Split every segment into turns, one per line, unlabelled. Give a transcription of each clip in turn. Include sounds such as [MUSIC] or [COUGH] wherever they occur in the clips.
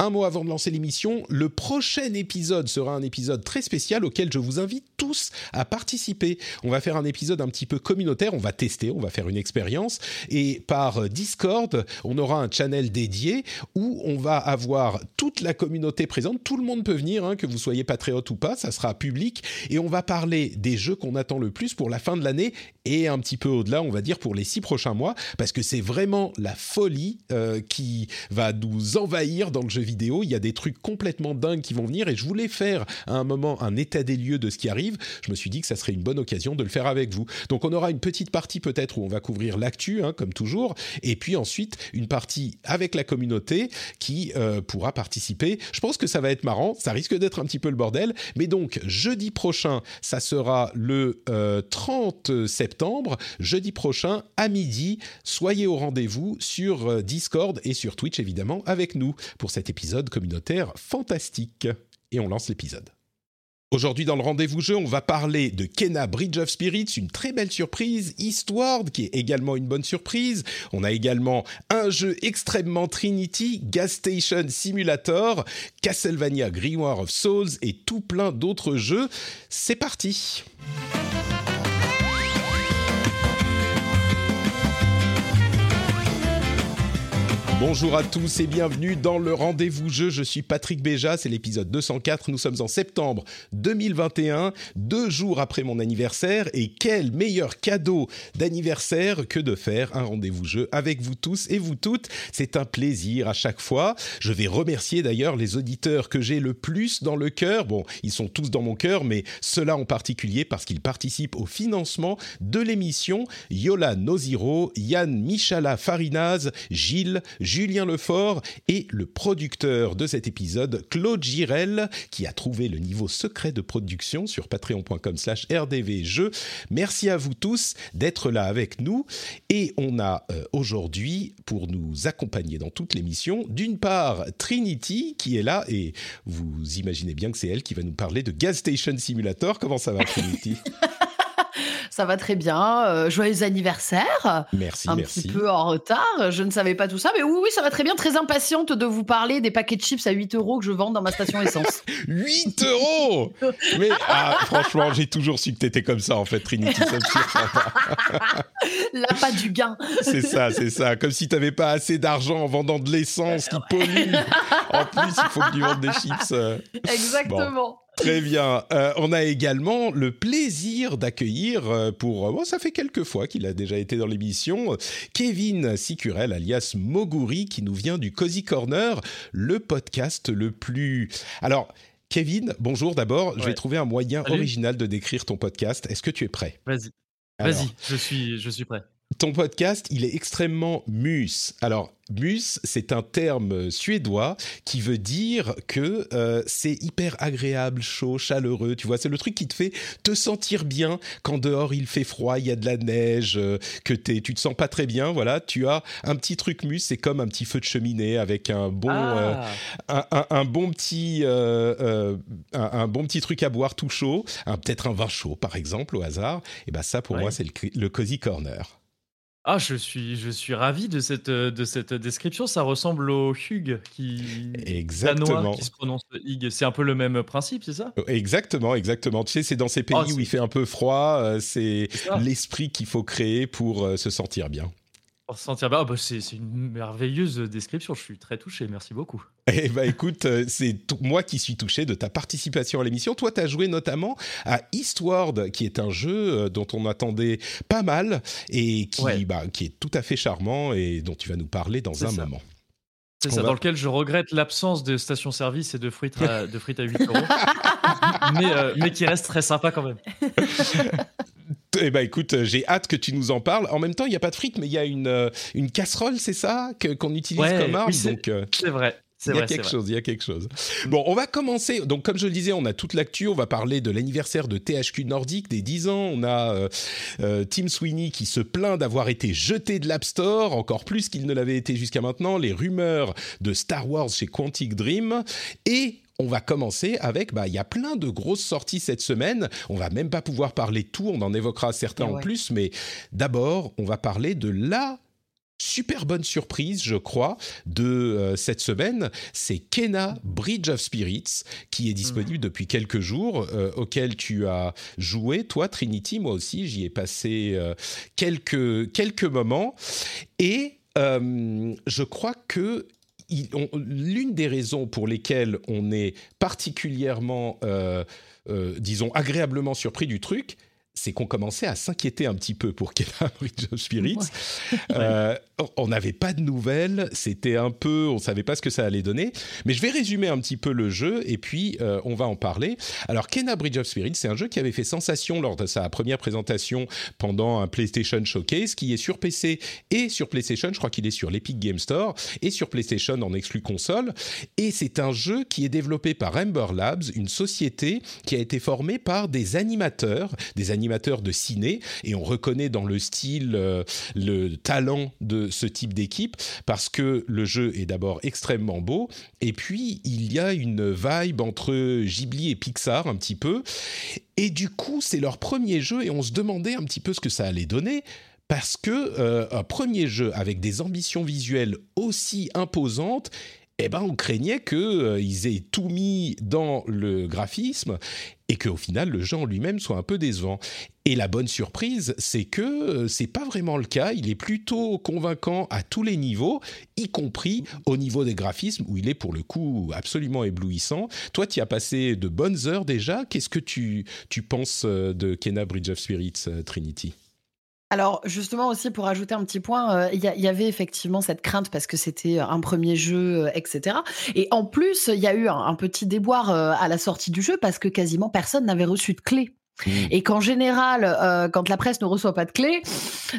Un mot avant de lancer l'émission, le prochain épisode sera un épisode très spécial auquel je vous invite tous à participer. On va faire un épisode un petit peu communautaire, on va tester, on va faire une expérience. Et par Discord, on aura un channel dédié où on va avoir toute la communauté présente, tout le monde peut venir, hein, que vous soyez patriote ou pas, ça sera public. Et on va parler des jeux qu'on attend le plus pour la fin de l'année et un petit peu au-delà, on va dire pour les six prochains mois, parce que c'est vraiment la folie euh, qui va nous envahir dans le jeu Il y a des trucs complètement dingues qui vont venir et je voulais faire à un moment un état des lieux de ce qui arrive. Je me suis dit que ça serait une bonne occasion de le faire avec vous. Donc on aura une petite partie peut-être où on va couvrir l'actu, hein, comme toujours, et puis ensuite une partie avec la communauté qui euh, pourra participer. Je pense que ça va être marrant. Ça risque d'être un petit peu le bordel, mais donc jeudi prochain, ça sera le euh, 30 septembre, jeudi prochain à midi. Soyez au rendez-vous sur euh, Discord et sur Twitch évidemment avec nous pour cet épisode communautaire fantastique. Et on lance l'épisode. Aujourd'hui, dans le rendez-vous jeu, on va parler de Kena Bridge of Spirits, une très belle surprise, Eastward, qui est également une bonne surprise. On a également un jeu extrêmement Trinity, Gas Station Simulator, Castlevania Grimoire of Souls et tout plein d'autres jeux. C'est parti! Bonjour à tous et bienvenue dans le rendez-vous jeu. Je suis Patrick Béja, c'est l'épisode 204. Nous sommes en septembre 2021, deux jours après mon anniversaire. Et quel meilleur cadeau d'anniversaire que de faire un rendez-vous jeu avec vous tous et vous toutes. C'est un plaisir à chaque fois. Je vais remercier d'ailleurs les auditeurs que j'ai le plus dans le cœur. Bon, ils sont tous dans mon cœur, mais ceux-là en particulier parce qu'ils participent au financement de l'émission. Yola Noziro, Yann Michala Farinaz, Gilles, Julien Lefort et le producteur de cet épisode, Claude Girel, qui a trouvé le niveau secret de production sur patreon.com slash rdvjeux. Merci à vous tous d'être là avec nous. Et on a euh, aujourd'hui, pour nous accompagner dans toute l'émission, d'une part Trinity, qui est là, et vous imaginez bien que c'est elle qui va nous parler de Gas Station Simulator. Comment ça va Trinity? [LAUGHS]
Ça va très bien. Euh, joyeux anniversaire.
Merci,
Un
merci.
petit peu en retard. Je ne savais pas tout ça. Mais oui, oui, ça va très bien. Très impatiente de vous parler des paquets de chips à 8 euros que je vends dans ma station essence. [LAUGHS]
8 euros Mais ah, franchement, j'ai toujours su que t'étais comme ça, en fait, Trinity. Surprend [LAUGHS] pas.
Du gain.
C'est ça, c'est ça. Comme si t'avais pas assez d'argent en vendant de l'essence qui pollue. En plus, il faut que tu vendes des chips. [LAUGHS]
Exactement.
Très bien. Euh, on a également le plaisir d'accueillir euh, pour... Bon, ça fait quelques fois qu'il a déjà été dans l'émission, euh, Kevin Sicurel, alias Moguri, qui nous vient du Cozy Corner, le podcast le plus... Alors... Kevin, bonjour d'abord. Je vais trouver un moyen
Salut.
original de décrire ton podcast. Est-ce que tu es prêt?
Vas-y, vas-y, je suis, je suis prêt.
Ton podcast, il est extrêmement mus. Alors, mus, c'est un terme suédois qui veut dire que euh, c'est hyper agréable, chaud, chaleureux. Tu vois, c'est le truc qui te fait te sentir bien quand dehors il fait froid, il y a de la neige, euh, que t'es, tu te sens pas très bien. Voilà, tu as un petit truc mus, c'est comme un petit feu de cheminée avec un bon, euh,
Ah,
un, un- un bon petit, euh, euh, un, un bon petit truc à boire tout chaud, peut-être un vin chaud par exemple au hasard. Et ben ça, pour
Ouais.
moi, c'est le, le cozy corner.
Ah, je suis, je suis ravi de cette, de cette description. Ça ressemble au Hug qui
Exactement.
qui se prononce Hig. C'est un peu le même principe, c'est ça?
Exactement, exactement. Tu sais, c'est dans ces pays
Oh,
où il fait un peu froid, euh, c'est l'esprit qu'il faut créer pour euh, se sentir bien.
Pour se sentir bien. Ah, bah, c'est c'est une merveilleuse description. Je suis très touché. Merci beaucoup.
Eh ben écoute, euh, c'est tout- moi qui suis touché de ta participation à l'émission. Toi, tu as joué notamment à Eastward, qui est un jeu euh, dont on attendait pas mal et qui,
Ouais.
bah, qui est tout à fait charmant et dont tu vas nous parler dans
C'est
un
ça.
moment.
C'est
On
ça,
va-
dans lequel je regrette l'absence de station-service et de frites à, de frites à 8 euros. [LAUGHS] mais, euh, mais qui reste très sympa quand même. [LAUGHS]
Eh ben écoute, euh, j'ai hâte que tu nous en parles. En même temps, il n'y a pas de frites, mais il y a une, euh, une casserole, c'est ça, qu'on utilise
Ouais,
comme arme.
oui, c'est-
donc, euh,
C'est vrai.
Il y a
vrai,
quelque
vrai.
chose, il y a quelque chose. Bon, on va commencer. Donc, comme je le disais, on a toute l'actu. On va parler de l'anniversaire de THQ Nordic des 10 ans. On a euh, Tim Sweeney qui se plaint d'avoir été jeté de l'App Store, encore plus qu'il ne l'avait été jusqu'à maintenant. Les rumeurs de Star Wars chez Quantic Dream. Et on va commencer avec, bah, il y a plein de grosses sorties cette semaine. On va même pas pouvoir parler tout. On en évoquera certains en plus. Mais d'abord, on va parler de la super bonne surprise, je crois, de euh, cette semaine, c'est Kena Bridge of Spirits, qui est disponible depuis quelques jours, euh, auquel tu as joué, toi, Trinity, moi aussi, j'y ai passé euh, quelques, quelques moments, et je crois que l'une des raisons pour lesquelles on est particulièrement, euh, euh, disons, agréablement surpris du truc, c'est qu'on commençait à s'inquiéter un petit peu pour Kena [LAUGHS] Bridge of Spirits. Euh, on n'avait pas de nouvelles, c'était un peu, on savait pas ce que ça allait donner. Mais je vais résumer un petit peu le jeu et puis euh, on va en parler. Alors, Kena Bridge of Spirits, c'est un jeu qui avait fait sensation lors de sa première présentation pendant un PlayStation Showcase, qui est sur PC et sur PlayStation. Je crois qu'il est sur l'Epic Game Store et sur PlayStation en exclu console. Et c'est un jeu qui est développé par Ember Labs, une société qui a été formée par des animateurs, des animateurs de ciné, et on reconnaît dans le style euh, le talent de ce type d'équipe parce que le jeu est d'abord extrêmement beau et puis il y a une vibe entre Ghibli et Pixar un petit peu. Et du coup c'est leur premier jeu et on se demandait un petit peu ce que ça allait donner parce que euh, un premier jeu avec des ambitions visuelles aussi imposantes eh ben, on craignait qu'ils aient tout mis dans le graphisme et qu'au final, le jeu lui-même soit un peu décevant. Et la bonne surprise, c'est que euh, c'est pas vraiment le cas. Il est plutôt convaincant à tous les niveaux, y compris au niveau des graphismes, où il est pour le coup absolument éblouissant. Toi, tu as passé de bonnes heures déjà. Qu'est-ce que tu, tu penses euh, de Kena Bridge of Spirits, euh, Trinity?
Alors justement aussi pour ajouter un petit point, euh, il y, avait effectivement cette crainte parce que c'était un premier jeu, euh, etc. Et en plus, il y a eu un, petit déboire euh, à la sortie du jeu parce que quasiment personne n'avait reçu de clé.
Mm.
Et qu'en général, euh, quand la presse ne reçoit pas de clé,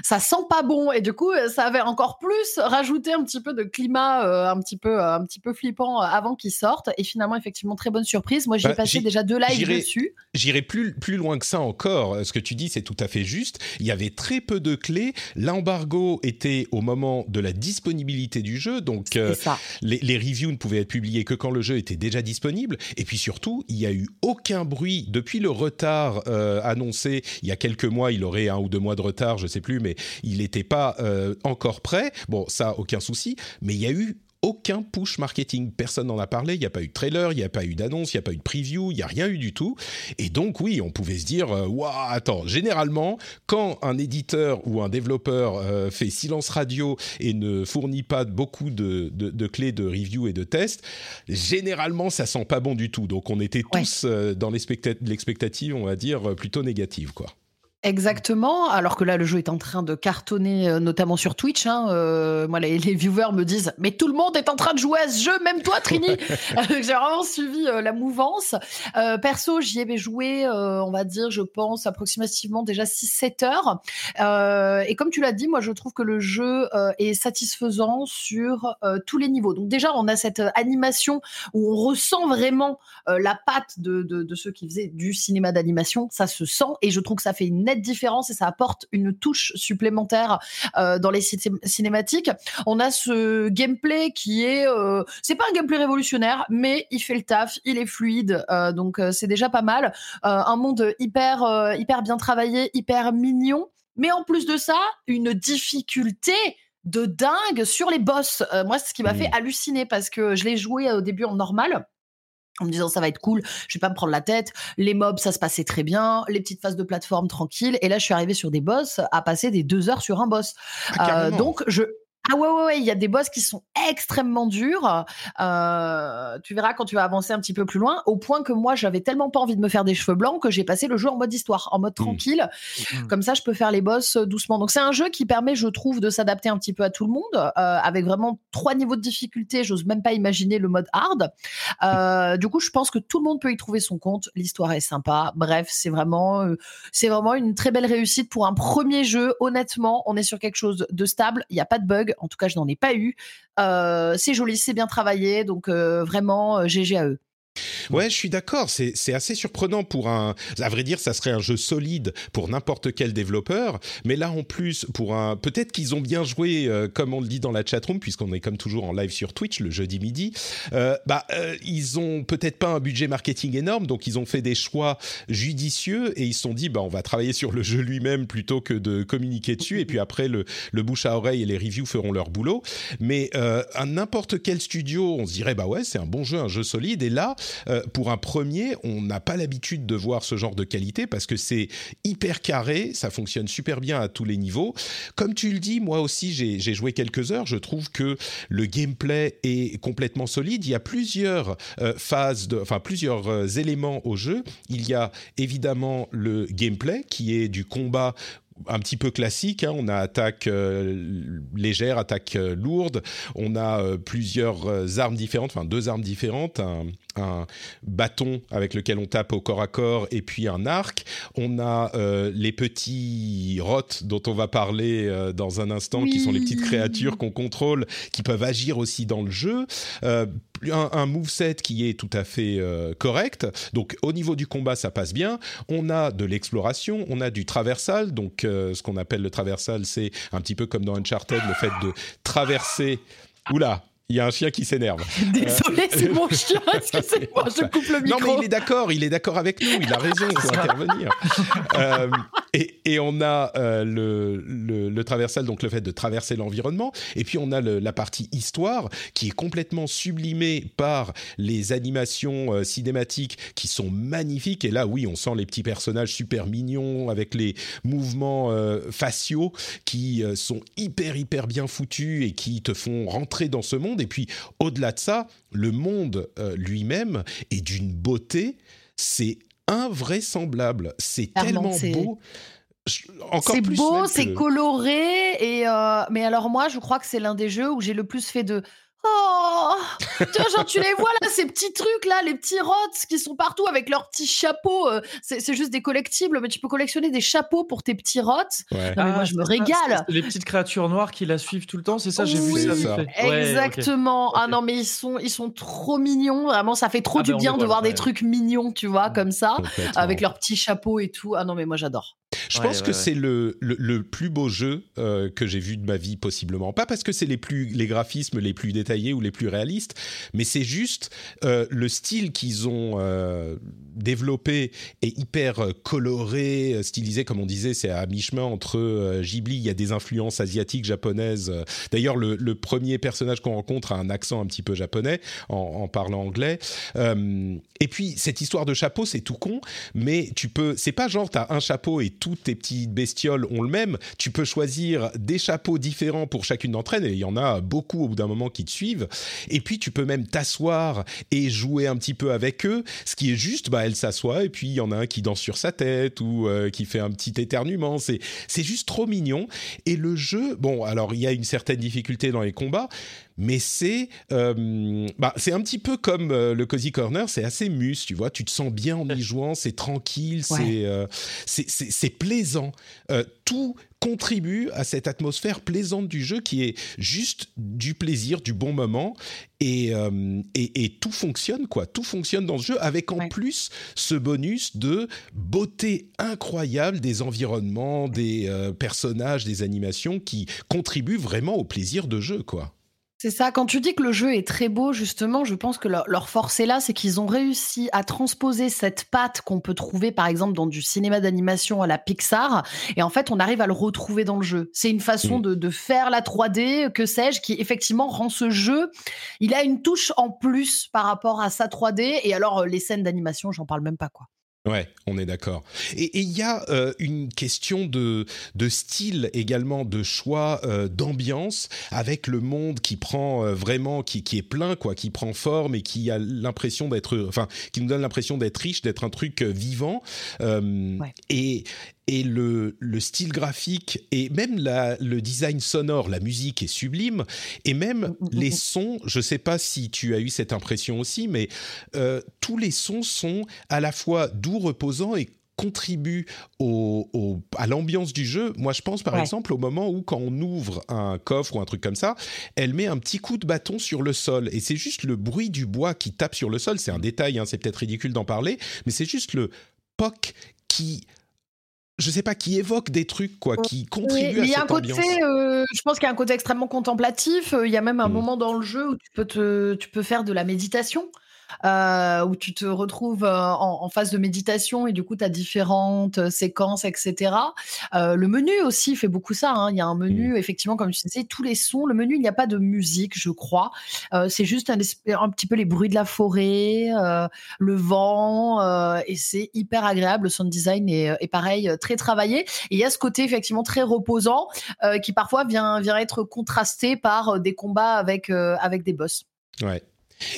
ça sent pas bon. Et du coup, ça avait encore plus rajouté un petit peu de climat, euh, un petit peu, euh, un petit peu flippant avant qu'il sorte. Et finalement, effectivement, très bonne surprise. Moi, j'ai
Bah,
passé déjà deux lives dessus.
J'irai plus, plus loin que ça encore. Ce que tu dis, c'est tout à fait juste. Il y avait très peu de clés. L'embargo était au moment de la disponibilité du jeu, donc euh, les, les reviews ne pouvaient être publiées que quand le jeu était déjà disponible. Et puis surtout, il n'y a eu aucun bruit depuis le retard euh, annoncé. Il y a quelques mois, il aurait un ou deux mois de retard, je sais plus, mais il n'était pas euh, encore prêt. Bon, ça, aucun souci. Mais il y a eu aucun push marketing. Personne n'en a parlé. Il n'y a pas eu de trailer, il n'y a pas eu d'annonce, il n'y a pas eu de preview, il n'y a rien eu du tout. Et donc, oui, on pouvait se dire, euh, waouh, attends, généralement, quand un éditeur ou un développeur euh, fait silence radio et ne fournit pas beaucoup de, de- de clés de review et de tests, généralement, ça sent pas bon du tout. Donc, on était
Ouais.
tous euh, dans l'expecta- l'expectative, on va dire, plutôt négative, quoi.
Exactement, alors que là le jeu est en train de cartonner, euh, notamment sur Twitch. Hein, euh, moi, les, les viewers me disent, mais tout le monde est en train de jouer à ce jeu, même toi, Trini. [LAUGHS] J'ai vraiment suivi euh, la mouvance. Euh, perso, j'y avais joué, euh, on va dire, je pense approximativement déjà 6-7 heures. Euh, et comme tu l'as dit, moi, je trouve que le jeu euh, est satisfaisant sur euh, tous les niveaux. Donc déjà, on a cette euh, animation où on ressent vraiment euh, la patte de, de, de ceux qui faisaient du cinéma d'animation. Ça se sent et je trouve que ça fait une nette différence et ça apporte une touche supplémentaire euh, dans les ciné- cinématiques. On a ce gameplay qui est, euh, c'est pas un gameplay révolutionnaire, mais il fait le taf, il est fluide, euh, donc c'est déjà pas mal. Un monde hyper, hyper bien travaillé, hyper mignon, mais en plus de ça, une difficulté de dingue sur les boss. Moi, c'est ce qui m'a
Mhm.
fait halluciner parce que je l'ai joué au début en normal en me disant ça va être cool, je vais pas me prendre la tête. Les mobs, ça se passait très bien, les petites phases de plateforme tranquilles. Et là, je suis arrivée sur des boss à passer des deux heures sur un boss.
Ah,
Euh, donc je Ah ouais, ouais, ouais, il y a des boss qui sont extrêmement durs. Euh, tu verras quand tu vas avancer un petit peu plus loin, au point que moi, j'avais tellement pas envie de me faire des cheveux blancs que j'ai passé le jeu en mode histoire, en mode
Mmh.
tranquille.
Mmh.
Comme ça, je peux faire les boss euh, doucement. Donc c'est un jeu qui permet, je trouve, de s'adapter un petit peu à tout le monde, euh, avec vraiment trois niveaux de difficulté. J'ose même pas imaginer le mode hard. Euh, du coup, je pense que tout le monde peut y trouver son compte. L'histoire est sympa. Bref, c'est vraiment, c'est vraiment une très belle réussite pour un premier jeu. Honnêtement, on est sur quelque chose de stable. Il n'y a pas de bug. En tout cas, je n'en ai pas eu. Euh, c'est joli, c'est bien travaillé. Donc euh, vraiment, GG à eux.
Ouais, je suis d'accord. C'est assez surprenant pour un. À vrai dire, ça serait un jeu solide pour n'importe quel développeur. Mais là, en plus, pour un. Peut-être qu'ils ont bien joué, euh, comme on le dit dans la chatroom, puisqu'on est comme toujours en live sur Twitch le jeudi midi. Euh, bah, euh, ils ont peut-être pas un budget marketing énorme, donc ils ont fait des choix judicieux et ils se sont dit, bah, on va travailler sur le jeu lui-même plutôt que de communiquer dessus. Et puis après, le, le bouche à oreille et les reviews feront leur boulot. Mais euh, à n'importe quel studio, on se dirait, bah ouais, c'est un bon jeu, un jeu solide. Et là, euh, pour un premier, on n'a pas l'habitude de voir ce genre de qualité parce que c'est hyper carré, ça fonctionne super bien à tous les niveaux. Comme tu le dis, moi aussi, j'ai joué quelques heures. Je trouve que le gameplay est complètement solide. Il y a plusieurs euh, phases, enfin plusieurs euh, éléments au jeu. Il y a évidemment le gameplay qui est du combat un petit peu classique. hein. On a attaque légère, attaque lourde. On a plusieurs armes différentes, enfin deux armes différentes. Un bâton avec lequel on tape au corps à corps et puis un arc. On a euh, les petits rots dont on va parler euh, dans un instant, qui sont les petites créatures qu'on contrôle, qui peuvent agir aussi dans le jeu. Euh, un, un moveset qui est tout à fait correct. Donc au niveau du combat, ça passe bien. On a de l'exploration, on a du traversal. Donc ce qu'on appelle le traversal, c'est un petit peu comme dans Uncharted, le fait de traverser. Oula, il y a un chien qui s'énerve. [LAUGHS]
Désolé, c'est mon chien. [LAUGHS] Excusez-moi, je coupe le
Non,
micro.
mais il est d'accord, il est d'accord avec nous, il a [LAUGHS] raison, il faut intervenir. Euh, et, et on a euh, le, le, le traversal, donc le fait de traverser l'environnement, et puis on a le- la partie histoire qui est complètement sublimée par les animations euh, cinématiques qui sont magnifiques. Et là, oui, on sent les petits personnages super mignons avec les mouvements euh, faciaux qui euh, sont hyper, hyper bien foutus et qui te font rentrer dans ce monde. Et puis, au-delà de ça, le monde euh, lui-même est d'une beauté, c'est invraisemblable. C'est tellement beau.
C'est beau, c'est coloré. Et euh, mais alors moi, je crois que c'est l'un des jeux où j'ai le plus fait de. Oh, tu vois, genre tu les vois là, ces petits trucs là, les petits rots qui sont partout avec leurs petits chapeaux. euh, c'est c'est juste des collectibles, mais tu peux collectionner des chapeaux pour tes petits rots.
Ouais.
Non, mais moi, je me
Ah,
régale.
Les petites créatures noires qui la suivent tout le temps, c'est ça J'ai vu
Oui.
ça. Ouais.
Exactement. Ah non, mais ils sont, ils sont trop mignons. Vraiment, ça fait trop
Ah
du
ben,
bien de voir des trucs mignons, tu vois, comme ça, avec leurs petits chapeaux et tout. Ah non, mais moi j'adore.
Je
Ouais,
pense
ouais,
que
ouais.
c'est le, le, le plus beau jeu euh, que j'ai vu de ma vie possiblement. Pas parce que c'est les plus les graphismes les plus détaillés ou les plus réalistes, mais c'est juste euh, le style qu'ils ont euh, développé est hyper coloré, stylisé comme on disait. C'est à mi-chemin entre Ghibli. Il y a des influences asiatiques, japonaises. D'ailleurs, le, le premier personnage qu'on rencontre a un accent un petit peu japonais en, en parlant anglais. Et puis cette histoire de chapeau, c'est tout con, mais tu peux. C'est pas genre t'as un chapeau et toutes tes petites bestioles ont le même. Tu peux choisir des chapeaux différents pour chacune d'entre elles et il y en a beaucoup au bout d'un moment qui te suivent. Et puis tu peux même t'asseoir et jouer un petit peu avec eux. Ce qui est juste, bah elle s'assoit et puis il y en a un qui danse sur sa tête ou euh, qui fait un petit éternuement. C'est c'est juste trop mignon. Et le jeu, bon alors il y a une certaine difficulté dans les combats, mais c'est euh, bah, c'est un petit peu comme euh, le cozy corner, c'est assez mus, tu vois, tu te sens bien en y [LAUGHS] jouant, c'est tranquille,
Ouais.
c'est euh, c'est plaisant. Tout contribue à cette atmosphère plaisante du jeu qui est juste du plaisir, du bon moment et, euh, et, et tout fonctionne quoi, tout fonctionne dans ce jeu avec en
Ouais.
plus ce bonus de beauté incroyable des environnements, des euh, personnages, des animations qui contribuent vraiment au plaisir de jeu quoi.
C'est ça, quand tu dis que le jeu est très beau, justement, je pense que leur, leur force est là, c'est qu'ils ont réussi à transposer cette patte qu'on peut trouver, par exemple, dans du cinéma d'animation à la Pixar, et en fait, on arrive à le retrouver dans le jeu. C'est une façon
Mm.
de, de faire la 3D, que sais-je, qui effectivement rend ce jeu, il a une touche en plus par rapport à sa 3D, et alors euh, les scènes d'animation, j'en parle même pas, quoi.
Ouais, on est d'accord. Et il y a euh, une question de, de style également, de choix euh, d'ambiance, avec le monde qui prend euh, vraiment, qui, qui est plein, quoi, qui prend forme et qui a l'impression d'être, enfin, qui nous donne l'impression d'être riche, d'être un truc vivant. Et et le, le, style graphique et même la, le design sonore, la musique est sublime et même mm, mm, les mm. sons. Je ne sais pas si tu as eu cette impression aussi, mais euh, tous les sons sont à la fois doux, reposants et contribuent au, à l'ambiance du jeu. Moi, je pense par exemple au moment où quand on ouvre un coffre ou un truc comme ça, elle met un petit coup de bâton sur le sol et c'est juste le bruit du bois qui tape sur le sol. C'est un détail, hein, c'est peut-être ridicule d'en parler, mais c'est juste le poc qui je sais pas, qui évoque des trucs, quoi, qui contribuent à cette
Il y a un côté, euh, je pense qu'il y a un côté extrêmement contemplatif. Euh, il y a même un mm. moment dans le jeu où tu peux, te, tu peux faire de la méditation. Euh, où tu te retrouves euh, en, phase de méditation et du coup tu as différentes euh, séquences, etc. le menu aussi fait beaucoup ça. Hein. Il y a un menu, mmh. effectivement, comme tu disais, tous les sons. Le menu, il n'y a pas de musique, je crois. c'est juste un, un, petit peu les bruits de la forêt, le vent, et c'est hyper agréable. Le sound design est, est, pareil, très travaillé. Et il y a ce côté effectivement très reposant qui parfois vient, vient être contrasté par des combats avec, avec des boss.
Ouais.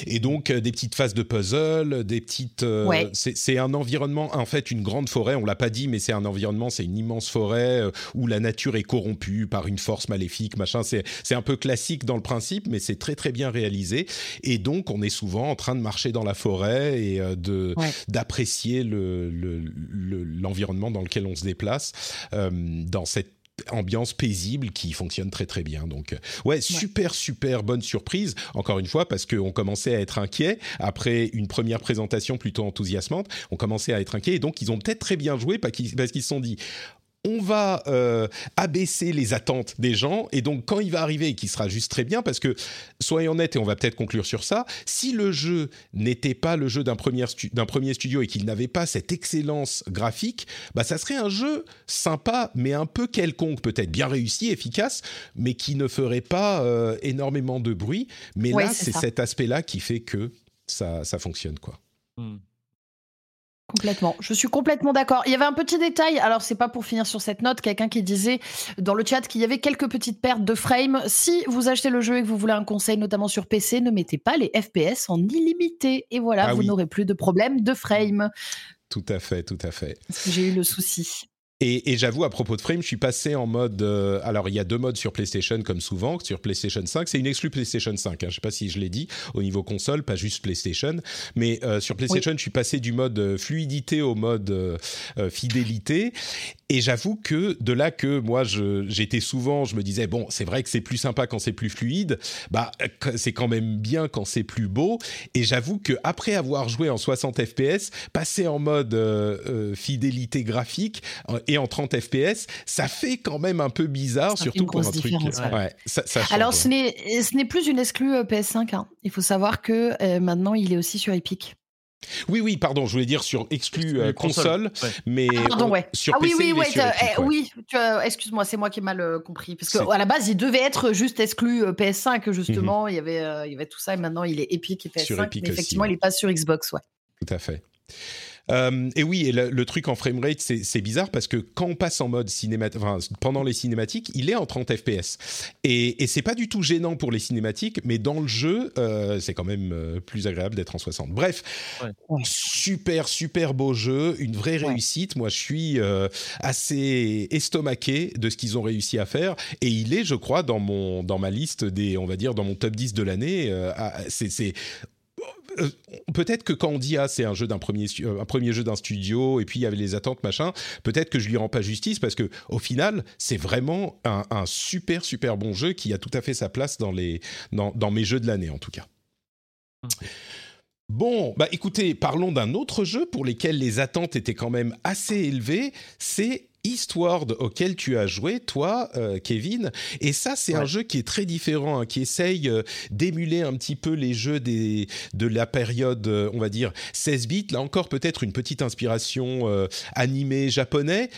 Et donc euh, des petites phases de puzzle, des petites. Euh, c'est un environnement, en fait, une grande forêt. On l'a pas dit, mais c'est un environnement, c'est une immense forêt euh, où la nature est corrompue par une force maléfique, machin. C'est un peu classique dans le principe, mais c'est très très bien réalisé. Et donc on est souvent en train de marcher dans la forêt et de d'apprécier l'environnement le, dans lequel on se déplace dans cette ambiance paisible qui fonctionne très très bien. Donc euh, ouais, super super bonne surprise encore une fois parce qu'on commençait à être inquiet après une première présentation plutôt enthousiasmante. On commençait à être inquiet et donc ils ont peut-être très bien joué parce qu'ils se sont dit on va euh, abaisser les attentes des gens. Et donc quand il va arriver et qu'il sera juste très bien parce que soyons honnêtes et on va peut-être conclure sur ça si le jeu n'était pas le jeu d'un premier, d'un premier studio et qu'il n'avait pas cette excellence graphique bah ça serait un jeu sympa mais un peu quelconque peut-être bien réussi efficace mais qui ne ferait pas euh, énormément de bruit. Mais là c'est cet aspect là qui fait que ça, ça fonctionne quoi. Hmm.
Complètement. Je suis complètement d'accord. Il y avait un petit détail. Alors, c'est pas pour finir sur cette note. Quelqu'un qui disait dans le chat qu'il y avait quelques petites pertes de frame. Si vous achetez le jeu et que vous voulez un conseil, notamment sur PC, ne mettez pas les FPS en illimité. Et voilà, ah vous n'aurez plus de problème de frame.
Tout à fait, tout à fait.
J'ai eu le souci.
Et, j'avoue, à propos de frame, je suis passé en mode. Euh, alors, il y a deux modes sur PlayStation, comme souvent. Sur PlayStation 5, c'est une exclue PlayStation 5. Hein, je ne sais pas si je l'ai dit au niveau console, pas juste PlayStation. Mais euh, sur PlayStation, je suis passé du mode euh, fluidité au mode fidélité. Et j'avoue que de là que moi, j'étais souvent, je me disais bon, c'est vrai que c'est plus sympa quand c'est plus fluide. Bah, c'est quand même bien quand c'est plus beau. Et j'avoue que après avoir joué en 60 FPS, passer en mode fidélité graphique et en 30 FPS, ça fait quand même un peu bizarre, surtout pour un truc. Ouais. ça,
Alors, ce n'est plus une exclue euh, PS5. Hein. Il faut savoir que euh, maintenant, il est aussi sur Epic.
Oui, oui, pardon, je voulais dire sur exclu euh, console, mais
ah, pardon, ouais. sur ah, PC, oui, oui, oui, oui excuse-moi, c'est moi qui ai mal compris, parce qu'à la base, il devait être juste exclu PS5, justement, mhm. il, y avait, il y avait tout ça, et maintenant, il est Epic et PS5, mais effectivement, il est pas sur Xbox, ouais.
Tout à fait. Euh, et oui, et le, truc en framerate, c'est bizarre parce que quand on passe en mode cinématique, enfin, pendant les cinématiques, il est en 30 FPS. Et, et c'est pas du tout gênant pour les cinématiques, mais dans le jeu, euh, c'est quand même euh, plus agréable d'être en 60. Bref, super, super beau jeu, une vraie réussite. Moi, je suis assez estomaqué de ce qu'ils ont réussi à faire. Et il est, je crois, dans, mon, dans ma liste des, on va dire, dans mon top 10 de l'année. c'est peut-être que quand on dit ah c'est un jeu d'un premier euh, un premier jeu d'un studio et puis il y avait les attentes machin peut-être que je lui rends pas justice parce que au final c'est vraiment un, super super bon jeu qui a tout à fait sa place dans les dans, dans mes jeux de l'année en tout cas. Bon, bah écoutez, parlons d'un autre jeu pour lequel les attentes étaient quand même assez élevées, c'est Eastward auquel tu as joué, toi, euh, Kevin. Et ça, c'est un jeu qui est très différent, hein, qui essaye euh, d'émuler un petit peu les jeux des, de la période, euh, on va dire, 16 bits. Là encore, peut-être une petite inspiration animée japonais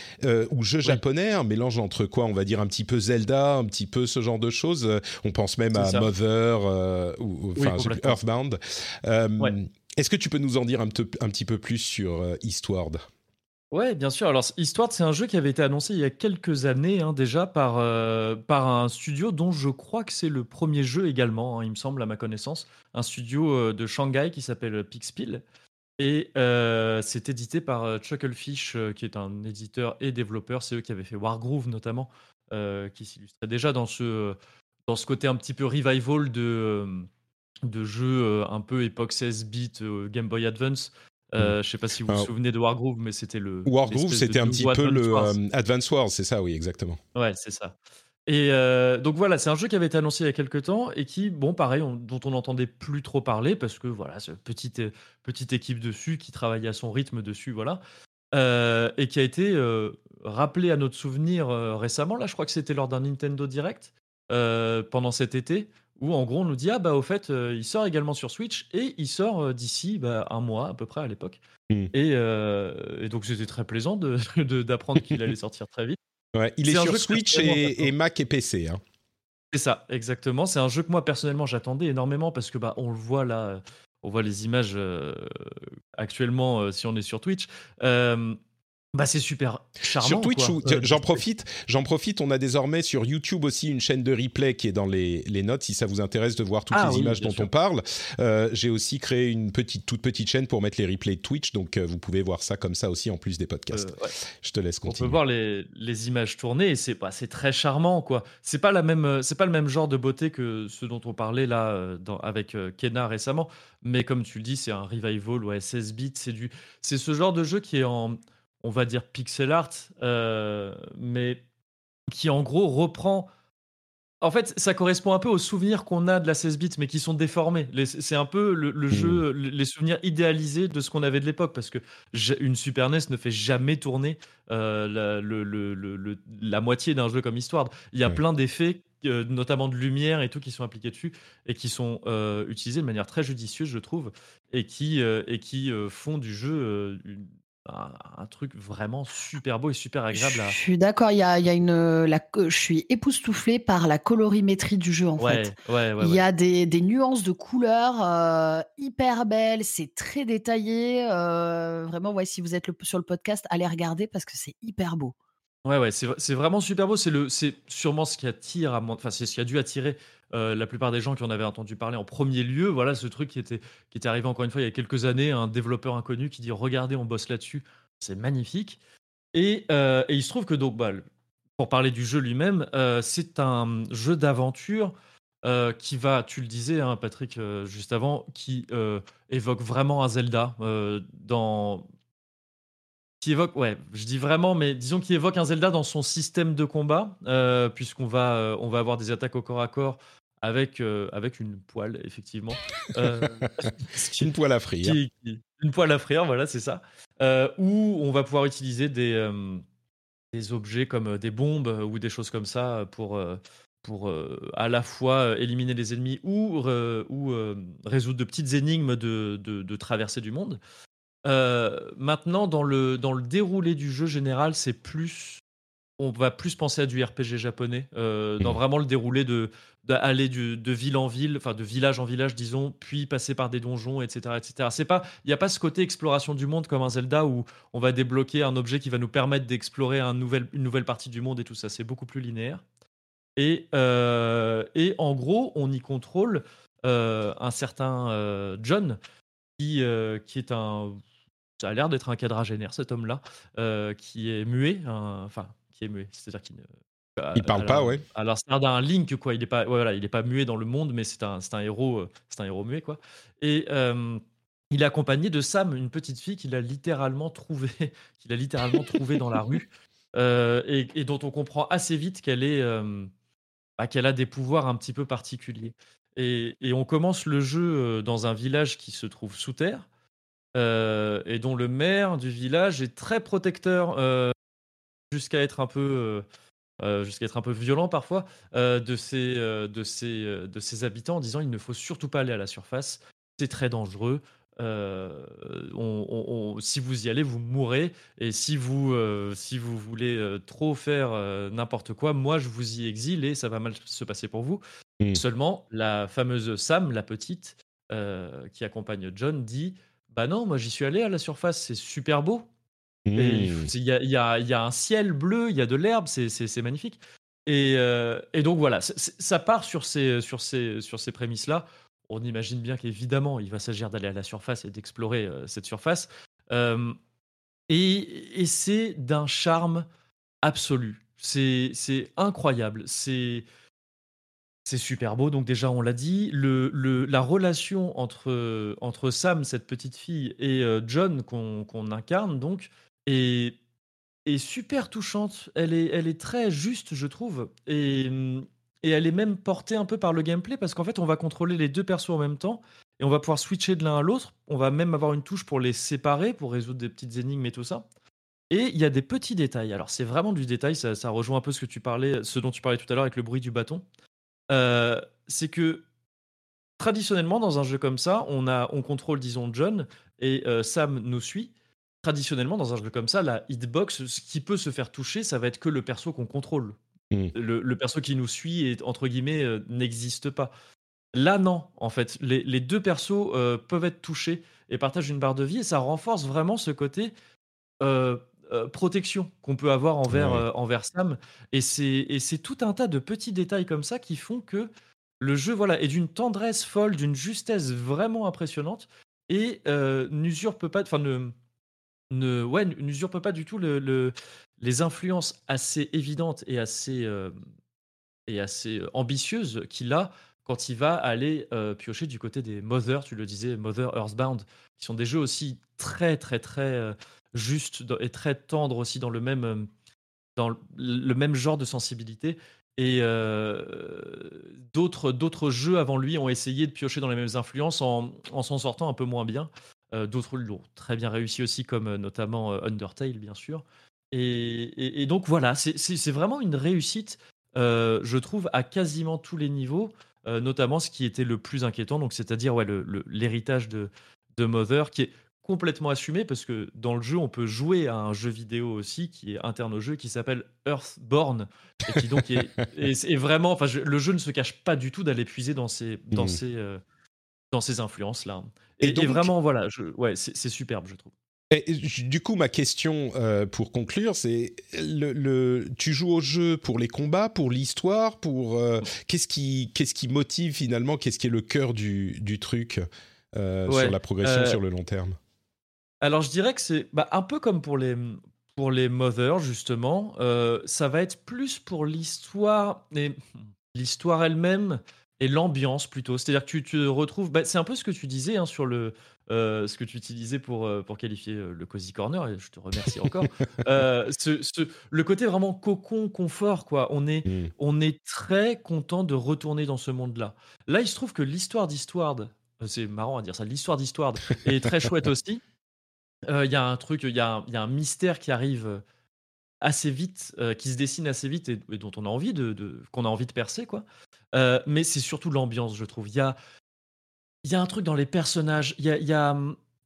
ou jeu japonais, un mélange entre quoi, on va dire, un petit peu Zelda, un petit peu ce genre de choses. on pense même à Mother ou, Earthbound. Est-ce que tu peux nous en dire un, un petit peu plus sur Eastward?
Ouais, bien sûr. Alors, Histoire, c'est un jeu qui avait été annoncé il y a quelques années hein, déjà par, euh, par un studio dont je crois que c'est le premier jeu également, hein, il me semble, à ma connaissance. Un studio euh, de Shanghai qui s'appelle Pixpil. Et euh, c'est édité par Chucklefish, qui est un éditeur et développeur. C'est eux qui avaient fait Wargroove notamment, qui s'illustrait déjà dans ce, dans ce côté un petit peu revival de, de jeux un peu époque 16 bits Game Boy Advance euh, je sais pas si vous vous souvenez de Wargroove, mais c'était le.
Wargroove, c'était un petit peu le euh, Advance Wars, c'est ça, oui, exactement.
Ouais, c'est ça. Et euh, donc voilà, c'est un jeu qui avait été annoncé il y a quelques temps et qui, bon, pareil, dont on n'entendait plus trop parler parce que voilà, cette petite, petite équipe dessus qui travaillait à son rythme dessus, voilà. et qui a été rappelé à notre souvenir récemment. Là, je crois que c'était lors d'un Nintendo Direct pendant cet été où en gros on nous dit ah bah au fait euh, il sort également sur Switch et il sort euh, d'ici bah, un mois à peu près à l'époque. Mmh. euh, et, donc c'était très plaisant [LAUGHS] d'apprendre qu'il allait sortir très vite.
Ouais, il est, sur Switch et, Mac et PC hein.
c'est ça exactement. C'est un jeu que moi personnellement j'attendais énormément parce que bah on le voit là on voit les images actuellement si on est sur Twitch bah c'est super charmant.
Sur Twitch, j'en profite, j'en profite. On a désormais sur YouTube aussi une chaîne de replay qui est dans les, les notes. Si ça vous intéresse de voir toutes ah les images dont on parle, euh, j'ai aussi créé une petite toute petite chaîne pour mettre les replays de Twitch. Donc euh, vous pouvez voir ça comme ça aussi en plus des podcasts. Euh, Je te laisse continuer.
On peut voir les, les images tournées et c'est bah, c'est très charmant quoi. C'est pas la même c'est pas le même genre de beauté que ce dont on parlait là dans, avec Kena récemment. Mais comme tu le dis, c'est un revival ou 16 bits. C'est du c'est ce genre de jeu qui est en on va dire pixel art, euh, mais qui en gros reprend. En fait, ça correspond un peu aux souvenirs qu'on a de la 16 bits, mais qui sont déformés. C'est un peu le, hmm. jeu, les souvenirs idéalisés de ce qu'on avait de l'époque, parce que une Super NES ne fait jamais tourner euh, la, la, moitié d'un jeu comme Histoire. Il y a plein d'effets euh, notamment de lumière et tout, qui sont appliqués dessus et qui sont utilisés de manière très judicieuse, je trouve, et qui, et qui font du jeu un, truc vraiment super beau et super agréable.
Je suis d'accord, il y a, une, la, je suis époustouflé par la colorimétrie du jeu en fait. il y a des, nuances de couleurs euh, hyper belles, c'est très détaillé. Euh, vraiment, ouais, si vous êtes sur le podcast, allez regarder parce que c'est hyper beau.
Ouais, ouais, c'est vraiment super beau. C'est sûrement ce qui attire, enfin, c'est ce qui a dû attirer euh, la plupart des gens qui en avaient entendu parler en premier lieu. Voilà, ce truc qui était, qui était arrivé encore une fois il y a quelques années, un développeur inconnu qui dit Regardez, on bosse là-dessus, c'est magnifique. Et, euh, il se trouve que, donc, bah, pour parler du jeu lui-même, euh, c'est un jeu d'aventure qui va, tu le disais, hein, Patrick, juste avant, qui évoque vraiment un Zelda dans qui évoque, ouais, je dis vraiment, mais disons qu'il évoque un Zelda dans son système de combat, euh, puisqu'on va, euh, on va avoir des attaques au corps à corps avec, euh, avec une poêle, effectivement. [LAUGHS]
une poêle à frire.
une poêle à frire, voilà, c'est ça. où on va pouvoir utiliser des, des objets comme des bombes ou des choses comme ça pour, pour à la fois éliminer les ennemis ou, ou résoudre de petites énigmes de, de, de traversée du monde. Euh, maintenant, dans le, dans le déroulé du jeu général, c'est plus. On va plus penser à du RPG japonais, euh, dans mmh. vraiment le déroulé de d'aller de ville en ville, enfin de village en village, disons, puis passer par des donjons, etc., etc. C'est pas, il n'y a pas ce côté exploration du monde comme un Zelda où on va débloquer un objet qui va nous permettre d'explorer un nouvel, une nouvelle partie du monde et tout ça. C'est beaucoup plus linéaire. Et, euh, et en gros, on y contrôle un certain John qui, qui est un ça a l'air d'être un quadragénaire, cet homme-là, euh, qui est muet, enfin, qui est muet, c'est-à-dire qu'il ne.
Il parle pas, ouais.
À l'instar d'un Link, quoi. Il n'est pas, voilà, il est pas muet dans le monde, mais c'est un, un héros, euh, c'est un héros muet, quoi. Et euh, il est accompagné de Sam, une petite fille qu'il a littéralement trouvé, [LAUGHS] qu'il a littéralement trouvé dans la rue, [LAUGHS] et, dont on comprend assez vite qu'elle est, bah, qu'elle a des pouvoirs un petit peu particuliers. Et, et, on commence le jeu dans un village qui se trouve sous terre, euh, et dont le maire du village est très protecteur, euh, jusqu'à être un peu, euh, jusqu'à être un peu violent parfois, de ses, de ses, de ses habitants en disant il ne faut surtout pas aller à la surface, c'est très dangereux. on, si vous y allez, vous mourrez. Et si vous, si vous voulez trop faire n'importe quoi, moi je vous y exile et ça va mal se passer pour vous. Mmh. Seulement, la fameuse Sam, la petite, qui accompagne John, dit Bah non, moi j'y suis allé à la surface, c'est super beau.
Mmh.
Il y a, y, a, y a, un ciel bleu, il y a de l'herbe, c'est magnifique. Et, et, donc voilà, ça part sur ces, sur ces, sur ces prémices-là. On imagine bien qu'évidemment, il va s'agir d'aller à la surface et d'explorer cette surface. et, et c'est d'un charme absolu. C'est incroyable. C'est c'est super beau, donc déjà on l'a dit. La relation entre, entre Sam, cette petite fille, et euh, John qu'on incarne donc est, super touchante. Elle est, très juste, je trouve. Et, et elle est même portée un peu par le gameplay parce qu'en fait on va contrôler les deux persos en même temps et on va pouvoir switcher de l'un à l'autre. On va même avoir une touche pour les séparer, pour résoudre des petites énigmes et tout ça. Et il y a des petits détails. Alors c'est vraiment du détail, ça, ça, rejoint un peu ce que tu parlais, ce dont tu parlais tout à l'heure avec le bruit du bâton. Euh, c'est que traditionnellement, dans un jeu comme ça, on, a, on contrôle, disons, John et euh, Sam nous suit. Traditionnellement, dans un jeu comme ça, la hitbox, ce qui peut se faire toucher, ça va être que le perso qu'on contrôle.
Mmh.
Le, perso qui nous suit et entre guillemets euh, n'existe pas. Là, non, en fait, les, deux persos peuvent être touchés et partagent une barre de vie et ça renforce vraiment ce côté euh, protection qu'on peut avoir envers, euh, envers Sam. Et c'est tout un tas de petits détails comme ça qui font que le jeu voilà, est d'une tendresse folle, d'une justesse vraiment impressionnante et euh, n'usurpe pas, enfin ne, ne, ouais, n'usurpe pas du tout le, les influences assez évidentes et assez, et assez ambitieuses qu'il a quand il va aller piocher du côté des Mother, tu le disais, Mother Earthbound, qui sont des jeux aussi très très très juste et très tendre aussi dans le même, euh, dans le même genre de sensibilité. Et euh, d'autres, jeux avant lui ont essayé de piocher dans les mêmes influences en, en s'en sortant un peu moins bien. Euh, d'autres l'ont très bien réussi aussi, comme notamment Undertale, bien sûr. Et, et, donc voilà, c'est, vraiment une réussite, je trouve, à quasiment tous les niveaux, notamment ce qui était le plus inquiétant, donc c'est-à-dire ouais, le, l'héritage de, de Mother, qui est complètement assumé parce que dans le jeu, on peut jouer à un jeu vidéo aussi qui est interne au jeu qui s'appelle Earthborn et qui donc est, [LAUGHS] vraiment. Enfin, le jeu ne se cache pas du tout d'aller puiser dans ces dans mmh. ces euh, dans ces influences là. Et, vraiment, voilà, je, ouais, c'est superbe, je trouve.
Et, du coup, ma question euh, pour conclure, c'est le, le, tu joues au jeu pour les combats, pour l'histoire, pour euh, qu'est-ce qui qu'est-ce qui motive finalement, qu'est-ce qui est le cœur du, du truc sur la progression sur le long terme?
Alors, je dirais que c'est bah, un peu comme pour les, pour les Mothers, justement. Euh, ça va être plus pour l'histoire, et l'histoire elle-même et l'ambiance plutôt. C'est-à-dire que tu te retrouves. Bah, c'est un peu ce que tu disais hein, sur le. Euh, ce que tu utilisais pour, euh, pour qualifier le Cozy Corner, et je te remercie encore. [LAUGHS] ce, le côté vraiment cocon, confort, quoi. On est, mmh. on est très content de retourner dans ce monde-là. Là, il se trouve que l'histoire d'Histoire, c'est marrant à dire ça, l'histoire d'Histoire est très chouette [LAUGHS] aussi. Il y a un truc, il y, a un mystère qui arrive assez vite, qui se dessine assez vite et, dont on a envie de, qu'on a envie de percer, quoi. mais c'est surtout l'ambiance, je trouve. Il y a, y a un truc dans les personnages. Il y a, y a,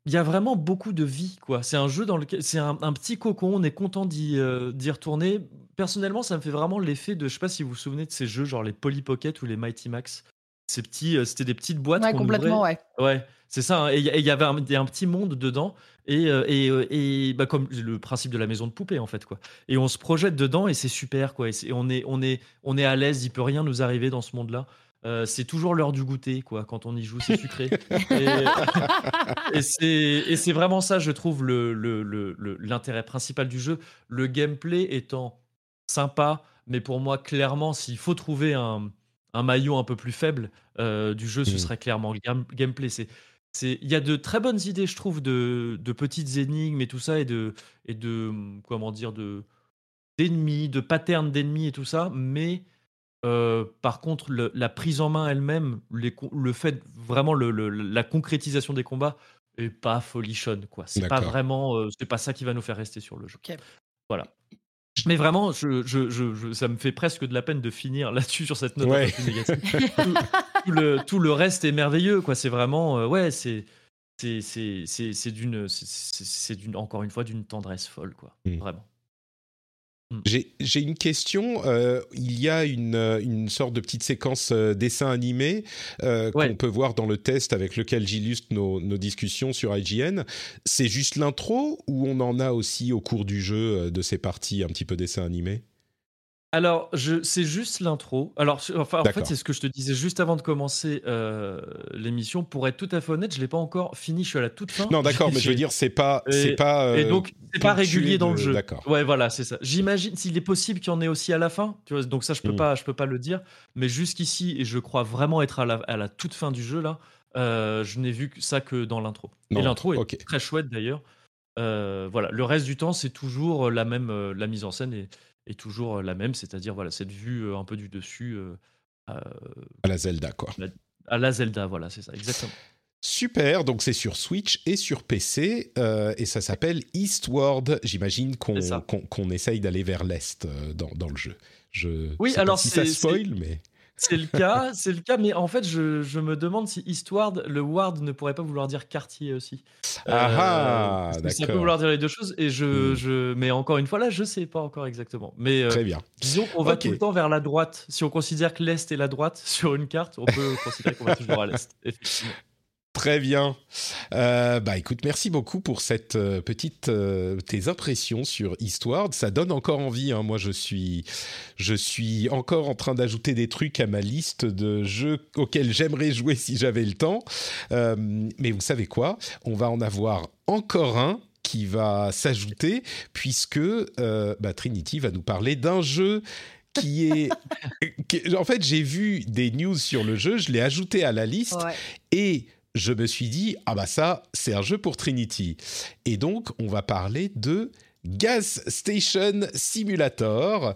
il y a vraiment beaucoup de vie, quoi. C'est un jeu dans lequel c'est un, petit cocon. On est content d'y, retourner. Personnellement, ça me fait vraiment l'effet de, je sais pas si vous vous souvenez de ces jeux, genre les Polly Pocket ou les Mighty Max. Ces petits, c'était des petites boîtes.
Ouais, complètement, ouais.
Ouais, c'est ça. Hein. Et il y avait un, un, petit monde dedans. Et, euh, et, euh, et bah, comme le principe de la maison de poupée, en fait. Quoi. Et on se projette dedans et c'est super. Quoi. Et, on, est, on, est, on est à l'aise, il peut rien nous arriver dans ce monde-là. Euh, c'est toujours l'heure du goûter, quoi. Quand on y joue, c'est sucré. [LAUGHS] et, c'est vraiment ça, je trouve, l'intérêt le, le, principal du jeu. Le gameplay étant sympa, mais pour moi, clairement, s'il faut trouver un, un, maillot un peu plus faible du jeu, ce mmh. serait clairement le gameplay. C'est il y a de très bonnes idées, je trouve, de, de petites énigmes et tout ça, et de, et de comment dire, de d'ennemis, de patterns d'ennemis et tout ça, mais euh, par contre, la prise en main elle-même, le fait vraiment le, la concrétisation des combats est pas folichonne, quoi. C'est pas vraiment, euh, c'est pas ça qui va nous faire rester sur le jeu. Voilà. Mais vraiment, je, je, je, ça me fait presque de la peine de finir là-dessus sur cette note négative. tout, [LAUGHS] le, tout, le, reste est merveilleux, quoi. C'est vraiment, euh, ouais, c'est c'est d'une, c'est encore une fois d'une tendresse folle, quoi. Mm. Vraiment.
Mm. J'ai une question. Euh, il y a une, euh, une, sorte de petite séquence dessin animé qu'on peut voir dans le test avec lequel j'illustre nos, nos, discussions sur IGN. C'est juste l'intro ou on en a aussi au cours du jeu de ces parties un petit peu dessin animé?
Alors, c'est juste l'intro. Alors, enfin, en fait, c'est ce que je te disais juste avant de commencer euh, l'émission. Pour être tout à fait honnête, je l'ai pas encore fini. Je suis à la toute fin.
Non, d'accord, [LAUGHS] mais je veux dire, c'est pas, c'est pas.
et donc, c'est pas régulier dans le jeu. D'accord. Ouais, voilà, c'est ça. J'imagine s'il est possible qu'il y en ait aussi à la fin. Tu vois, donc ça, je peux hmm. pas, je peux pas le dire. Mais jusqu'ici, et je crois vraiment être à la, à la toute fin du jeu là, euh, je n'ai vu ça que dans l'intro. Et l'intro est très chouette d'ailleurs. Euh, voilà, le reste du temps, c'est toujours la même, la mise en scène et est toujours la même, c'est-à-dire voilà cette vue un peu du dessus.
à la Zelda, quoi.
À la Zelda, voilà, c'est ça, exactement.
Super, donc c'est sur Switch et sur PC et ça s'appelle Eastward. J'imagine qu'on essaye d'aller vers l'est dans, dans, le jeu. Je
oui, alors
si ça spoil, mais
c'est le cas, c'est le cas, mais en fait, je, je, me demande si Eastward, le ward ne pourrait pas vouloir dire quartier aussi.
Ah, euh,
Ça peut vouloir dire les deux choses, et je, hmm. je, mais encore une fois, là, je sais pas encore exactement. Mais
euh, très bien.
Disons qu'on va tout le temps vers la droite. Si on considère que l'est est la droite [LAUGHS] sur une carte, on peut considérer qu'on va toujours à l'est, effectivement.
Très bien. Euh, bah écoute, merci beaucoup pour cette euh, petite euh, tes impressions sur Eastward. Ça donne encore envie. Hein. Moi, je suis je suis encore en train d'ajouter des trucs à ma liste de jeux auxquels j'aimerais jouer si j'avais le temps. mais vous savez quoi? On va en avoir encore un qui va s'ajouter puisque bah, Trinity va nous parler d'un jeu qui est. [LAUGHS] en fait, j'ai vu des news sur le jeu, je l'ai ajouté à la liste et je me suis dit, ah bah ça, c'est un jeu pour Trinity. Et donc, on va parler de Gas Station Simulator,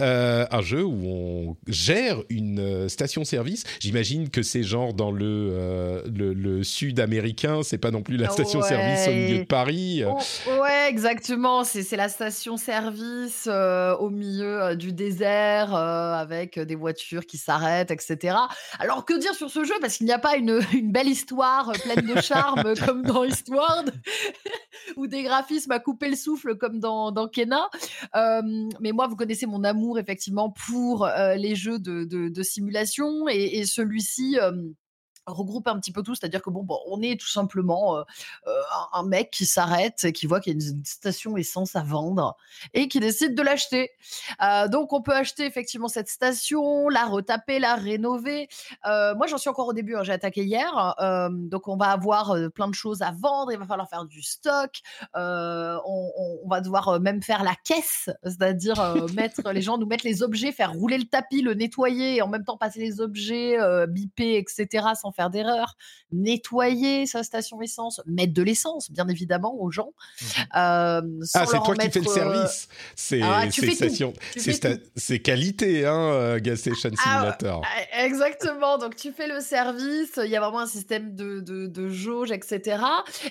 euh, un jeu où on gère une euh, station-service. J'imagine que c'est genre dans le, euh, le, sud américain, c'est pas non plus la station-service au milieu de Paris.
Oh, ouais, exactement. C'est la station-service au milieu du désert avec des voitures qui s'arrêtent, etc. Alors que dire sur ce jeu? Parce qu'il n'y a pas une, [LAUGHS] une, belle histoire pleine de charme [LAUGHS] comme dans Eastward, [LAUGHS] ou des graphismes à couper le souffle comme dans, dans Kena. mais moi, vous connaissez mon amour effectivement pour les jeux de, simulation. Et, celui-ci regroupe un petit peu tout, c'est-à-dire que bon, bon, on est tout simplement un, mec qui s'arrête, qui voit qu'il y a une station essence à vendre et qui décide de l'acheter. donc on peut acheter effectivement cette station, la retaper, la rénover. moi j'en suis encore au début, hein, j'ai attaqué hier, donc on va avoir plein de choses à vendre, il va falloir faire du stock, on, on, va devoir même faire la caisse, c'est-à-dire [LAUGHS] mettre les gens nous mettre les objets, faire rouler le tapis, le nettoyer et en même temps passer les objets, biper, etc. sans faire d'erreur, nettoyer sa station essence, mettre de l'essence, bien évidemment, aux gens.
Mmh ah, c'est toi qui fais le service. C'est ah, c'est qualité, hein, euh, Gas Station ah, Simulator.
exactement. Donc tu fais le service. Il y a vraiment un système de, de, jauge, etc.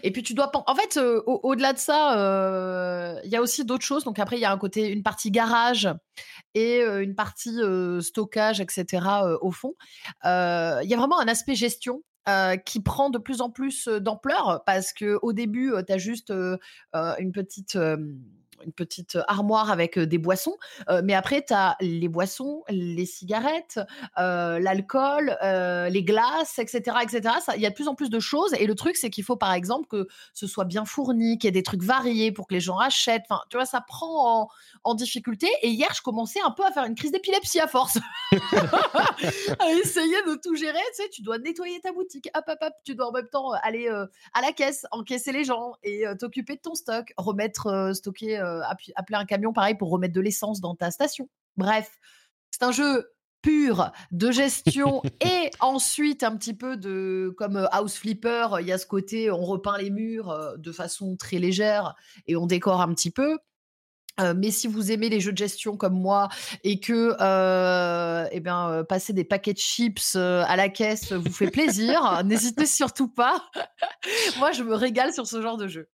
Et puis tu dois. En fait, euh, au-delà de ça, euh, il y a aussi d'autres choses. Donc après, il y a un côté, une partie garage et une partie stockage, etc. au fond. Il y a vraiment un aspect gestion qui prend de plus en plus d'ampleur parce que au début, tu as juste une petite une petite armoire avec des boissons. mais après, tu as les boissons, les cigarettes, l'alcool, les glaces, etc. etc. Il y a de plus en plus de choses. Et le truc, c'est qu'il faut, par exemple, que ce soit bien fourni, qu'il y ait des trucs variés pour que les gens achètent. Enfin, tu vois, ça prend en, en difficulté. Et hier, je commençais un peu à faire une crise d'épilepsie à force. [LAUGHS] à essayer de tout gérer. Tu sais, tu dois nettoyer ta boutique. Hop, hop, hop. Tu dois en même temps aller à la caisse, encaisser les gens et t'occuper de ton stock, remettre, stocker euh, appeler un camion pareil pour remettre de l'essence dans ta station. Bref, c'est un jeu pur de gestion [LAUGHS] et ensuite un petit peu de comme euh, House Flipper, il y a ce côté on repeint les murs euh, de façon très légère et on décore un petit peu. mais si vous aimez les jeux de gestion comme moi et que eh bien, passer des paquets de chips à la caisse vous fait plaisir, [LAUGHS] n'hésitez surtout pas. moi, je me régale sur ce genre de jeu.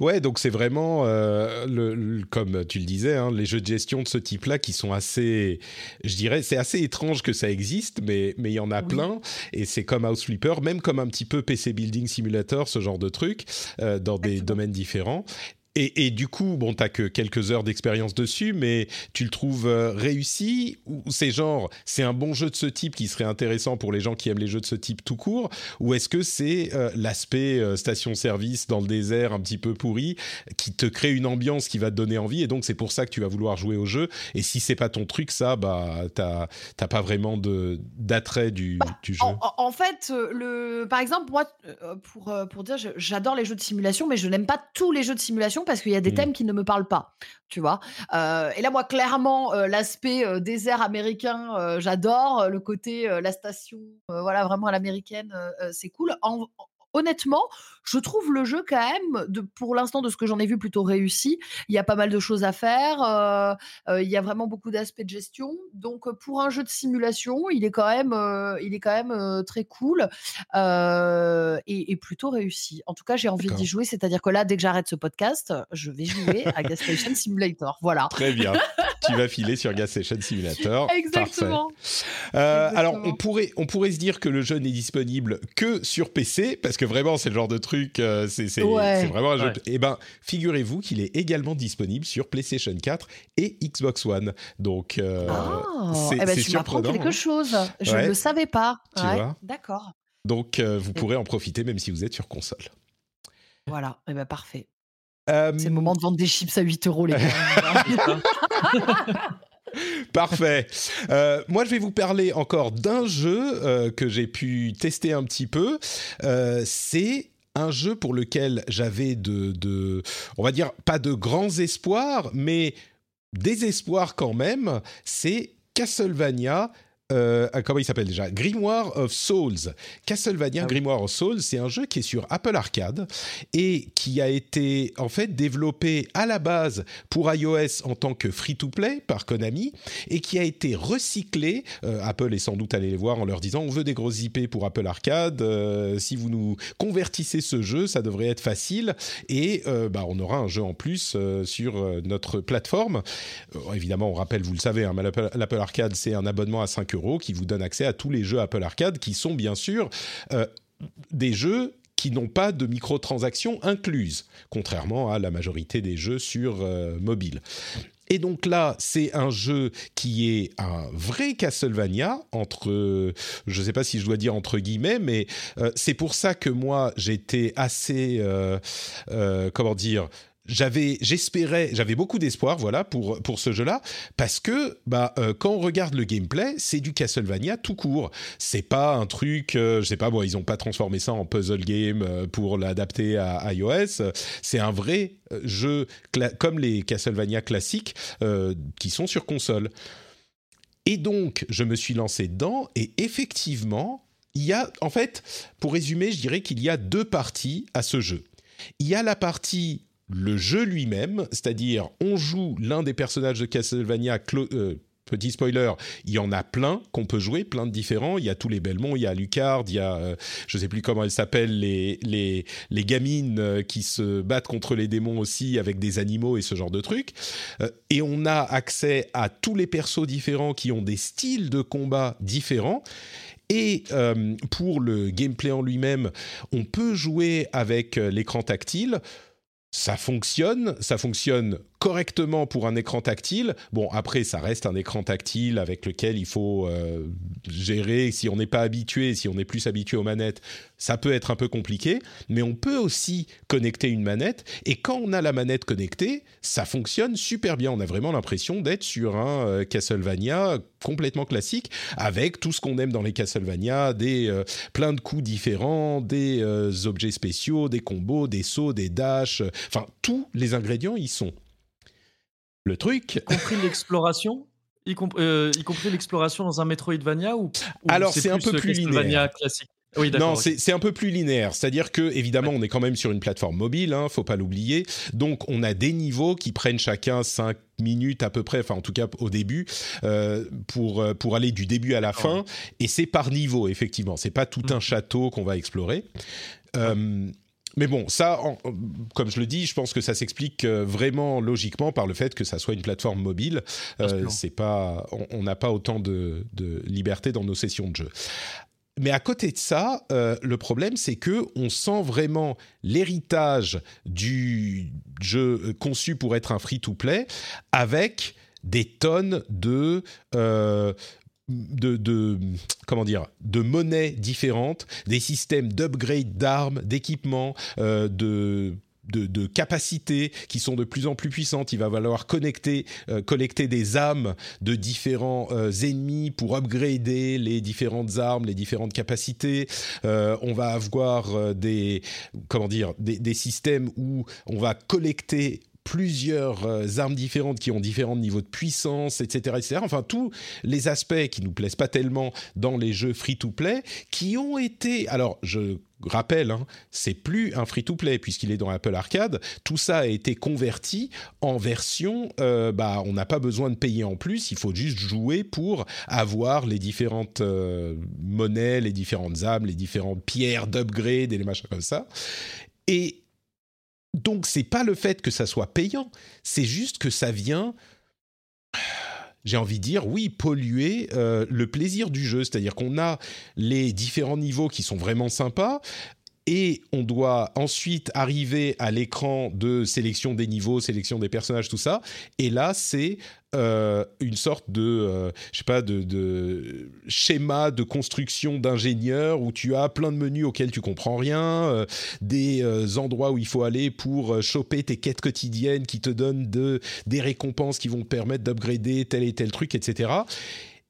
Ouais, donc c'est vraiment, euh, le, comme tu le disais, hein, les jeux de gestion de ce type-là qui sont assez, je dirais, c'est assez étrange que ça existe, mais mais il y en a plein. Et c'est comme House Flipper, même comme un petit peu PC Building Simulator, ce genre de truc, euh, dans des domaines différents. Et, et, du coup, bon, t'as que quelques heures d'expérience dessus, mais tu le trouves euh, réussi ou c'est genre, c'est un bon jeu de ce type qui serait intéressant pour les gens qui aiment les jeux de ce type tout court, ou est-ce que c'est euh, l'aspect euh, station-service dans le désert un petit peu pourri qui te crée une ambiance qui va te donner envie, et donc c'est pour ça que tu vas vouloir jouer au jeu. Et si c'est pas ton truc, ça, bah, t'as t'as pas vraiment de d'attrait du,
Bah,
du jeu.
En, en- fait, le, par exemple, moi, pour, pour dire, j'adore les jeux de simulation, mais je n'aime pas tous les jeux de simulation parce qu'il y a des
Mm.
thèmes qui ne me parlent pas, tu vois? Euh, et là, moi, clairement, euh, l'aspect euh, désert américain, j'adore. Le côté, la station, voilà, vraiment à l'américaine, c'est cool. En- honnêtement, je trouve le jeu quand même, de, pour l'instant, de ce que j'en ai vu, plutôt réussi. Il y a pas mal de choses à faire. euh, euh, il y a vraiment beaucoup d'aspects de gestion. Donc, euh, pour un jeu de simulation, il est quand même, euh, il est quand même très cool et, et plutôt réussi. En tout cas, j'ai envie d'y jouer. C'est-à-dire que là, dès que j'arrête ce podcast, je vais jouer à Gas Station Simulator. Voilà.
Très bien. tu vas filer sur [LAUGHS] Gas Station Simulator.
Exactement.
Alors, on pourrait, on pourrait se dire que le jeu n'est disponible que sur PC, parce que vraiment, c'est le genre de truc, euh, c'est c'est-
Ouais.
c'est vraiment un jeu.
Ouais.
Eh ben, figurez-vous qu'il est également disponible sur PlayStation 4 et Xbox One. Donc, euh,
Ah,
c'est
eh ben,
c'est
tu m'apprends
surprenant.
quelque
hein.
chose. Je
Ouais.
ne le savais pas.
Tu
Ouais,
vois.
D'accord.
Donc, euh, vous pourrez en profiter même si vous êtes sur console.
Voilà. Eh ben, parfait.
Euh,
C'est le moment de vendre des chips à 8 euros, les gars. [LAUGHS] [LAUGHS]
Parfait. Euh, moi, je vais vous parler encore d'un jeu euh, que j'ai pu tester un petit peu. Euh, c'est un jeu pour lequel j'avais de, de, on va dire, pas de grands espoirs, mais des espoirs quand même. C'est Castlevania. Euh, ah, comment il s'appelle déjà? Grimoire of Souls. Castlevania
Ah oui.
Grimoire of Souls, c'est un jeu qui est sur Apple Arcade et qui a été en fait développé à la base pour iOS en tant que free-to-play par Konami et qui a été recyclé. euh, Apple est sans doute allé les voir en leur disant on veut des grosses IP pour Apple Arcade. euh, si vous nous convertissez ce jeu, ça devrait être facile et bah, on aura un jeu en plus sur notre plateforme. Évidemment, on rappelle, vous le savez, hein, l'Apple Arcade c'est un abonnement à 5 euros qui vous donne accès à tous les jeux Apple Arcade qui sont bien sûr euh, des jeux qui n'ont pas de microtransactions incluses, contrairement à la majorité des jeux sur euh, mobile. Et donc là, c'est un jeu qui est un vrai Castlevania, entre, euh, je ne sais pas si je dois dire entre guillemets, mais c'est pour ça que moi, j'étais assez, comment dire, j'avais, j'espérais, j'avais beaucoup d'espoir, voilà, pour pour ce jeu-là, parce que bah euh, quand on regarde le gameplay, c'est du Castlevania tout court. C'est pas un truc, euh, je sais pas, ils ont pas transformé ça en puzzle game euh, pour l'adapter à iOS. C'est un vrai euh, jeu comme les Castlevania classiques qui sont sur console. Et donc, je me suis lancé dedans, et effectivement, il y a, en fait, pour résumer, je dirais qu'il y a deux parties à ce jeu. Il y a la partie le jeu lui-même, c'est-à-dire on joue l'un des personnages de Castlevania. Euh, Petit spoiler, il y en a plein qu'on peut jouer, plein de différents. Il y a tous les Belmont, il y a Lucard, il y a, euh, je sais plus comment elles s'appellent, les, les, gamines euh, qui se battent contre les démons aussi avec des animaux et ce genre de trucs. Euh, et on a accès à tous les persos différents qui ont des styles de combat différents. Et pour le gameplay en lui-même, on peut jouer avec l'écran tactile. Ça fonctionne, ça fonctionne correctement pour un écran tactile. Bon, après, ça reste un écran tactile avec lequel il faut euh, gérer. Si on n'est pas habitué, si on est plus habitué aux manettes, ça peut être un peu compliqué. Mais on peut aussi connecter une manette. Et quand on a la manette connectée, ça fonctionne super bien. On a vraiment l'impression d'être sur un euh, Castlevania complètement classique, avec tout ce qu'on aime dans les Castlevania, des euh, plein de coups différents, des euh, objets spéciaux, des combos, des sauts, des dashs. Enfin, tous les ingrédients y sont. Le truc,
Y compris l'exploration y, comp- euh, y compris l'exploration dans un Metroidvania ou, ou
Alors, c'est un peu plus linéaire.
classique? Oui, d'accord.
Non, c'est un peu plus linéaire. C'est-à-dire que, évidemment, on est quand même sur une plateforme mobile, hein, faut pas l'oublier. Donc, on a des niveaux qui prennent chacun 5 minutes à peu près, enfin, en tout cas au début, euh, pour, euh, pour aller du début à la fin. Et c'est par niveau, effectivement. C'est pas tout un
Mhm.
château qu'on va explorer. Euh, mais bon, ça, en- comme je le dis, je pense que ça s'explique euh, vraiment logiquement par le fait que ça soit une plateforme mobile. Euh, c'est pas, on- on n'a pas autant de, de liberté dans nos sessions de jeu. mais à côté de ça, euh, le problème c'est que on sent vraiment l'héritage du jeu conçu pour être un free-to-play avec des tonnes de euh, de, comment dire de monnaies différentes, des systèmes d'upgrade d'armes, d'équipements, euh, de de, capacités qui sont de plus en plus puissantes. Il va falloir connecter, euh, collecter des âmes de différents euh, ennemis pour upgrader les différentes armes, les différentes capacités. On va avoir des comment dire des, systèmes où on va collecter plusieurs euh, armes différentes qui ont différents niveaux de puissance, etc., etc. Enfin, tous les aspects qui nous plaisent pas tellement dans les jeux free-to-play, qui ont été... Alors, je rappelle, hein, c'est plus un free-to-play puisqu'il est dans Apple Arcade. Tout ça a été converti en version. Euh, bah, on n'a pas besoin de payer en plus. Il faut juste jouer pour avoir les différentes euh, monnaies, les différentes âmes, les différentes pierres d'upgrade et les machins comme ça. Et donc c'est pas le fait que ça soit payant, c'est juste que ça vient j'ai envie de dire, oui, polluer euh, le plaisir du jeu. C'est-à-dire qu'on a les différents niveaux qui sont vraiment sympas, et on doit ensuite arriver à l'écran de sélection des niveaux, sélection des personnages, tout ça. Et là, c'est euh, une sorte de, euh, je sais pas, de, schéma de construction d'ingénieur où tu as plein de menus auxquels tu comprends rien, euh, des endroits où il faut aller pour choper tes quêtes quotidiennes qui te donnent de, des récompenses qui vont te permettre d'upgrader tel et tel truc, etc.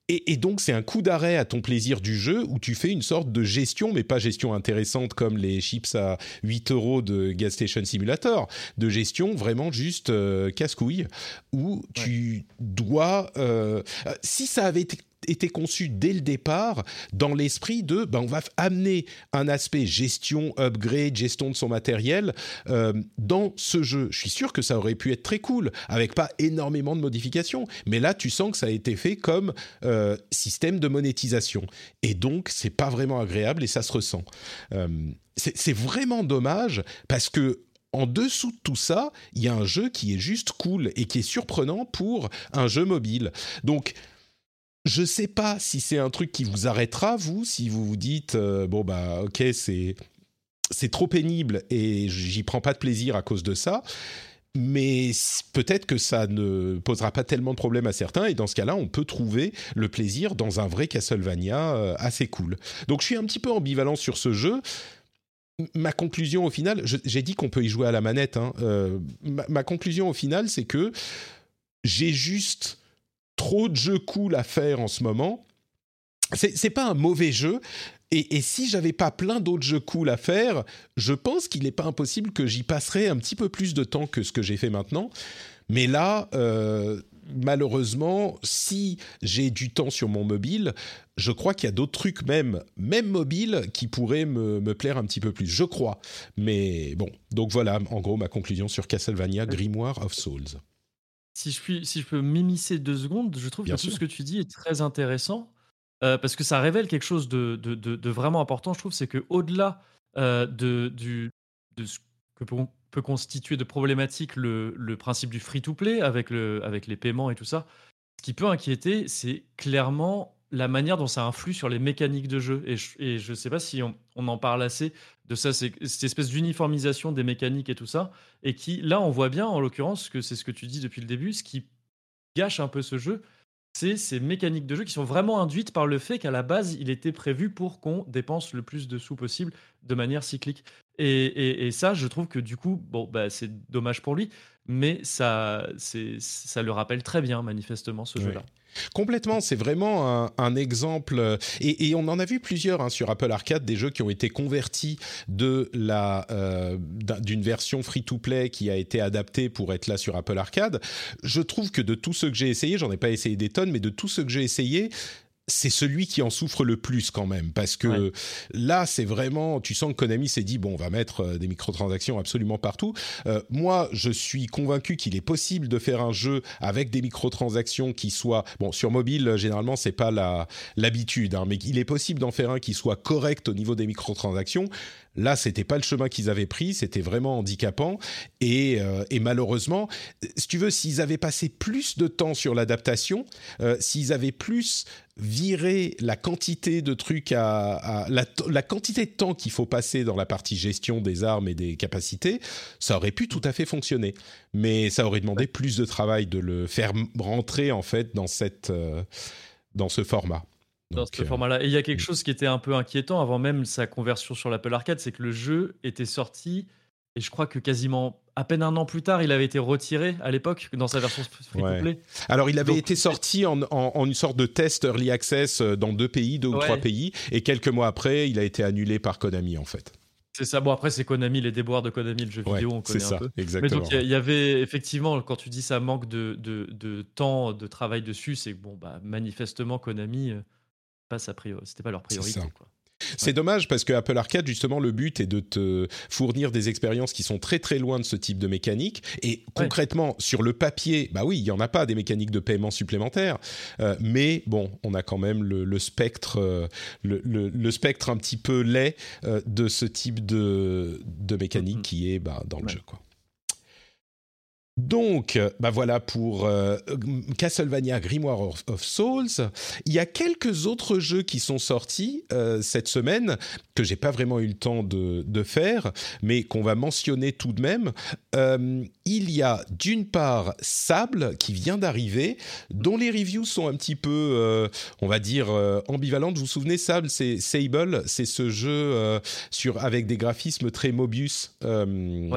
Et, et, donc, c'est un coup d'arrêt à ton plaisir du jeu où tu fais une sorte de gestion, mais pas gestion intéressante comme les chips à 8 euros de Gas Station Simulator, de gestion vraiment juste euh, casse-couille, où ouais. tu dois... Euh, si ça avait été été conçu dès le départ dans l'esprit de ben on va amener un aspect gestion, upgrade, gestion de son matériel euh, dans ce jeu. Je suis sûr que ça aurait pu être très cool avec pas énormément de modifications, mais là tu sens que ça a été fait comme euh, système de monétisation et donc c'est pas vraiment agréable et ça se ressent. Euh, c'est vraiment dommage parce que en dessous de tout ça, il y a un jeu qui est juste cool et qui est surprenant pour un jeu mobile. Donc je sais pas si c'est un truc qui vous arrêtera, vous, si vous vous dites euh, bon bah ok c'est c'est trop pénible et j'y prends pas de plaisir à cause de ça. Mais peut-être que ça ne posera pas tellement de problèmes à certains, et dans ce cas-là, on peut trouver le plaisir dans un vrai Castlevania euh, assez cool. Donc je suis un petit peu ambivalent sur ce jeu. Ma conclusion au final, j'ai dit qu'on peut y jouer à la manette. Hein, euh, ma, conclusion au final, c'est que j'ai juste trop de jeux cool à faire en ce moment. C'est pas un mauvais jeu. Et, et si j'avais pas plein d'autres jeux cool à faire, je pense qu'il n'est pas impossible que j'y passerais un petit peu plus de temps que ce que j'ai fait maintenant. Mais là, euh, malheureusement, si j'ai du temps sur mon mobile, je crois qu'il y a d'autres trucs même, même mobile, qui pourraient me, me, plaire un petit peu plus. Je crois. Mais bon, donc voilà, en gros, ma conclusion sur Castlevania Grimoire of Souls.
Si je, puis, si je peux m'immiscer deux secondes, je trouve Bien que sûr. tout ce que tu dis est très intéressant euh, parce que ça révèle quelque chose de, de, de, de vraiment important, je trouve, c'est qu'au-delà euh, de, du, de ce que peut, constituer de problématique le, le principe du free-to-play avec, le, avec les paiements et tout ça, ce qui peut inquiéter, c'est clairement la manière dont ça influe sur les mécaniques de jeu. Et je ne sais pas si on, on, en parle assez de ça, cette espèce d'uniformisation des mécaniques et tout ça, et qui, là, on voit bien, en l'occurrence, que c'est ce que tu dis depuis le début, ce qui gâche un peu ce jeu, c'est ces mécaniques de jeu qui sont vraiment induites par le fait qu'à la base, il était prévu pour qu'on dépense le plus de sous possible de manière cyclique. Et, et, et ça, je trouve que du coup, bon, bah, c'est dommage pour lui, mais ça, ça le rappelle très bien, manifestement, ce oui. jeu-là.
Complètement, c'est vraiment un, un exemple, et, et, on en a vu plusieurs hein, sur Apple Arcade, des jeux qui ont été convertis de la euh, d'une version free-to-play qui a été adaptée pour être là sur Apple Arcade. Je trouve que de tous ceux que j'ai essayé, j'en ai pas essayé des tonnes, mais de tous ceux que j'ai essayé, c'est celui qui en souffre le plus quand même parce que ouais. là c'est vraiment tu sens que Konami s'est dit bon on va mettre euh, des microtransactions absolument partout euh, moi je suis convaincu qu'il est possible de faire un jeu avec des microtransactions qui soient bon sur mobile généralement c'est pas la l'habitude hein, mais il est possible d'en faire un qui soit correct au niveau des microtransactions Là, c'était pas le chemin qu'ils avaient pris, c'était vraiment handicapant. Et, euh, et, malheureusement, si tu veux, s'ils avaient passé plus de temps sur l'adaptation, euh, s'ils avaient plus viré la quantité de trucs à, la, la, quantité de temps qu'il faut passer dans la partie gestion des armes et des capacités, ça aurait pu tout à fait fonctionner. Mais ça aurait demandé plus de travail de le faire rentrer en fait dans cette euh, dans ce format
dans ce euh, format-là. Et il y a quelque chose qui était un peu inquiétant avant même sa conversion sur l'Apple Arcade, c'est que le jeu était sorti, et je crois que quasiment à peine un an plus tard, il avait été retiré à l'époque dans sa version free
Alors, il avait été sorti en, une sorte de test early access euh, dans deux pays, deux ou trois pays, et quelques mois après, il a été annulé par Konami en fait.
C'est ça. Bon, après, c'est Konami, les déboires de Konami, le jeu vidéo, on connaît
ça,
un peu.
Exactement.
Mais donc, il y, avait effectivement, quand tu dis ça manque de, de, de temps, de travail dessus, c'est que, bon, bah, manifestement, Konami, euh, pas sa c'était pas leur priorité.
C'est dommage parce que Apple Arcade, justement, le but est de te fournir des expériences qui sont très très loin de ce type de mécanique. Et concrètement, sur le papier, bah oui, il y en a pas des mécaniques de paiement supplémentaires, euh, mais bon, on a quand même le, spectre, euh, le, spectre un petit peu laid euh, de ce type de, de mécanique mm-hmm. qui est bah, dans le jeu, quoi. Donc, bah voilà pour euh, Castlevania Grimoire of, Souls. Il y a quelques autres jeux qui sont sortis euh, cette semaine que j'ai pas vraiment eu le temps de, de faire, mais qu'on va mentionner tout de même. Euh, il y a d'une part Sable qui vient d'arriver, dont les reviews sont un petit peu, on va dire, ambivalentes. Vous vous souvenez, Sable, c'est Sable, c'est ce jeu sur avec des graphismes très Mobius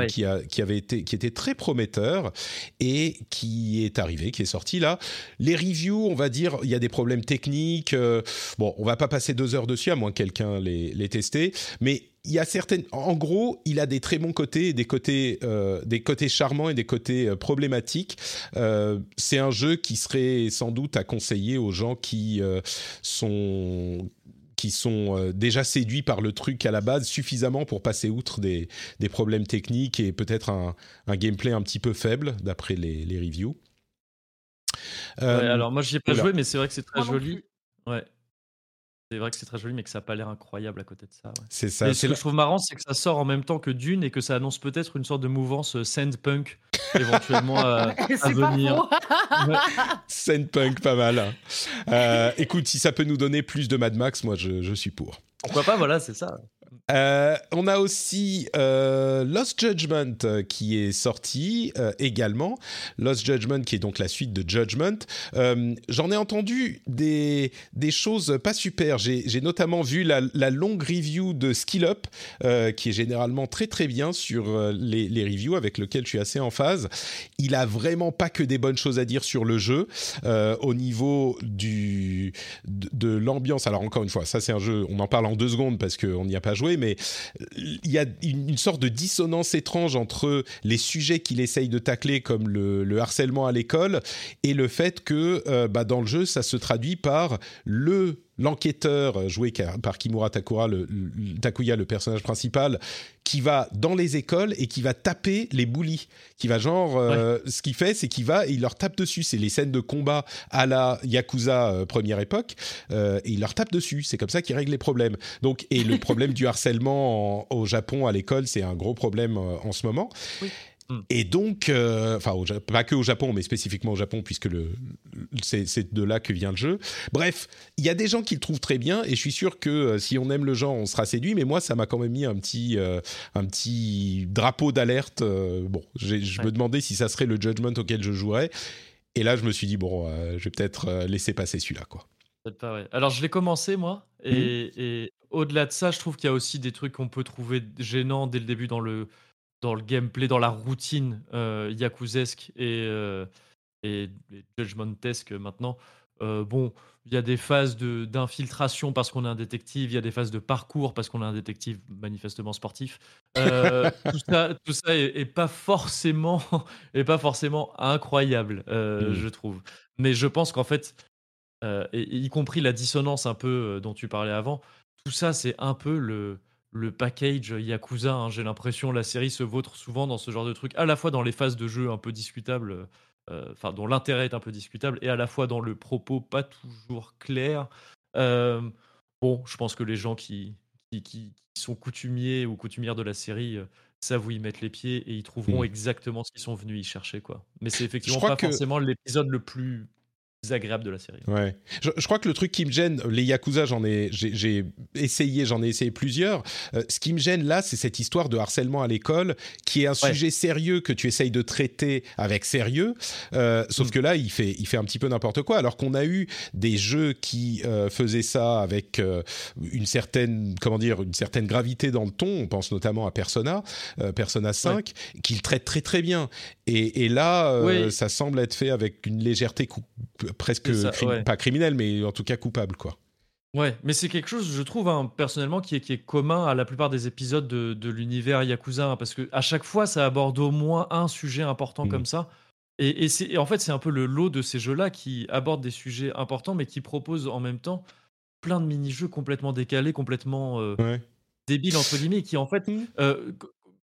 qui, a, qui avait été, qui était très prometteur et qui est arrivé, qui est sorti là. Les reviews, on va dire, il y a des problèmes techniques. Euh, bon, on va pas passer deux heures dessus à moins que quelqu'un les, les testé, mais il y a certaines. En gros, il a des très bons côtés, des côtés, euh, des côtés charmants et des côtés euh, problématiques. c'est un jeu qui serait sans doute à conseiller aux gens qui sont qui sont euh, déjà séduits par le truc à la base suffisamment pour passer outre des, des problèmes techniques et peut-être un, un, gameplay un petit peu faible d'après les, les, reviews.
Euh, alors moi j'y ai pas joué, mais c'est vrai que c'est très joli. Ouais. C'est vrai que c'est très joli, mais que ça n'a pas l'air incroyable à côté de ça.
C'est ça. Et
ce que je trouve marrant, c'est que ça sort en même temps que Dune et que ça annonce peut-être une sorte de mouvance euh, sandpunk [LAUGHS] éventuellement [LAUGHS] à, à venir.
Sandpunk, pas mal. Euh, écoute, si ça peut nous donner plus de Mad Max, moi je, je suis pour.
Pourquoi pas, voilà, c'est ça.
Euh, on a aussi euh, Lost Judgment euh, qui est sorti également. Lost Judgment qui est donc la suite de Judgment. J'en ai entendu des, des choses pas super. J'ai notamment vu la, longue review de Skill Up qui est généralement très très bien sur les, reviews avec lequel je suis assez en phase. Il a vraiment pas que des bonnes choses à dire sur le jeu au niveau du, de, de l'ambiance. Alors encore une fois, ça c'est un jeu, on en parle en deux secondes parce qu'on n'y a pas joué mais il y a une, sorte de dissonance étrange entre les sujets qu'il essaye de tacler, comme le, harcèlement à l'école, et le fait que euh, bah, dans le jeu, ça se traduit par le l'enquêteur joué par Kimura Takura, le, Takuya, le personnage principal, qui va dans les écoles et qui va taper les bullies. Qui va genre, euh, ce qu'il fait, c'est qu'il va et il leur tape dessus. C'est les scènes de combat à la Yakuza euh, première époque. Euh, et il leur tape dessus. C'est comme ça qu'il règle les problèmes. Donc, et le problème du harcèlement au Japon à l'école, c'est un gros problème en ce moment. Oui. Mm. Et donc, euh, enfin, pas que au Japon, mais spécifiquement au Japon, puisque le, c'est de là que vient le jeu. Bref, il y a des gens qui le trouvent très bien, et je suis sûr que euh, si on aime le genre, on sera séduit. Mais moi, ça m'a quand même mis un petit, euh, un petit drapeau d'alerte. bon, je me demandais si ça serait le Judgment auquel je jouerais. Et là, je me suis dit, bon, je vais peut-être laisser passer celui-là, quoi.
Pas, Alors, je l'ai commencé, moi, et, mmh. et au-delà de ça, je trouve qu'il y a aussi des trucs qu'on peut trouver gênants dès le début dans le dans le gameplay, dans la routine euh, yakuzesque et, euh, et, judgmentesque maintenant. Euh, bon, il y a des phases d'infiltration parce qu'on est un détective, il y a des phases de parcours parce qu'on est un détective manifestement sportif. [LAUGHS] tout ça, tout ça est, pas forcément, [LAUGHS] est pas forcément incroyable, mmh. je trouve. Mais je pense qu'en fait, y compris la dissonance un peu dont tu parlais avant, tout ça, c'est un peu le, le package Yakuza. Hein. J'ai l'impression la série se vautre souvent dans ce genre de truc, à la fois dans les phases de jeu un peu discutables, euh, enfin dont l'intérêt est un peu discutable, et à la fois dans le propos pas toujours clair. Euh, bon, je pense que les gens qui, qui, sont coutumiers ou coutumières de la série euh, savent où ils mettent les pieds et ils trouveront
Mm.
exactement ce qu'ils sont venus y chercher. quoi. Mais c'est effectivement pas
que-
forcément l'épisode le plus agréable de la série.
Ouais. Je, je crois que le truc qui me gêne, les Yakuza, j'en ai, j'ai, j'ai essayé, j'en ai essayé plusieurs. Euh, ce qui me gêne là, c'est cette histoire de harcèlement à l'école, qui est un
Ouais.
sujet sérieux que tu essayes de traiter avec sérieux. Euh, sauf
Mm.
que là, il fait, il fait un petit peu n'importe quoi. Alors qu'on a eu des jeux qui euh, faisaient ça avec une certaine, comment dire, une certaine gravité dans le ton. On pense notamment à Persona, Persona 5, qui le traite très très bien. Et, et là, euh, ça semble être fait avec une légèreté coup- presque
C'est ça,
cri-
ouais.
pas criminelle, mais en tout cas coupable, quoi.
Ouais, mais c'est quelque chose, je trouve, hein, personnellement, qui est, qui est commun à la plupart des épisodes de, de l'univers Yakuza, hein, parce que à chaque fois, ça aborde au moins un sujet important
Mhm.
comme ça. Et, et c'est, et en fait, c'est un peu le lot de ces jeux-là qui abordent des sujets importants, mais qui proposent en même temps plein de mini-jeux complètement décalés, complètement euh,
Ouais.
débiles, entre guillemets, et qui, en fait,
Mhm.
euh,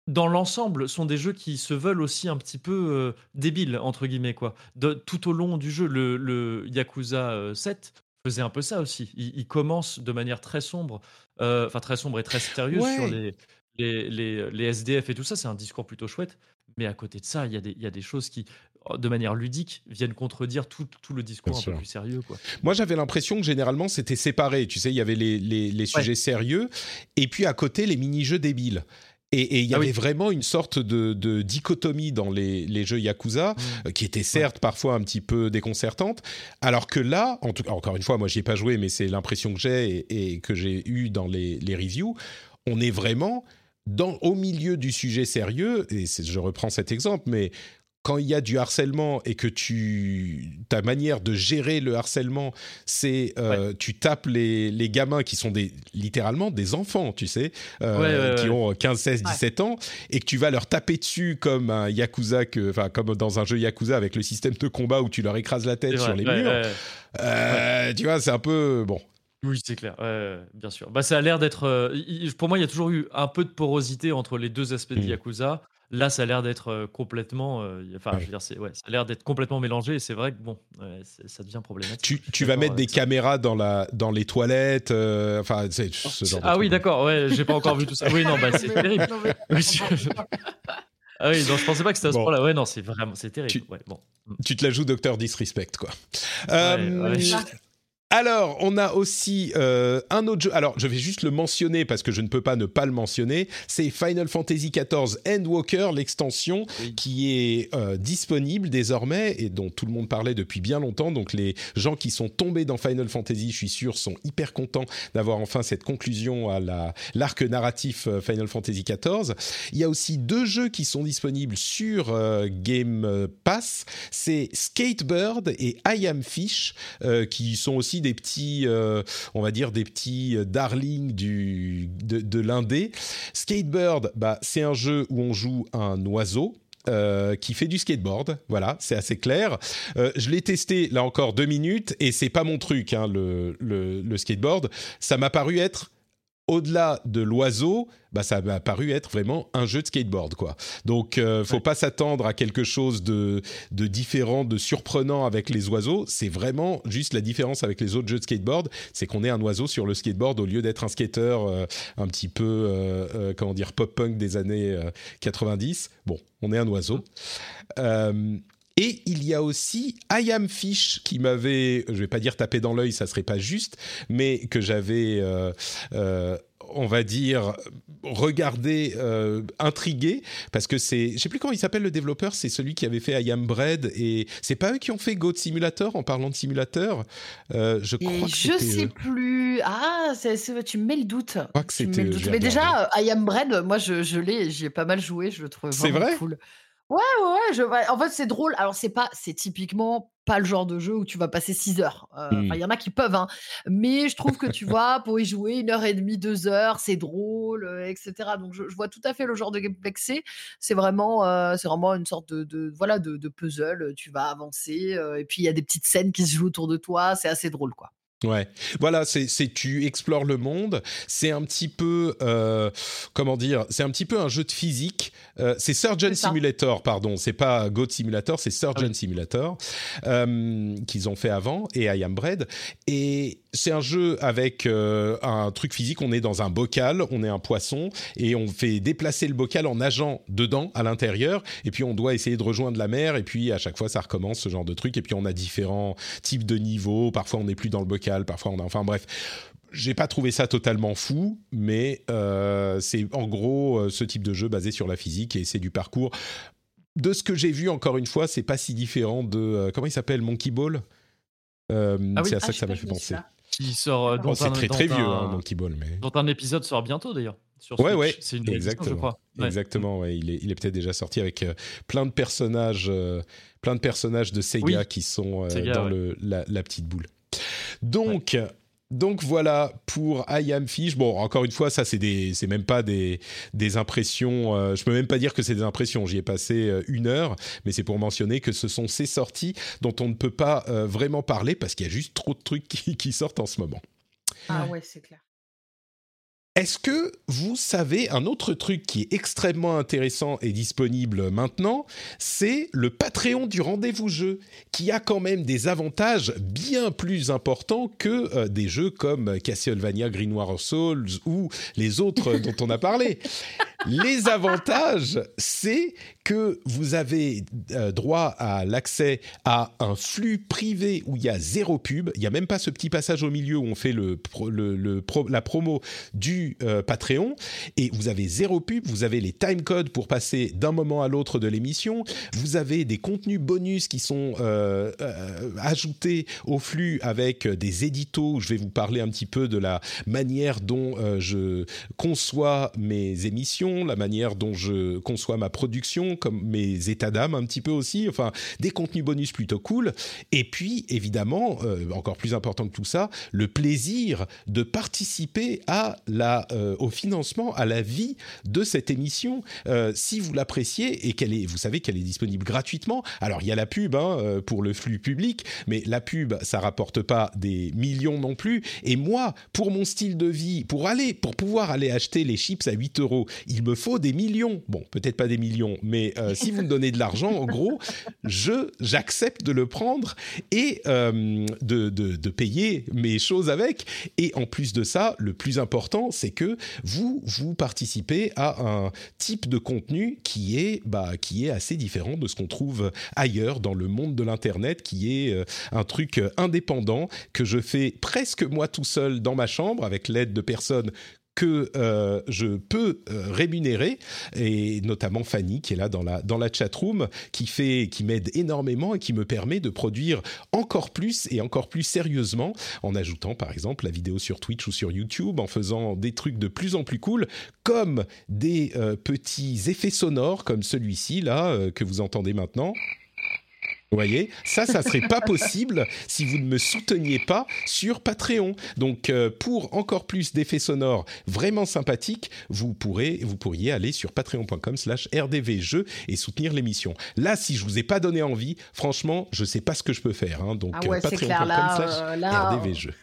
dans l'ensemble, sont des jeux qui se veulent aussi un petit peu euh, débiles, entre guillemets, quoi. De- tout au long du jeu, le, le Yakuza euh, 7 faisait un peu ça aussi. Il, il commence de manière très sombre, euh, enfin très sombre et très sérieuse
Ouais.
sur les, les, les, les SDF et tout ça. C'est un discours plutôt chouette. Mais à côté de ça, il y, a des- il y a des choses qui, de manière ludique, viennent contredire tout, tout le discours
Bien
un peu plus sérieux. Quoi.
Moi, j'avais l'impression que généralement, c'était séparé. Tu sais, il y avait les, les, les sujets sérieux, et puis à côté, les mini-jeux débiles. Et, il y
Ah
avait
oui.
vraiment une sorte de, de dichotomie dans les, les jeux Yakuza, euh, qui était certes parfois un petit peu déconcertante, alors que là, en tout, encore une fois, moi j'y ai pas joué, mais c'est l'impression que j'ai et, et que j'ai eu dans les, les reviews, on est vraiment dans, au milieu du sujet sérieux, et je reprends cet exemple, mais quand il y a du harcèlement et que tu ta manière de gérer le harcèlement, c'est euh, tu tapes les, les gamins qui sont des littéralement des enfants, tu sais, euh,
Ouais, ouais,
qui ont 15, 16, 17 ans, et que tu vas leur taper dessus comme un yakuza, que, enfin comme dans un jeu yakuza avec le système de combat où tu leur écrases la tête sur les
ouais,
murs.
ouais, ouais.
Euh, Tu vois, c'est un peu bon.
Oui, c'est clair, ouais, bien sûr. Bah, ça a l'air d'être. euh, pour moi, il y a toujours eu un peu de porosité entre les deux aspects de
Mm.
Yakuza. Là, ça a l'air d'être euh, complètement. euh, Enfin,
Ouais.
je veux dire, c'est, ouais, ça a l'air d'être complètement mélangé. Et c'est vrai que bon, ouais, ça devient problématique.
Tu, tu vas mettre des
ça.
caméras dans la dans les toilettes, euh, enfin c'est ce genre de
Ah oui,
truc.
d'accord. Ouais, j'ai pas encore vu tout ça. Oui, non, bah, c'est [LAUGHS] terrible. [LAUGHS] Ah oui, non, je pensais pas que c'était à ce
Bon.
point-là. Ouais, non, c'est vraiment, c'est terrible.
Tu-
Ouais, bon.
Tu te la joues Docteur Disrespect quoi.
Ouais,
Euh. Alors, on a aussi euh, un autre jeu. Alors, je vais juste le mentionner parce que je ne peux pas ne pas le mentionner. C'est Final Fantasy XIV Endwalker, l'extension
Oui.
qui est euh, disponible désormais et dont tout le monde parlait depuis bien longtemps. Donc, les gens qui sont tombés dans Final Fantasy, je suis sûr, sont hyper contents d'avoir enfin cette conclusion à la l'arc narratif euh, Final Fantasy XIV. Il y a aussi deux jeux qui sont disponibles sur euh, Game Pass. C'est Skatebird et I Am Fish, euh, qui sont aussi des petits, euh, on va dire des petits euh, darlings du de, de l'indé. Skatebird, bah c'est un jeu où on joue un oiseau. euh, qui fait du skateboard, voilà, c'est assez clair. Je l'ai testé là encore deux minutes et c'est pas mon truc, hein, le, le skateboard. Ça m'a paru être au-delà de l'oiseau, bah ça m'a paru être vraiment un jeu de skateboard quoi. Donc euh, faut
Ouais.
pas s'attendre à quelque chose de de différent, de surprenant avec les oiseaux. C'est vraiment juste la différence avec les autres jeux de skateboard, c'est qu'on est un oiseau sur le skateboard au lieu d'être un skater euh, un petit peu euh, euh, comment dire pop punk des années euh, 90. Bon, on est un oiseau. Et il y a aussi I Am Fish qui m'avait, je vais pas dire tapé dans l'œil, ça serait pas juste, mais que j'avais, euh, euh, on va dire, regardé, euh, intrigué, parce que c'est, je sais plus comment il s'appelle le développeur, c'est celui qui avait fait I Am Bread, et c'est pas eux qui ont fait Goat Simulator en parlant de simulateur. Je crois
Et
que
je sais
eux.
plus. Ah, c'est- c'est- tu me mets le doute.
Je crois que c'était
Mais déjà, I Am Bread, moi, je, je l'ai, j'y ai pas mal joué, je le trouve
C'est
vraiment
vrai?
cool. Ouais, ouais, ouais, je, ouais, En fait, c'est drôle. Alors, c'est pas, c'est typiquement pas le genre de jeu où tu vas passer 6 heures. Euh, il y en a qui peuvent, hein. Mais je trouve que tu [LAUGHS] vois, pour y jouer une heure et demie, deux heures, c'est drôle, euh, etc. Donc, je, je vois tout à fait le genre de gameplay que c'est. C'est vraiment, euh, c'est vraiment une sorte de, de voilà, de, de puzzle. Tu vas avancer, euh, et puis il y a des petites scènes qui se jouent autour de toi. C'est assez drôle, quoi.
Ouais, voilà, c'est tu explores le monde. C'est un petit peu euh, comment dire, c'est un petit peu un jeu de physique. Euh, c'est Surgeon. Simulator, pardon. C'est pas Goat Simulator, c'est Surgeon
Ah oui.
Simulator euh, qu'ils ont fait avant et I Am Bread. Et c'est un jeu avec euh, un truc physique. On est dans un bocal, on est un poisson et on fait déplacer le bocal en nageant dedans, à l'intérieur. Et puis on doit essayer de rejoindre la mer. Et puis à chaque fois, ça recommence ce genre de truc. Et puis on a différents types de niveaux. Parfois, on n'est plus dans le bocal. Parfois, on a. Enfin bref. J'ai pas trouvé ça totalement fou, mais euh, c'est en gros euh, ce type de jeu basé sur la physique et c'est du parcours. De ce que j'ai vu, encore une fois, c'est pas si différent de comment il s'appelle? Monkey Ball?
Ah
c'est à ça
Ah,
que ça m'a fait penser.
Qui sort euh,
Bon,
dans
c'est
un,
très
dans
très vieux,
un-
hein, Monkey Ball, mais.
dont un épisode sort bientôt d'ailleurs. sur
Ouais,
c'est une édition,
exactement.
je crois. Ouais.
Exactement, ouais, il est, il est peut-être déjà sorti avec euh, plein de personnages, euh, plein de personnages de Sega
Oui.
qui sont euh,
Sega,
dans
ouais.
le, la, la petite boule. Donc, donc voilà pour I Am Fish. Bon, encore une fois, ça c'est des, c'est même pas des, des impressions. euh, je peux même pas dire que c'est des impressions. J'y ai passé euh, une heure, mais c'est pour mentionner que ce sont ces sorties dont on ne peut pas euh, vraiment parler parce qu'il y a juste trop de trucs qui, qui sortent en ce moment.
Ah ouais, c'est clair.
Est-ce que vous savez un autre truc qui est extrêmement intéressant et disponible maintenant? C'est le Patreon du rendez-vous jeu, qui a quand même des avantages bien plus importants que euh, des jeux comme Castlevania Green Souls ou les autres [LAUGHS] dont on a parlé. Les avantages, c'est que vous avez euh, droit à l'accès à un flux privé où il y a zéro pub. Il n'y a même pas ce petit passage au milieu où on fait la promo du euh, Patreon. Et vous avez zéro pub. Vous avez les timecodes pour passer d'un moment à l'autre de l'émission. Vous avez des contenus bonus qui sont euh, ajoutés au flux avec des éditos. Je vais vous parler un petit peu de la manière dont je conçois mes émissions, la manière dont je conçois ma production, comme mes états d'âme un petit peu aussi, enfin des contenus bonus plutôt cool. Et puis évidemment, euh, encore plus important que tout ça, le plaisir de participer à la, euh, au financement, à la vie de cette émission. Euh, si vous l'appréciez et qu'elle est, vous savez qu'elle est disponible gratuitement. Alors il y a la pub hein, pour le flux public, mais la pub ça rapporte pas des millions non plus. Et moi, pour mon style de vie, pour aller, pour pouvoir aller acheter les chips à 8 euros, il me faut des millions. Bon, peut-être pas des millions, mais euh, si vous me donnez de l'argent, en gros, je j'accepte de le prendre et euh, de, de, payer mes choses avec. Et en plus de ça, le plus important, c'est que vous vous participez à un type de contenu qui est bah, qui est assez différent de ce qu'on trouve ailleurs dans le monde de l'internet, qui est euh, un truc indépendant que je fais presque moi tout seul dans ma chambre avec l'aide de personnes que euh, je peux euh, rémunérer et notamment Fanny qui est là dans la dans la chatroom qui fait qui m'aide énormément et qui me permet de produire encore plus et encore plus sérieusement en ajoutant par exemple la vidéo sur Twitch ou sur YouTube en faisant des trucs de plus en plus cool comme des euh, petits effets sonores comme celui-ci là que vous entendez maintenant vous voyez, ça, ça serait pas possible si vous ne me souteniez pas sur Patreon. Donc, euh, pour encore plus d'effets sonores vraiment sympathiques, vous pourrez, vous pourriez aller sur patreon.com/slash rdvjeux et soutenir l'émission. Là, si je vous ai pas donné envie, franchement, je sais pas ce que je peux faire. hein. donc,
Ah ouais, là,
patreon.com/slash
euh,
rdvjeux.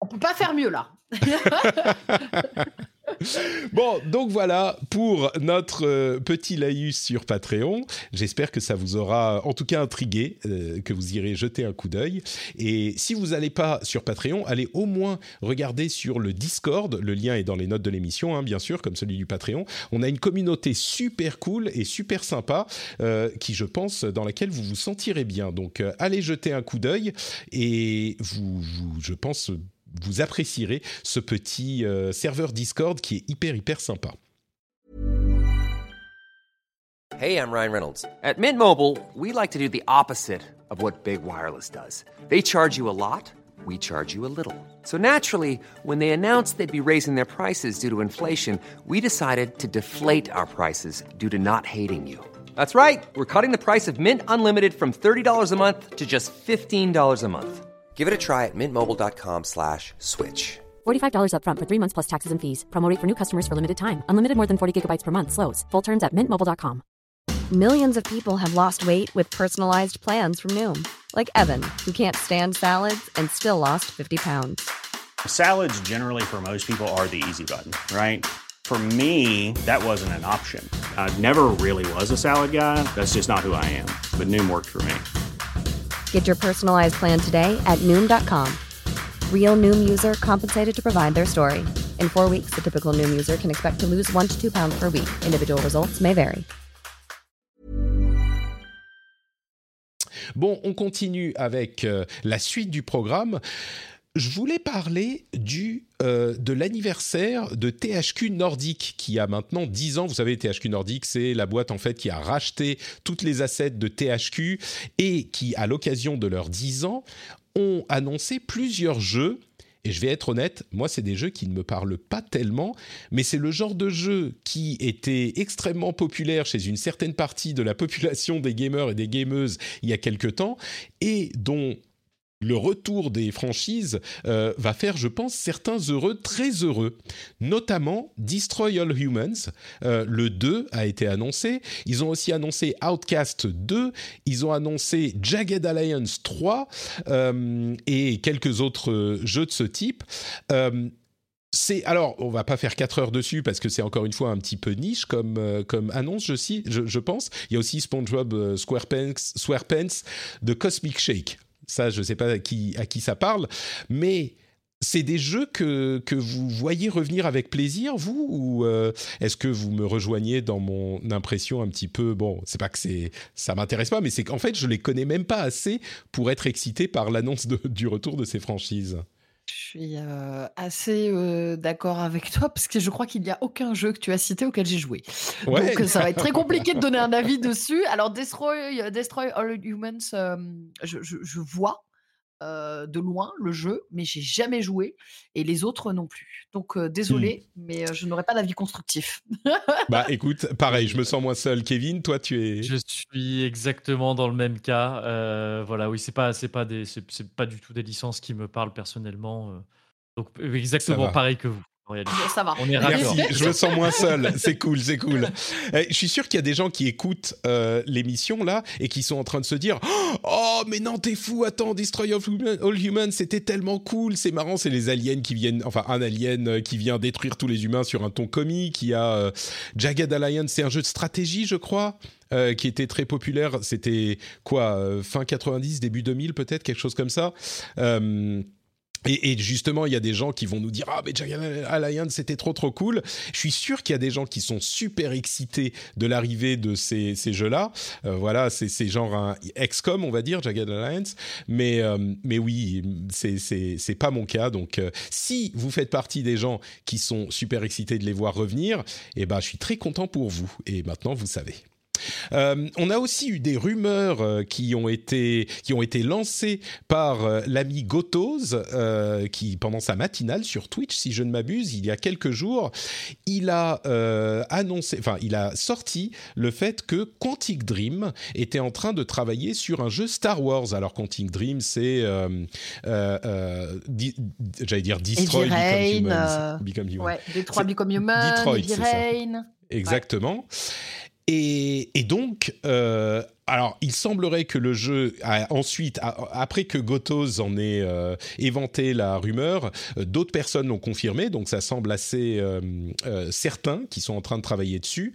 On peut pas faire mieux là. [LAUGHS]
Bon, donc voilà pour notre euh, petit laïus sur Patreon. J'espère que ça vous aura en tout cas intrigué, euh, que vous irez jeter un coup d'œil. Et si vous n'allez pas sur Patreon, allez au moins regarder sur le Discord. Le lien est dans les notes de l'émission, hein, bien sûr, comme celui du Patreon. On a une communauté super cool et super sympa euh, qui, je pense, dans laquelle vous vous sentirez bien. Donc, allez jeter un coup d'œil et vous, je pense, vous apprécierez ce petit euh, serveur Discord qui est hyper hyper sympa.
Hey, I'm Ryan Reynolds. At Mint Mobile, we like to do the opposite of what Big Wireless does. They charge you a lot, we charge you a little. So naturally, when they announced they'd be raising their prices due to inflation, we decided to deflate our prices due to not hating you. That's right. We're cutting the price of Mint Unlimited from $30 a month to just $15 a month. Give it a try at mintmobile.com slash switch.
$45 upfront for three months plus taxes and fees. Promo rate for new customers for limited time. Unlimited more than 40 gigabytes per month. Slows. Full terms at mintmobile.com.
Millions of people have lost weight with personalized plans from Noom, like Evan, who can't stand salads and still lost 50 pounds.
Salads, generally, for most people, are the easy button, right? For me, that wasn't an option. I never really was a salad guy. That's just not who I am. But Noom worked for me.
Get your personalized plan today at Noom.com. Real Noom user compensated to provide their story. In four weeks, the typical Noom user can expect to lose one to two pounds per week. Individual results may vary.
Bon, on continue avec euh, la suite du programme. Je voulais parler du, euh, de l'anniversaire de THQ Nordic qui a maintenant 10 ans. Vous savez, THQ Nordic, c'est la boîte en fait qui a racheté toutes les assets de THQ et qui, à l'occasion de leurs 10 ans, ont annoncé plusieurs jeux. Et je vais être honnête, moi, c'est des jeux qui ne me parlent pas tellement, mais c'est le genre de jeu qui était extrêmement populaire chez une certaine partie de la population des gamers et des gameuses il y a quelque temps, et dont le retour des franchises euh, va faire, je pense, certains heureux très heureux. Notamment Destroy All Humans. Euh, le 2 a été annoncé. Ils ont aussi annoncé Outcast 2. Ils ont annoncé Jagged Alliance 3 euh, et quelques autres jeux de ce type. c'est alors, on va pas faire 4 heures dessus parce que c'est encore une fois un petit peu niche comme, comme annonce, je, je, je, pense. Il y a aussi SpongeBob SquarePants, SquarePants de Cosmic Shake. Ça, je ne sais pas à qui, ça parle, mais c'est des jeux que, que vous voyez revenir avec plaisir, vous Ou euh, est-ce que vous me rejoignez dans mon impression un petit peu Bon, c'est pas que c'est, ça m'intéresse pas, mais c'est qu'en fait, je les connais même pas assez pour être excité par l'annonce du retour de ces franchises.
Je suis euh, assez euh, d'accord avec toi parce que je crois qu'il n'y a aucun jeu que tu as cité auquel j'ai joué.
Ouais.
Donc ça va être très compliqué de donner un avis [LAUGHS] dessus. Alors Destroy, Destroy All Humans, euh, je, je- je vois euh, de loin le jeu, mais j'ai jamais joué et les autres non plus. Donc euh, désolé, mais euh, je n'aurai pas d'avis constructif.
Bah écoute, pareil, je me [LAUGHS] sens moins seul. Kevin, toi, tu es.
Je suis exactement dans le même cas. Euh, voilà, oui, c'est pas, c'est pas des, c'est, pas du tout des licences qui me parlent personnellement. Donc exactement pareil que vous. Réalité.
ça va.
On est
Merci, je me sens moins seul. C'est cool, c'est cool. Eh, Je suis sûr qu'il y a des gens qui écoutent euh, l'émission là et qui sont en train de se dire Oh, mais non, t'es fou, attends, Destroy of All Humans, c'était tellement cool, c'est marrant, c'est les aliens qui viennent, enfin, un alien euh, qui vient détruire tous les humains sur un ton comique. Il y a euh, Jagged Alliance, c'est un jeu de stratégie, je crois. euh, qui était très populaire, c'était quoi, euh, fin 90, début 2000 peut-être, quelque chose comme ça. Euh, et, justement, il y a des gens qui vont nous dire ah mais Jagged Alliance c'était trop trop cool. Je suis sûr qu'il y a des gens qui sont super excités de l'arrivée de ces, ces jeux-là. Euh, voilà, c'est genre un XCOM on va dire Jagged Alliance. Mais euh, mais oui, c'est c'est pas mon cas. Donc euh, si vous faites partie des gens qui sont super excités de les voir revenir, eh ben je suis très content pour vous. Et maintenant vous savez. Euh, on a aussi eu des rumeurs euh, qui ont été qui ont été lancées par euh, l'ami Gotoz euh, qui pendant sa matinale sur Twitch si je ne m'abuse il y a quelques jours il a euh, annoncé enfin il a sorti le fait que Quantic Dream était en train de travailler sur un jeu Star Wars alors Quantic Dream c'est euh, euh, euh, di- j'allais dire Destroy Become
Rain,
Humans.
euh,
Become Humans.
Ouais, Become Human,
Detroit.
Rain.
Exactement. Et, donc, euh, alors, il semblerait que le jeu, ensuite, après que Gotos en ait euh, éventé la rumeur, euh, d'autres personnes l'ont confirmé, donc ça semble assez euh, certain qu'ils sont en train de travailler dessus.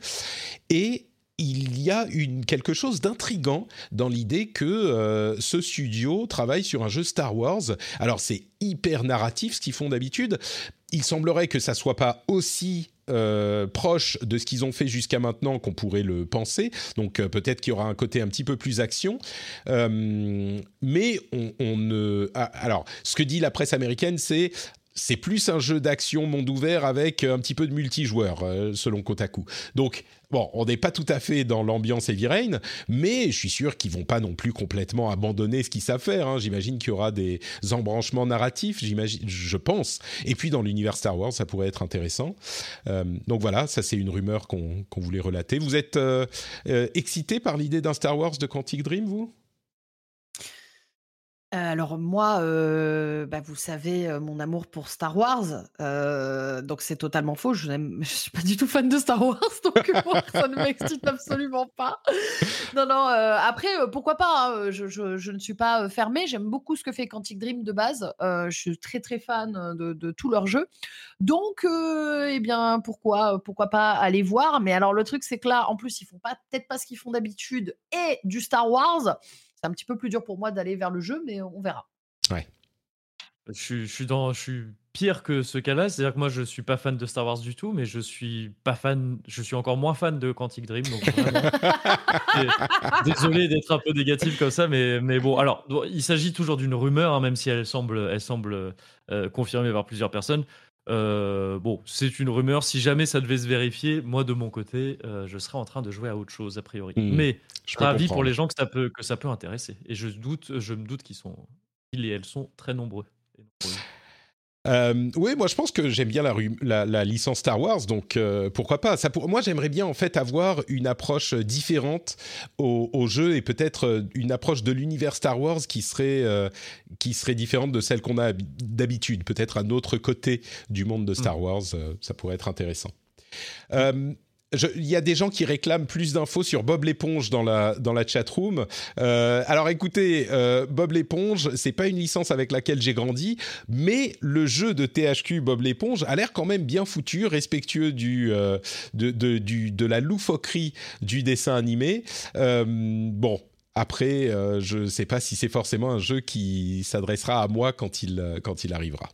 Et il y a quelque chose d'intrigant dans l'idée que ce studio travaille sur un jeu Star Wars. Alors, c'est hyper narratif ce qu'ils font d'habitude. Il semblerait que ça soit pas aussi euh, proche de ce qu'ils ont fait jusqu'à maintenant qu'on pourrait le penser. Donc euh, peut-être qu'il y aura un côté un petit peu plus action. Euh, mais on, ne... ah, alors, ce que dit la presse américaine, c'est... C'est plus un jeu d'action monde ouvert avec un petit peu de multijoueur, euh, selon Kotaku. Donc, bon, on n'est pas tout à fait dans l'ambiance Heavy mais je suis sûr qu'ils vont pas non plus complètement abandonner ce qu'ils savent faire. hein. J'imagine qu'il y aura des embranchements narratifs, j'imagine, je pense. Et puis dans l'univers Star Wars, ça pourrait être intéressant. Euh, donc voilà, ça c'est une rumeur qu'on voulait relater. Vous êtes euh, euh, excité par l'idée d'un Star Wars de Quantic Dream, vous?
Euh, Alors moi, euh, bah, vous savez euh, mon amour pour Star Wars, euh, donc c'est totalement faux. Je [LAUGHS] je suis pas du tout fan de Star Wars, [LAUGHS] donc moi, ça ne m'excite absolument pas. Non, non. euh, après, euh, pourquoi pas hein, je, ne suis pas euh, fermée. J'aime beaucoup ce que fait Quantic Dream de base. Euh, je suis très très fan euh, de, tous leurs jeux. Donc, euh, eh bien, pourquoi pourquoi pas aller voir Mais alors le truc, c'est que là, en plus, ils font pas peut-être pas ce qu'ils font d'habitude et du Star Wars. C'est un petit peu plus dur pour moi d'aller vers le jeu, mais on verra.
Je suis, je suis dans, je suis pire que ce cas-là. C'est-à-dire que moi, je suis pas fan de Star Wars du tout, mais je suis pas fan, je suis encore moins fan de Quantic Dream. Donc vraiment, [LAUGHS] désolé d'être un peu négatif comme ça, mais, mais bon. Alors, il s'agit toujours d'une rumeur, hein, même si elle semble, elle semble euh, confirmée par plusieurs personnes. Euh, bon, c'est une rumeur. Si jamais ça devait se vérifier, moi de mon côté, euh, je serais en train de jouer à autre chose a priori.
Hmm,
mais
Je
ravi pour les gens que ça peut que ça peut intéresser. Et je doute, je me doute qu'ils sont, ils et elles sont très nombreux. et.
Euh, oui, moi je pense que j'aime bien la, ru- la, la licence Star Wars, donc euh, pourquoi pas. Ça pour... Moi j'aimerais bien en fait avoir une approche différente au, au jeu et peut-être euh, une approche de l'univers Star Wars qui serait, euh, qui serait différente de celle qu'on a habi- d'habitude. Peut-être un autre côté du monde de Star Wars, euh, ça pourrait être intéressant. Euh, je- Il y a des gens qui réclament plus d'infos sur Bob l'éponge dans la dans la chat room. Euh, alors écoutez, euh, Bob l'éponge, c'est pas une licence avec laquelle j'ai grandi, mais le jeu de THQ Bob l'éponge a l'air quand même bien foutu, respectueux du euh, de, de de la loufoquerie du dessin animé. Bon. Après, je ne sais pas si c'est forcément un jeu qui s'adressera à moi quand il, quand il arrivera.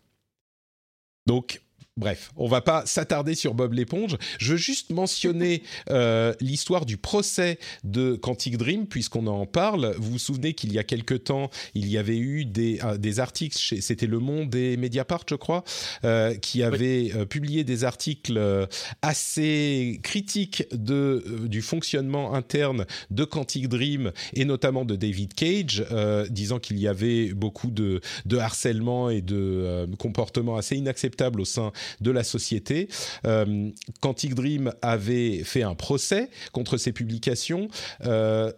Donc, bref, on va pas s'attarder sur Bob l'éponge. Je veux juste mentionner [LAUGHS] euh, l'histoire du procès de Quantic Dream, puisqu'on en parle. Vous vous souvenez qu'il y a quelque temps, il y avait eu des, euh, des articles, c'était Le Monde et Mediapart, je crois, euh, qui avaient publié des articles assez critiques de, du fonctionnement interne de Quantic Dream et notamment de David Cage, disant qu'il y avait beaucoup de, de harcèlement et de comportements assez inacceptables au sein de la société. Euh, Quantic Dream avait fait un procès contre ces publications. Euh,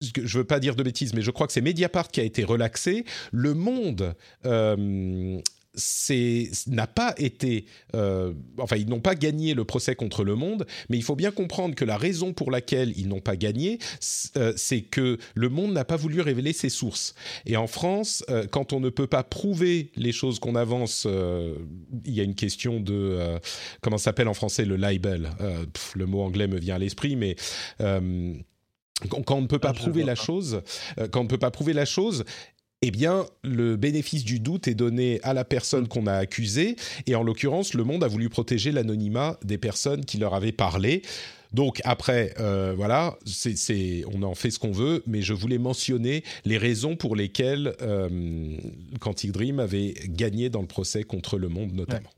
je veux pas dire de bêtises, mais je crois que c'est Mediapart qui a été relaxé. Le Monde euh, n'a pas été, euh, enfin ils n'ont pas gagné le procès contre le Monde, mais il faut bien comprendre que la raison pour laquelle ils n'ont pas gagné, euh, c'est que le Monde n'a pas voulu révéler ses sources. Et en France, euh, quand on ne peut pas prouver les choses qu'on avance, euh, il y a une question de comment s'appelle en français le libel? Pff, le mot anglais me vient à l'esprit, mais euh, quand on ne peut pas
Ah,
prouver la
pas.
chose, quand on ne peut pas prouver la chose, eh bien, le bénéfice du doute est donné à la personne qu'on a accusée, et en l'occurrence, le monde a voulu protéger l'anonymat des personnes qui leur avaient parlé. Donc après, euh, voilà, on en fait ce qu'on veut, mais je voulais mentionner les raisons pour lesquelles euh, Quantic Dream avait gagné dans le procès contre le monde, notamment.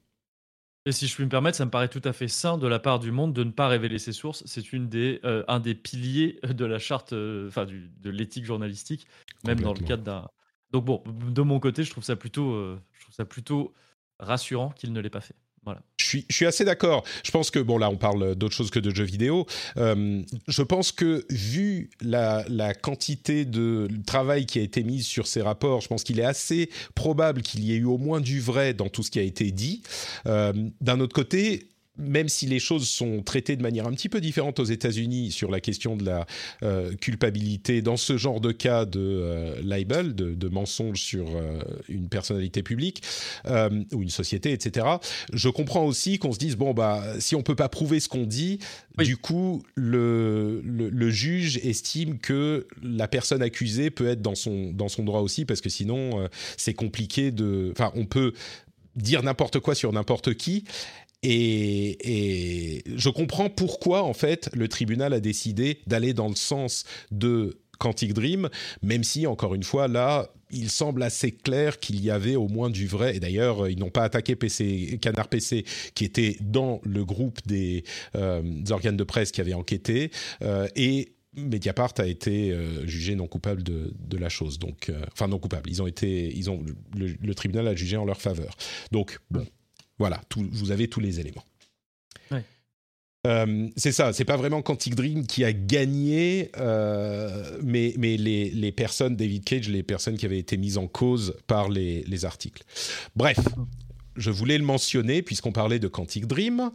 Et si je puis me permettre, ça me paraît tout à fait sain de la part du monde de ne pas révéler ses sources. C'est une des, euh, un des piliers de la charte, euh, enfin de l'éthique journalistique, même dans le cadre d'un. Donc bon, de mon côté, je trouve ça plutôt, euh, je trouve ça plutôt rassurant qu'il ne l'ait pas fait. Voilà.
Je suis, je suis assez d'accord. Je pense que, bon, là, on parle d'autre chose que de jeux vidéo. Euh, je pense que, vu la, quantité de travail qui a été mise sur ces rapports, je pense qu'il est assez probable qu'il y ait eu au moins du vrai dans tout ce qui a été dit. Euh, D'un autre côté, même si les choses sont traitées de manière un petit peu différente aux États-Unis sur la question de la euh, culpabilité dans ce genre de cas de euh, libel, de, de mensonge sur euh, une personnalité publique euh, ou une société, etc. Je comprends aussi qu'on se dise bon bah si on peut pas prouver ce qu'on dit,
Oui.
du coup le, le, le juge estime que la personne accusée peut être dans son dans son droit aussi parce que sinon c'est compliqué de, enfin on peut dire n'importe quoi sur n'importe qui. Et, je comprends pourquoi, en fait, le tribunal a décidé d'aller dans le sens de Quantic Dream, même si, encore une fois, là, il semble assez clair qu'il y avait au moins du vrai. Et d'ailleurs, ils n'ont pas attaqué PC, Canard PC, qui était dans le groupe des, euh, organes de presse qui avaient enquêté. Euh, et Mediapart a été euh, jugé non coupable de, la chose. Donc, enfin non coupable. Ils ont été, ils ont le, le tribunal a jugé en leur faveur. Donc bon, voilà, tout, vous avez tous les éléments.
Ouais.
Euh, c'est ça, c'est pas vraiment Quantic Dream qui a gagné, euh, mais, mais les, les personnes, David Cage, les personnes qui avaient été mises en cause par les, les articles. Bref, je voulais le mentionner puisqu'on parlait de Quantic Dream.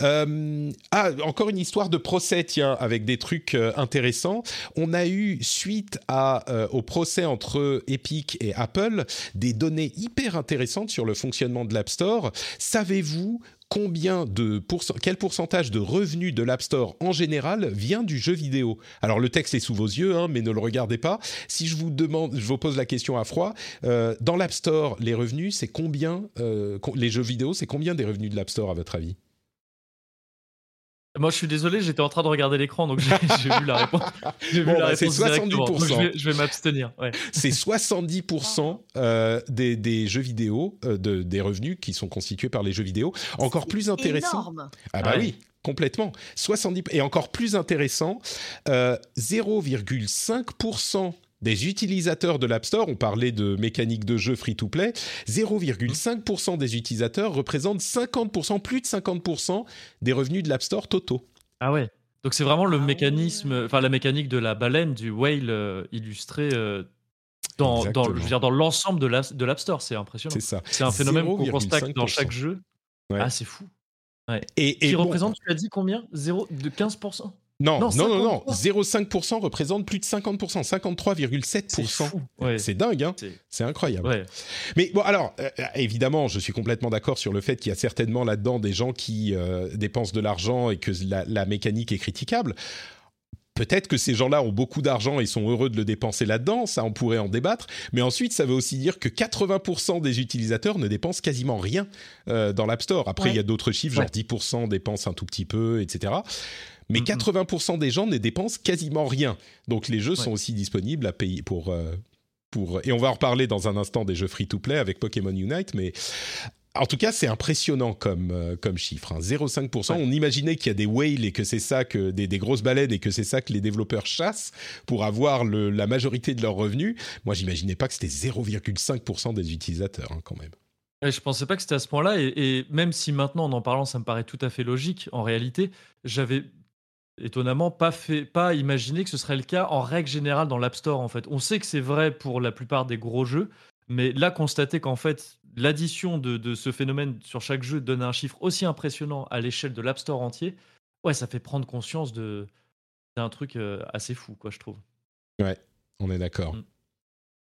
Euh, ah, encore une histoire de procès, tiens, avec des trucs euh, intéressants. On a eu, suite à, euh, au procès entre Epic et Apple, des données hyper intéressantes sur le fonctionnement de l'App Store. Savez-vous combien de quel pourcentage de revenus de l'App Store en général vient du jeu vidéo? Alors le texte est sous vos yeux, hein, mais ne le regardez pas. Si je vous demande, je vous pose la question à froid, euh, dans l'App Store, les revenus, c'est combien euh, Les jeux vidéo, c'est combien des revenus de l'App Store à votre avis?
Moi, je suis désolé, j'étais en train de regarder l'écran, donc j'ai [LAUGHS] vu la réponse. J'ai
Bon,
vu la
bah, c'est
réponse directement.
70%.
Donc, je vais, m'abstenir. Ouais. [LAUGHS]
C'est 70% euh, des, des jeux vidéo, euh, de, des revenus qui sont constitués par les jeux vidéo. Encore plus intéressant.
Énorme.
Ah bah
Ouais.
oui, complètement. 70 et encore plus intéressant, euh, 0,5% des utilisateurs de l'App Store, on parlait de mécanique de jeu free-to-play, 0,5% des utilisateurs représentent 50%, plus de 50% des revenus de l'App Store totaux.
Ah ouais. Donc c'est vraiment le
Ah
mécanisme, enfin la mécanique de la baleine, du whale euh, illustré euh, dans, dans,
Exactement.
je veux dire, dans l'ensemble de la- de l'App Store. C'est impressionnant.
C'est ça.
C'est un phénomène qu'on constate dans
0,5%.
chaque jeu.
Ouais.
Ah, c'est fou.
Et, et
Qui
bon,
représente, tu as dit combien? 0 de 15%
non, non,
non,
non, non,
53.
0,5% représente plus de 50%,
C'est
53,7%.
fou. Ouais.
C'est dingue, hein
C'est-
C'est incroyable.
ouais.
Mais bon, alors, euh, évidemment, je suis complètement d'accord sur le fait qu'il y a certainement là-dedans des gens qui euh, dépensent de l'argent et que la, la mécanique est critiquable. Peut-être que ces gens-là ont beaucoup d'argent et sont heureux de le dépenser là-dedans, ça on pourrait en débattre, mais ensuite ça veut aussi dire que 80% des utilisateurs ne dépensent quasiment rien euh, dans l'App Store. Après, il
Ouais.
y a d'autres chiffres, genre
Ouais.
10% dépensent un tout petit peu, etc. Mais
Mhm.
80% des gens ne dépensent quasiment rien. Donc les jeux sont aussi disponibles à payer pour... euh, pour, et on va en reparler dans un instant des jeux free-to-play avec Pokémon Unite, mais en tout cas, c'est impressionnant comme, euh, comme chiffre. hein. 0,5%.
Ouais.
On imaginait qu'il y a des whales et que c'est ça, que des, des grosses baleines et que c'est ça que les développeurs chassent pour avoir le- la majorité de leurs revenus. Moi, j'imaginais pas que c'était 0,5% des utilisateurs, hein, quand même.
Ouais, je pensais pas que c'était à ce point-là, et, et même si maintenant, en en parlant, ça me paraît tout à fait logique, en réalité, j'avais étonnamment pas fait, pas imaginé que ce serait le cas en règle générale dans l'App Store. En fait, on sait que c'est vrai pour la plupart des gros jeux, mais là, constater qu'en fait, l'addition de, de ce phénomène sur chaque jeu donne un chiffre aussi impressionnant à l'échelle de l'App Store entier, ouais, ça fait prendre conscience de d'un truc euh, assez fou, quoi, je trouve.
On est d'accord.
Mm.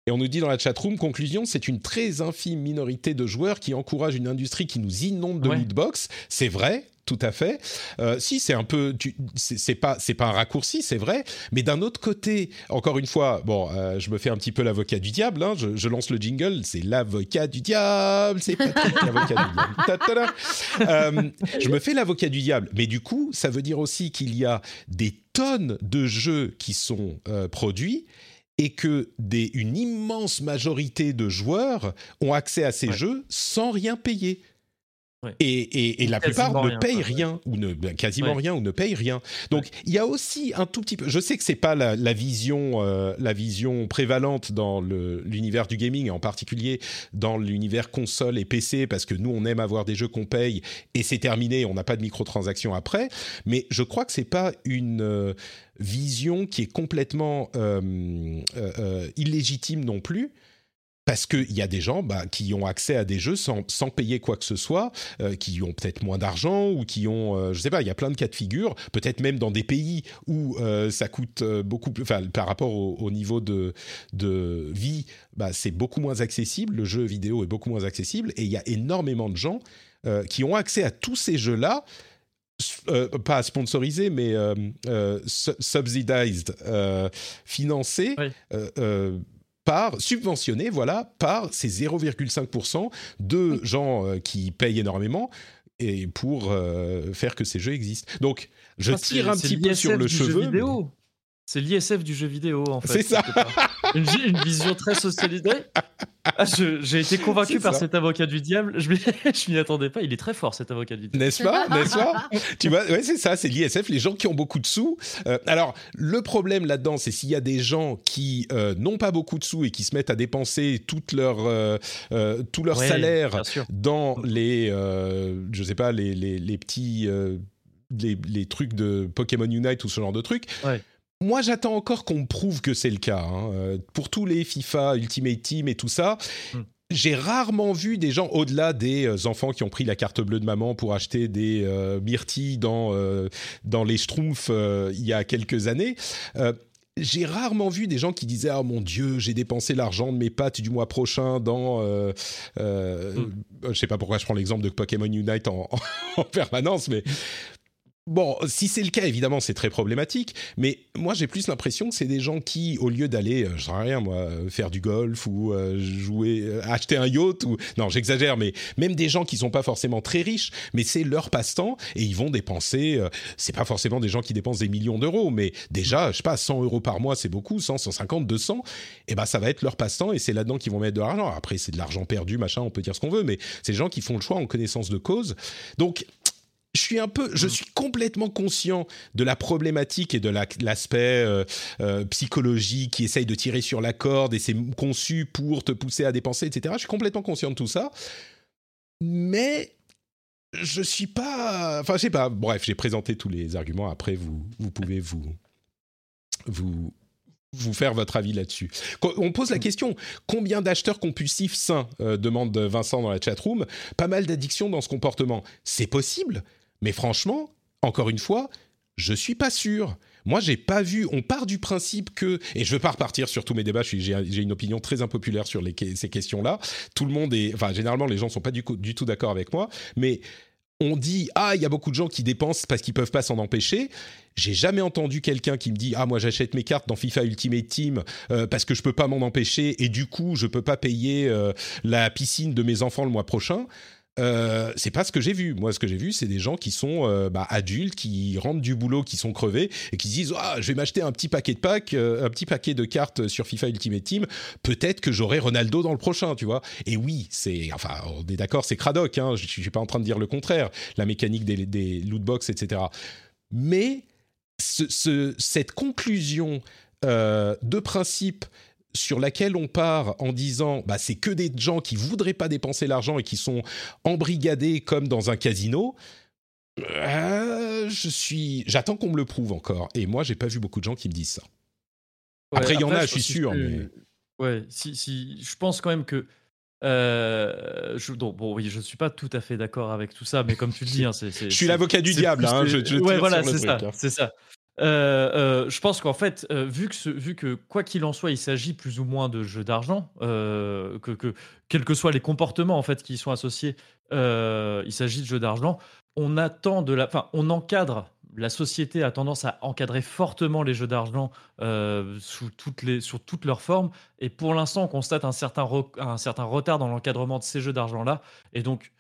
Et on nous dit dans la chatroom, conclusion, c'est une très infime minorité de joueurs qui encouragent une industrie qui nous inonde de
Ouais.
lootbox. C'est vrai, tout à fait. Euh, si c'est un peu, c'est pas, c'est pas un raccourci, c'est vrai. Mais d'un autre côté, encore une fois, bon, euh, je me fais un petit peu l'avocat du diable. hein, je, je lance le jingle, c'est l'avocat du diable, c'est Patrick l'avocat du diable. Euh, je me fais l'avocat du diable, mais du coup, ça veut dire aussi qu'il y a des tonnes de jeux qui sont produits et que des, une immense majorité de joueurs ont accès à ces
Ouais.
jeux sans rien payer. Et, et- et la plupart ne
rien,
payent rien ou ne ben, quasiment rien ou ne payent rien. Donc il y a aussi un tout petit peu. Je sais que c'est pas la, la vision euh, la vision prévalente dans l'univers du gaming et en particulier dans l'univers console et PC parce que nous on aime avoir des jeux qu'on paye et c'est terminé, on n'a pas de microtransactions après. Mais je crois que c'est pas une euh, vision qui est complètement euh, illégitime non plus. Parce qu'il y a des gens bah, qui ont accès à des jeux sans, sans payer quoi que ce soit, euh, qui ont peut-être moins d'argent ou qui ont, euh, je sais pas, il y a plein de cas de figure, peut-être même dans des pays où euh, ça coûte euh, beaucoup plus, enfin par rapport au, au niveau de, de vie, bah, c'est beaucoup moins accessible, le jeu vidéo est beaucoup moins accessible et il y a énormément de gens qui ont accès à tous ces jeux-là pas sponsorisés, mais su- subsidized, financés,
Oui.
Par, subventionnés, voilà, par ces 0,5% de gens euh, qui payent énormément et pour euh, faire que ces jeux existent. Donc, je
Ah,
tire un petit peu sur le cheveu.
C'est l'ISF du jeu vidéo, en fait.
C'est ça.
Une, une vision très socialisée. [LAUGHS] Ah, J'ai été convaincu par
ça.
cet avocat du diable. [LAUGHS] Je m'y attendais pas. Il est très fort, cet avocat du diable.
N'est-ce pas? [LAUGHS] N'est-ce pas? Tu vois, ouais, c'est ça, c'est l'ISF, les gens qui ont beaucoup de sous. Euh, alors, le problème là-dedans, c'est s'il y a des gens qui euh, n'ont pas beaucoup de sous et qui se mettent à dépenser toute leur, euh, euh, tout leur
Ouais,
salaire dans les, euh, je sais pas, les, les, les petits, euh, les, les trucs de Pokémon Unite ou ce genre de trucs.
Ouais.
Moi, j'attends encore qu'on me prouve que c'est le cas. hein. Euh, Pour tous les FIFA, Ultimate Team et tout ça,
Hmm.
j'ai rarement vu des gens, au-delà des euh, enfants qui ont pris la carte bleue de maman pour acheter des euh, myrtilles dans, euh, dans les schtroumpfs euh, il y a quelques années, j'ai rarement vu des gens qui disaient ah mon dieu j'ai dépensé l'argent de mes pattes du mois prochain dans euh, euh,
Mm.
je sais pas pourquoi je prends l'exemple de Pokémon Unite en, [LAUGHS] en permanence mais Bon, si c'est le cas, évidemment, c'est très problématique. Mais moi, j'ai plus l'impression que c'est des gens qui, au lieu d'aller, euh, je sais rien, moi, euh, faire du golf ou euh, jouer, euh, acheter un yacht ou non, j'exagère, mais même des gens qui sont pas forcément très riches, mais c'est leur passe-temps et ils vont dépenser. c'est pas forcément des gens qui dépensent des millions d'euros, mais déjà, je sais pas, 100 euros par mois, c'est beaucoup, 100, 150, 200. Et ben, ça va être leur passe-temps et c'est là-dedans qu'ils vont mettre de l'argent. Après, c'est de l'argent perdu, machin, on peut dire ce qu'on veut, mais c'est des gens qui font le choix en connaissance de cause. Donc je suis un peu, je suis complètement conscient de la problématique et de la- l'aspect euh, euh, psychologique qui essaye de tirer sur la corde et c'est conçu pour te pousser à dépenser, etc. Je suis complètement conscient de tout ça, mais je suis pas, enfin je sais pas. Bref, j'ai présenté tous les arguments. Après, vous vous pouvez vous vous vous faire votre avis là-dessus. On pose la question combien d'acheteurs compulsifs sains euh, demande Vincent dans la chatroom. Pas mal d'addictions dans ce comportement. C'est possible, mais franchement, encore une fois, je suis pas sûr. Moi, j'ai pas vu. On part du principe que, et je veux pas repartir sur tous mes débats. J'ai une opinion très impopulaire sur ces questions-là. Tout le monde est, enfin, généralement, les gens sont pas du tout d'accord avec moi. Mais on dit ah il y a beaucoup de gens qui dépensent parce qu'ils peuvent pas s'en empêcher. J'ai jamais entendu quelqu'un qui me dit ah moi j'achète mes cartes dans FIFA Ultimate Team euh, parce que je peux pas m'en empêcher et du coup je peux pas payer euh, la piscine de mes enfants le mois prochain. Euh, c'est pas ce que j'ai vu. Moi, ce que j'ai vu, c'est des gens qui sont euh, bah, adultes, qui rentrent du boulot, qui sont crevés et qui se disent ah, je vais m'acheter un petit paquet de packs, euh, un petit paquet de cartes sur FIFA Ultimate Team. Peut-être que j'aurai Ronaldo dans le prochain, tu vois. Et oui, c'est enfin, on est d'accord, c'est cradoc. Hein, je, je suis pas en train de dire le contraire. La mécanique des, des loot box, etc. Mais ce- ce- cette conclusion de principe sur laquelle on part en disant bah, c'est que des gens qui voudraient pas dépenser l'argent et qui sont embrigadés comme dans un casino. euh, je suis, j'attends qu'on me le prouve encore. Et moi, j'ai pas vu beaucoup de gens qui me disent ça.
Ouais,
Après, il y en a, je suis sûr,
que-
mais-
Ouais, si, si, je pense quand même que. euh, je, donc, bon, oui, je suis pas tout à fait d'accord avec tout ça, mais comme tu le dis, [LAUGHS] hein, c'est.
Je suis l'avocat du diable, hein, je- je
ouais, voilà,
le
c'est ça,
hein.
c'est ça. Euh, euh, je pense qu'en fait, euh, vu, que quoi qu'il en soit, il s'agit plus ou moins de jeux d'argent, que, que quels que soient les comportements en fait qui y sont associés, il s'agit de jeux d'argent. On attend de la, enfin, on encadre. La société a tendance à encadrer fortement les jeux d'argent sous toutes sur toutes leurs formes. Et pour l'instant, on constate un certain, un certain retard dans l'encadrement de ces jeux d'argent-là. Et donc,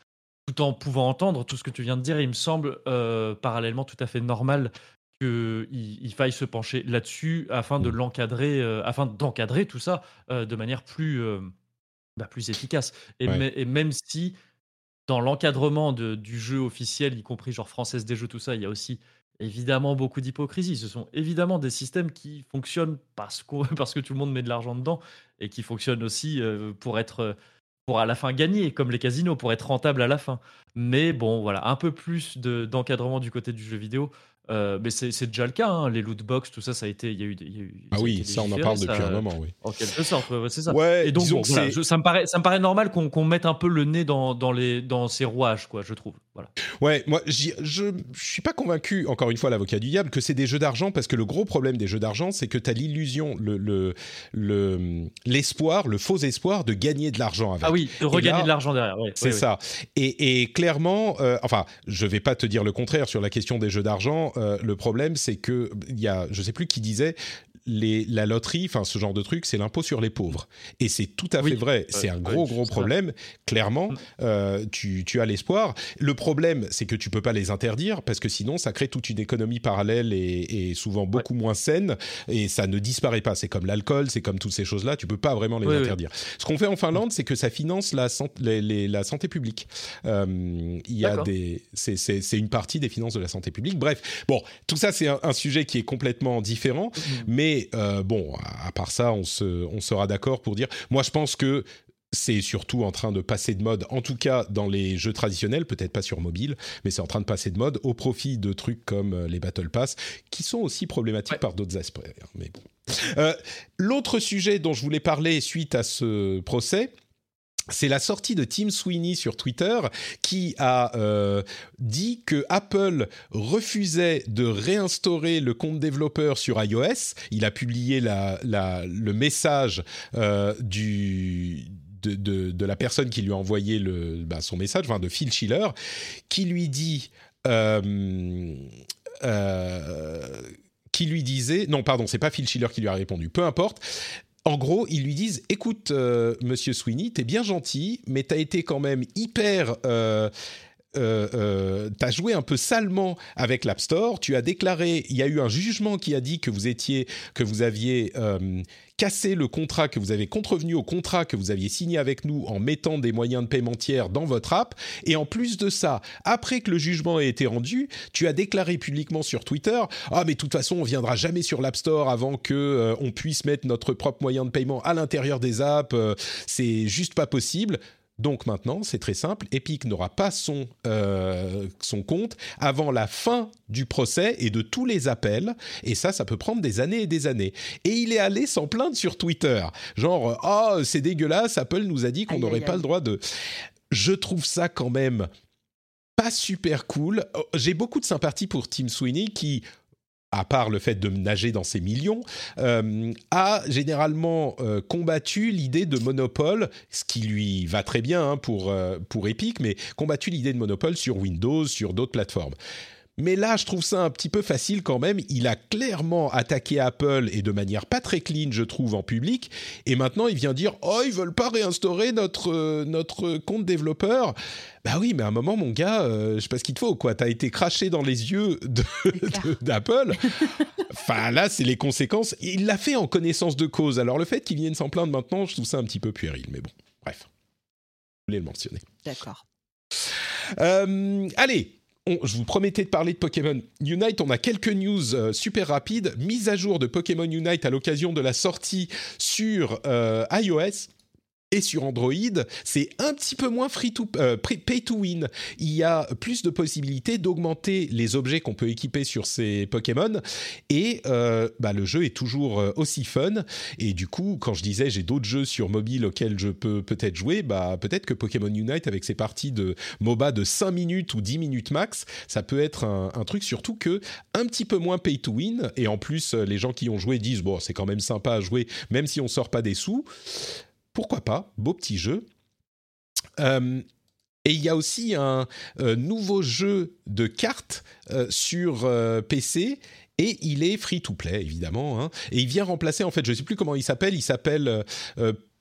tout en pouvant entendre tout ce que tu viens de dire, il me semble parallèlement tout à fait normal qu'il il faille se pencher là-dessus afin de l'encadrer, euh, afin d'encadrer tout ça euh, de manière plus, euh, bah, plus efficace. Et,
Ouais.
mais- et même si dans l'encadrement du jeu officiel, y compris genre française des jeux, tout ça, il y a aussi évidemment beaucoup d'hypocrisie. Ce sont évidemment des systèmes qui fonctionnent parce, [LAUGHS] parce que tout le monde met de l'argent dedans et qui fonctionnent aussi pour être pour à la fin gagner, comme les casinos, pour être rentable à la fin. Mais bon, voilà, un peu plus de- d'encadrement du côté du jeu vidéo. Euh, mais c'est déjà le cas, hein, les loot box, tout ça, ça a été, il y a eu, des- y a eu-
Ah oui, ça on en parle
ça,
depuis un moment, oui.
En quelque sorte, ouais, c'est ça.
Ouais,
Et donc, bon, voilà, je- ça, me paraît, ça me paraît normal qu'on qu'on mette un peu le nez dans, dans, les, dans ces rouages, quoi, je trouve. Voilà.
Ouais, moi, je je suis pas convaincu, encore une fois, l'avocat du diable, que c'est des jeux d'argent, parce que le gros problème des jeux d'argent, c'est que tu as l'illusion, le, le, le- l'espoir, le faux espoir de gagner de l'argent avec.
Ah oui, de regagner
là,
de l'argent derrière. ouais,
C'est ça. Et, et clairement, euh, enfin, je vais pas te dire le contraire sur la question des jeux d'argent. euh, le problème, c'est que il y a, je sais plus qui disait. Les, la loterie, enfin ce genre de truc, c'est l'impôt sur les pauvres. Et c'est tout à
Oui.
fait vrai. C'est un gros, gros problème. Clairement,
Mm.
euh, tu, tu as l'espoir. Le problème, c'est que tu peux pas les interdire parce que sinon, ça crée toute une économie parallèle et, et souvent beaucoup moins saine et ça ne disparaît pas. C'est comme l'alcool, c'est comme toutes ces choses-là. Tu peux pas vraiment les
Oui, oui.
interdire. Ce qu'on fait en Finlande, c'est que ça finance la, san- les- les- la santé publique. Euh, il y a des, c'est, une partie des finances de la santé publique. Bref, bon, tout ça c'est un, un sujet qui est complètement différent, mais euh, bon, à, part ça, on se, on sera d'accord pour dire. Moi, je pense que c'est surtout en train de passer de mode, en tout cas dans les jeux traditionnels, peut-être pas sur mobile, mais c'est en train de passer de mode au profit de trucs comme euh, les Battle Pass, qui sont aussi problématiques
Ouais.
par d'autres aspects. hein, Mais bon. Euh, L'autre sujet dont je voulais parler suite à ce procès, c'est la sortie de Tim Sweeney sur Twitter qui a euh, dit que Apple refusait de réinstaurer le compte développeur sur iOS. Il a publié le message euh, de, la personne qui lui a envoyé bah, son message, enfin de Phil Schiller, qui lui dit euh, qui lui disait, non pardon, c'est pas Phil Schiller qui lui a répondu, peu importe. En gros, ils lui disent, écoute, euh, Monsieur Sweeney, t'es bien gentil, mais t'as été quand même hyper euh, euh, euh, tu as joué un peu salement avec l'App Store. Tu as déclaré, il y a eu un jugement qui a dit que vous étiez, que vous aviez cassé le contrat, que vous avez contrevenu au contrat que vous aviez signé avec nous en mettant des moyens de paiement tiers dans votre app. Et en plus de ça, après que le jugement ait été rendu, tu as déclaré publiquement sur Twitter Ah, mais de toute façon, on viendra jamais sur l'App Store avant que euh, on puisse mettre notre propre moyen de paiement à l'intérieur des apps. Euh, c'est juste pas possible. Donc maintenant, c'est très simple, Epic n'aura pas son, euh, son compte avant la fin du procès et de tous les appels, et ça, ça peut prendre des années et des années. Et il est allé s'en plaindre sur Twitter, genre, oh, c'est dégueulasse, Apple nous a dit qu'on n'aurait pas le droit de... Je trouve ça quand même pas super cool. J'ai beaucoup de sympathie pour Tim Sweeney qui à part le fait de nager dans ses millions, euh, a généralement euh, combattu l'idée de monopole, ce qui lui va très bien hein, pour, euh, pour Epic, mais combattu l'idée de monopole sur Windows, sur d'autres plateformes. Mais là, je trouve ça un petit peu facile quand même. Il a clairement attaqué Apple et de manière pas très clean, je trouve, en public. Et maintenant, il vient dire Oh, ils veulent pas réinstaurer notre, notre compte développeur. Bah oui, mais à un moment, mon gars, euh, je sais pas ce qu'il te faut, quoi. T'as été craché dans les yeux d'Apple. enfin, là, c'est les conséquences. Il l'a fait en connaissance de cause. Alors, le fait qu'il vienne s'en plaindre maintenant, je trouve ça un petit peu puéril. Mais bon, bref. Je voulais le mentionner.
D'accord.
Euh, allez, je vous promettais de parler de Pokémon Unite. On a quelques news euh, super rapides. Mise à jour de Pokémon Unite à l'occasion de la sortie sur euh, iOS. Et sur Android, c'est un petit peu moins free to, euh, pay to win. Il y a plus de possibilités d'augmenter les objets qu'on peut équiper sur ces Pokémon. Et euh, bah, le jeu est toujours euh, aussi fun. Et du coup, quand je disais j'ai d'autres jeux sur mobile auxquels je peux peut-être jouer, bah, peut-être que Pokémon Unite, avec ses parties de MOBA de 5 minutes ou 10 minutes max, ça peut être un, truc surtout que un petit peu moins pay to win. Et en plus, les gens qui ont joué disent bon, c'est quand même sympa à jouer, même si on sort pas des sous pourquoi pas, beau petit jeu. Euh, et il y a aussi un euh, nouveau jeu de cartes euh, sur PC. Et il est free to play évidemment, hein. et il vient remplacer en fait, je sais plus comment il s'appelle, il s'appelle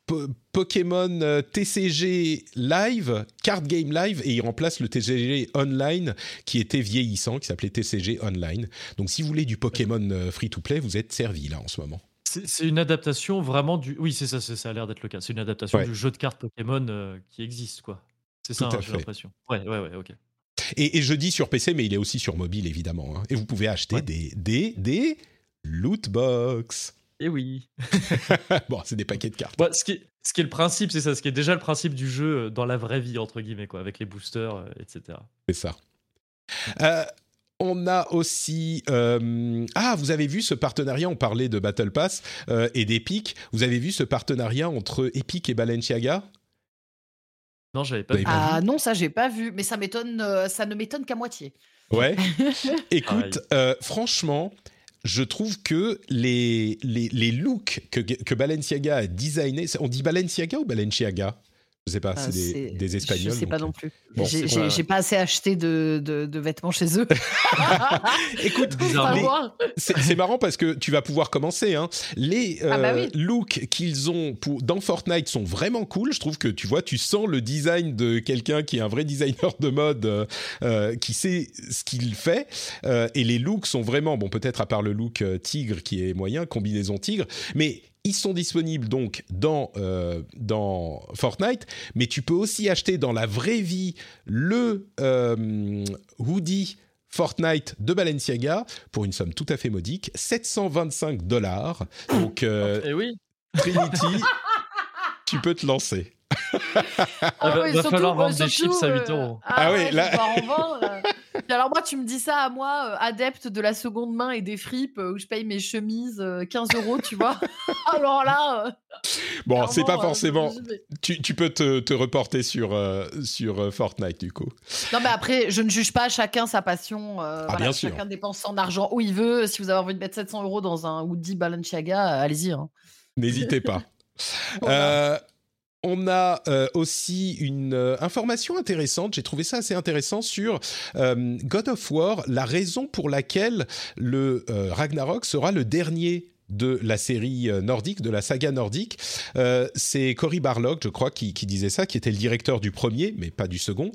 po Pokémon TCG Live, Card Game Live, et il remplace le TCG Online qui était vieillissant, qui s'appelait TCG Online. Donc si vous voulez du Pokémon free to play, vous êtes servi là en ce moment.
C'est une adaptation vraiment du. Oui, c'est ça, ça a l'air d'être le cas. C'est une adaptation
Ouais.
du jeu de cartes Pokémon euh, qui existe, quoi. C'est ça, hein, j'ai l'impression. Ouais, ouais, ouais, ok.
Et, et je dis sur PC, mais il est aussi sur mobile évidemment. hein. Et vous pouvez acheter
Ouais.
des, des, des loot box.
Et oui. [LAUGHS] [LAUGHS]
bon, c'est des paquets de cartes.
Ce, qui est, ce qui est le principe, c'est ça. Ce qui est déjà le principe du jeu euh, dans la vraie vie, entre guillemets, quoi, avec les boosters, euh, etc.
C'est ça. Euh, on a aussi... euh, ah, vous avez vu ce partenariat, on parlait de Battle Pass euh, et d'Epic. Vous avez vu ce partenariat entre Epic et Balenciaga?
Non, j'avais pas vu.
pas
Ah non, ça j'ai pas vu, mais ça m'étonne, euh, ça ne m'étonne qu'à moitié.
Ouais. [LAUGHS] Écoute, euh, franchement, je trouve que les, les, les looks que, que Balenciaga a designés... On dit Balenciaga ou Balenciaga? Je sais pas,
Ah,
c'est des, Espagnols.
Je sais pas
donc,
non plus.
Bon,
j'ai pas assez acheté de, de, de vêtements chez eux. [LAUGHS]
Écoute. C'est marrant parce que tu vas pouvoir commencer. Hein. Les euh,
Ah bah oui.
looks qu'ils ont pour, dans Fortnite sont vraiment cool. Je trouve que tu vois, tu sens le design de quelqu'un qui est un vrai designer de mode, euh, euh, qui sait ce qu'il fait. Euh, et les looks sont vraiment, bon, peut-être à part le look euh, tigre qui est moyen, combinaison tigre, mais ils sont disponibles donc dans, euh, dans Fortnite, mais tu peux aussi acheter dans la vraie vie le euh, hoodie Fortnite de Balenciaga pour une somme tout à fait modique, 725 dollars. Donc euh,
Et oui.
Trinity, tu peux te lancer.
Ah, va-
oui,
va
surtout-
falloir
ouais,
vendre des chips à 8
euh,
euros.
Ah,
Ah oui,
ouais,
là-
vendre, euh. [LAUGHS] Alors moi, tu me dis ça à moi, euh, adepte de la seconde main et des fripes, où je paye mes chemises euh, 15 euros, tu vois. [LAUGHS] [LAUGHS] alors là, euh,
Bon, c'est pas
euh,
forcément. Tu, tu peux te, te reporter sur, euh, sur euh, Fortnite du coup.
Non, mais après, je ne juge pas chacun sa passion. euh, voilà,
Ah, bien sûr.
Chacun dépense son argent où il veut. Si vous avez envie de mettre 700 euros dans un Woody Balenciaga, euh, allez-y. hein.
N'hésitez pas.
Voilà.
Euh, on a euh, aussi une euh, information intéressante, j'ai trouvé ça assez intéressant sur euh, God of War, la raison pour laquelle le Ragnarok sera le dernier de la série nordique, de la saga nordique. C'est Cory Barlog, je crois, qui, disait ça, qui était le directeur du premier, mais pas du second.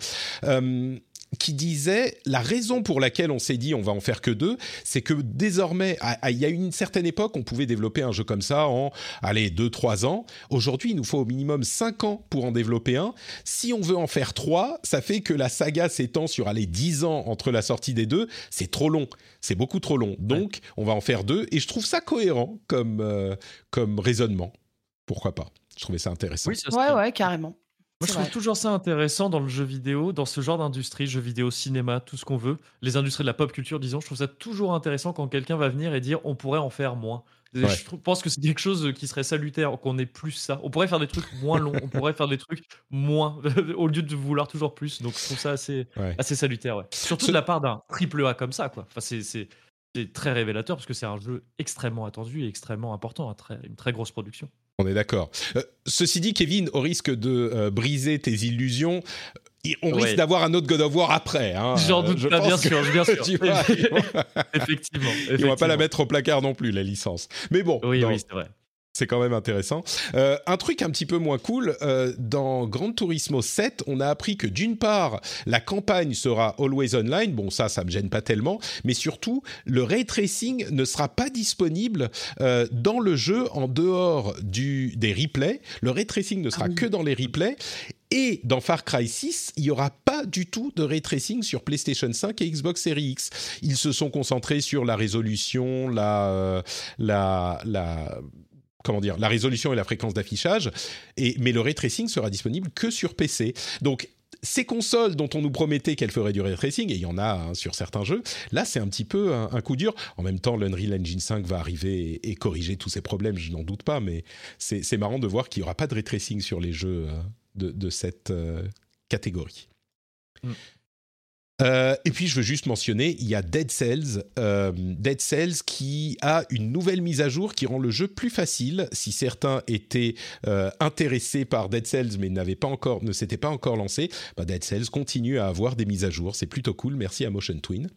Qui disait la raison pour laquelle on s'est dit on va en faire que deux, c'est que désormais, il y a une certaine époque, on pouvait développer un jeu comme ça en, allez, deux, trois ans. Aujourd'hui, il nous faut au minimum cinq ans pour en développer un. Si on veut en faire trois, ça fait que la saga s'étend sur, allez, dix ans entre la sortie des deux. C'est trop long. C'est beaucoup trop long. Donc, on va en faire deux. Et je trouve ça cohérent comme, euh, comme raisonnement. Pourquoi pas? Je trouvais ça intéressant.
Oui, ça
Ouais, ouais, carrément.
Moi, je trouve
vrai.
toujours ça intéressant dans le jeu vidéo, dans ce genre d'industrie, jeux vidéo, cinéma, tout ce qu'on veut, les industries de la pop culture, disons. Je trouve ça toujours intéressant quand quelqu'un va venir et dire on pourrait en faire moins.
Ouais.
Je trouve- pense que c'est quelque chose qui serait salutaire, qu'on ait plus ça. On pourrait faire des trucs moins longs, on pourrait faire des trucs moins, [LAUGHS] au lieu de vouloir toujours plus. Donc je trouve ça assez,
Ouais.
assez salutaire. Ouais. Surtout
Ce-
de la part d'un triple A comme ça. Quoi. Enfin, c'est, très révélateur parce que c'est un jeu extrêmement attendu et extrêmement important, un très- une très grosse production.
On est d'accord. Euh, ceci dit, Kevin, au risque de euh, briser tes illusions, il- on
Ouais.
risque d'avoir un autre God of War après. hein. [LAUGHS]
J'en doute
je
pas, bien
que-
sûr, bien sûr. [LAUGHS]
tu vois, ils vont-
effectivement.
Et on va pas la mettre au placard non plus, la licence. Mais bon,
Oui,
dans-
oui, c'est vrai.
C'est quand même intéressant. Euh, un truc un petit peu moins cool, euh, dans Gran Turismo 7, on a appris que d'une part, la campagne sera always online, bon ça, ça me gêne pas tellement, mais surtout, le ray tracing ne sera pas disponible euh, dans le jeu en dehors du, des replays. Le ray tracing ne sera que dans les replays. Et dans Far Cry 6, il n'y aura pas du tout de ray tracing sur PlayStation 5 et Xbox Series X. Ils se sont concentrés sur la résolution, la, la, la, comment dire, la résolution et la fréquence d'affichage. Et, mais le ray tracing sera disponible que sur PC. Donc, ces consoles dont on nous promettait qu'elles feraient du ray tracing, et il y en a hein, sur certains jeux, là c'est un petit peu un, coup dur. En même temps, l'Unreal Engine 5 va arriver et, corriger tous ces problèmes, je n'en doute pas, mais c'est marrant de voir qu'il n'y aura pas de ray tracing sur les jeux euh, de, de cette euh, catégorie.
Mm.
Euh, et puis je veux juste mentionner, il y a Dead Cells, euh, Dead Cells qui a une nouvelle mise à jour qui rend le jeu plus facile. Si certains étaient euh, intéressés par Dead Cells mais n'avaient pas encore, ne s'étaient pas encore lancés, bah Dead Cells continue à avoir des mises à jour. C'est plutôt cool. Merci à Motion Twin.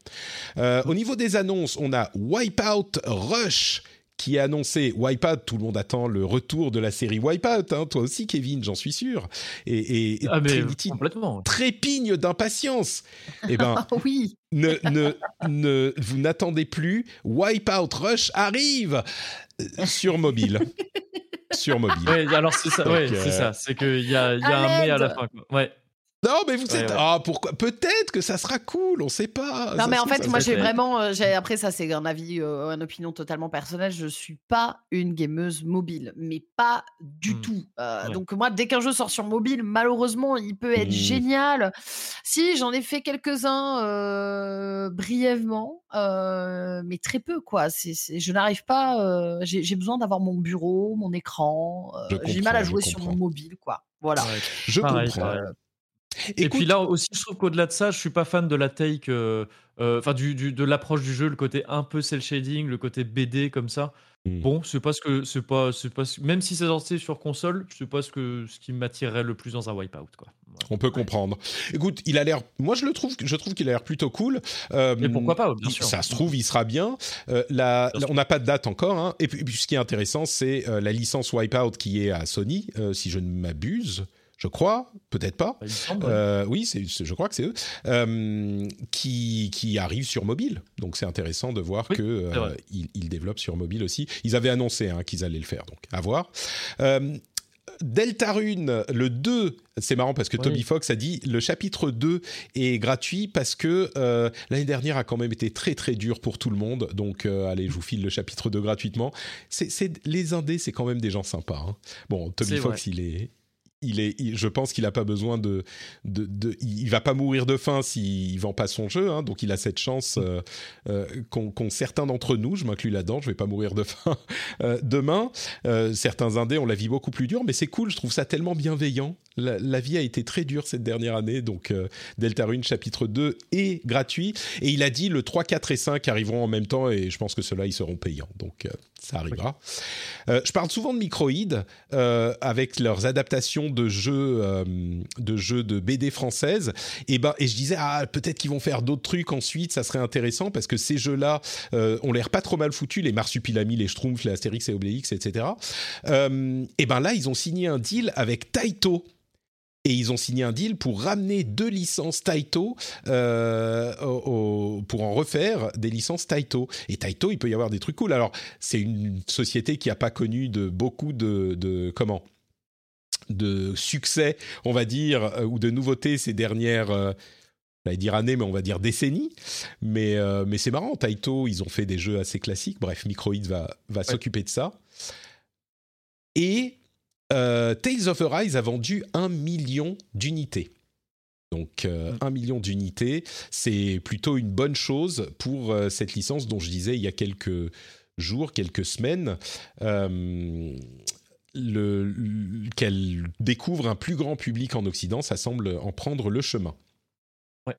Au niveau des annonces, on a Wipeout Rush qui est annoncé Wipeout, tout le monde attend le retour de la série Wipeout, hein, toi aussi Kevin, j'en suis sûr. Et, et,
Ah, mais
Trinity
complètement.
trépigne d'impatience. Eh ben, [LAUGHS]
oui.
ne, ne, ne, vous n'attendez plus. Wipeout Rush arrive euh, sur mobile. [LAUGHS] sur mobile.
Ouais, alors c'est ça, ouais,
euh,
c'est ça. C'est qu'il y a, y un mais à la fin. Quoi. Ouais.
Non, mais vous êtes.
ouais.
Ah, pourquoi Peut-être que ça sera cool, on sait pas.
Non,
Ça
mais en fait, moi, j'ai vraiment. euh, Après, ça, c'est un avis, euh, une opinion totalement personnelle. Je suis pas une gameuse mobile, mais pas du
Hmm.
tout. Euh,
Ouais.
Donc, moi, dès qu'un jeu sort sur mobile, malheureusement, il peut être
Hmm.
génial. Si, j'en ai fait quelques-uns euh, brièvement, euh, mais très peu, quoi. C'est, c'est- je n'arrive pas. euh, j'ai, besoin d'avoir mon bureau, mon écran. euh, j'ai mal à jouer sur mon mobile, quoi. Voilà.
Ouais.
Je
Pareil,
comprends.
Et puis là aussi, je trouve qu'au-delà de ça, je suis pas fan de la take, euh, euh, enfin du, du- de l'approche du jeu, le côté un peu cel shading, le côté BD comme ça.
Hmm.
Bon, c'est pas ce que c'est pas, c'est pas ce- même si c'est sorti sur console, c'est pas ce que ce qui m'attirerait le plus dans un wipeout quoi. Voilà.
on peut comprendre. Écoute, il a l'air. Moi, je le trouve. Je trouve qu'il a l'air plutôt cool. Euh,
Et pourquoi pas, bien sûr.
Ça se trouve, il sera bien. Euh, la-
Bien
la-
sûr.
on n'a pas de date encore. hein. Et puis, puis, ce qui est intéressant, c'est euh, la licence Wipeout qui est à Sony, euh, si je ne m'abuse. Je crois, peut-être pas.
Bah.
Euh, oui, je crois que c'est eux euh, qui qui arrivent sur mobile. Donc c'est intéressant de voir
Oui,
que euh, ils, développent sur mobile aussi. Ils avaient annoncé hein, qu'ils allaient le faire, donc à voir. Deltarune, le 2, c'est marrant parce que
Oui.
Toby Fox a dit le chapitre 2 est gratuit parce que euh, l'année dernière a quand même été très très dur pour tout le monde. Donc euh, allez, je vous file le chapitre 2 gratuitement. C'est, les indés, c'est quand même des gens sympas. hein. Bon, Toby Fox, il est, il est, je pense qu'il a pas besoin de, de, de- il va pas mourir de faim s'il vend pas son jeu, hein, donc il a cette chance euh, euh, qu'ont certains d'entre nous, je m'inclus là-dedans, je vais pas mourir de faim [LAUGHS] euh, demain. Euh, certains indés ont la vie beaucoup plus dure, mais c'est cool, je trouve ça tellement bienveillant. La, la vie a été très dure cette dernière année, donc Deltarune chapitre 2 est gratuit, et il a dit le 3, 4 et 5 arriveront en même temps, et je pense que ceux-là, ils seront payants, donc ça arrivera. Euh, je parle souvent de Microïd euh, avec leurs adaptations de jeux, euh, de jeux de BD françaises. Et ben, et je disais ah peut-être qu'ils vont faire d'autres trucs ensuite, ça serait intéressant parce que ces jeux-là ont l'air pas trop mal foutus, les Marsupilami, les Schtroumpfs, les Astérix et Obélix, etc. Et ben là, ils ont signé un deal avec Taito. Et ils ont signé un deal pour ramener deux licences Taito, euh, au- au- pour en refaire des licences Taito. Et Taito, il peut y avoir des trucs cool. Alors, c'est une société qui n'a pas connu de beaucoup de, de comment? De succès, on va dire, euh, ou de nouveautés ces dernières, euh, j'allais dire années, mais on va dire décennies. Mais, euh, mais c'est marrant, Taito, ils ont fait des jeux assez classiques. Bref, Microïd va, va s'occuper de ça. Et euh, Tales of Arise a vendu un million d'unités. Donc euh, un million d'unités, c'est plutôt une bonne chose pour euh, cette licence dont je disais il y a quelques jours, quelques semaines, euh, le- le- qu'elle découvre un plus grand public en Occident, ça semble en prendre le chemin.
Ouais.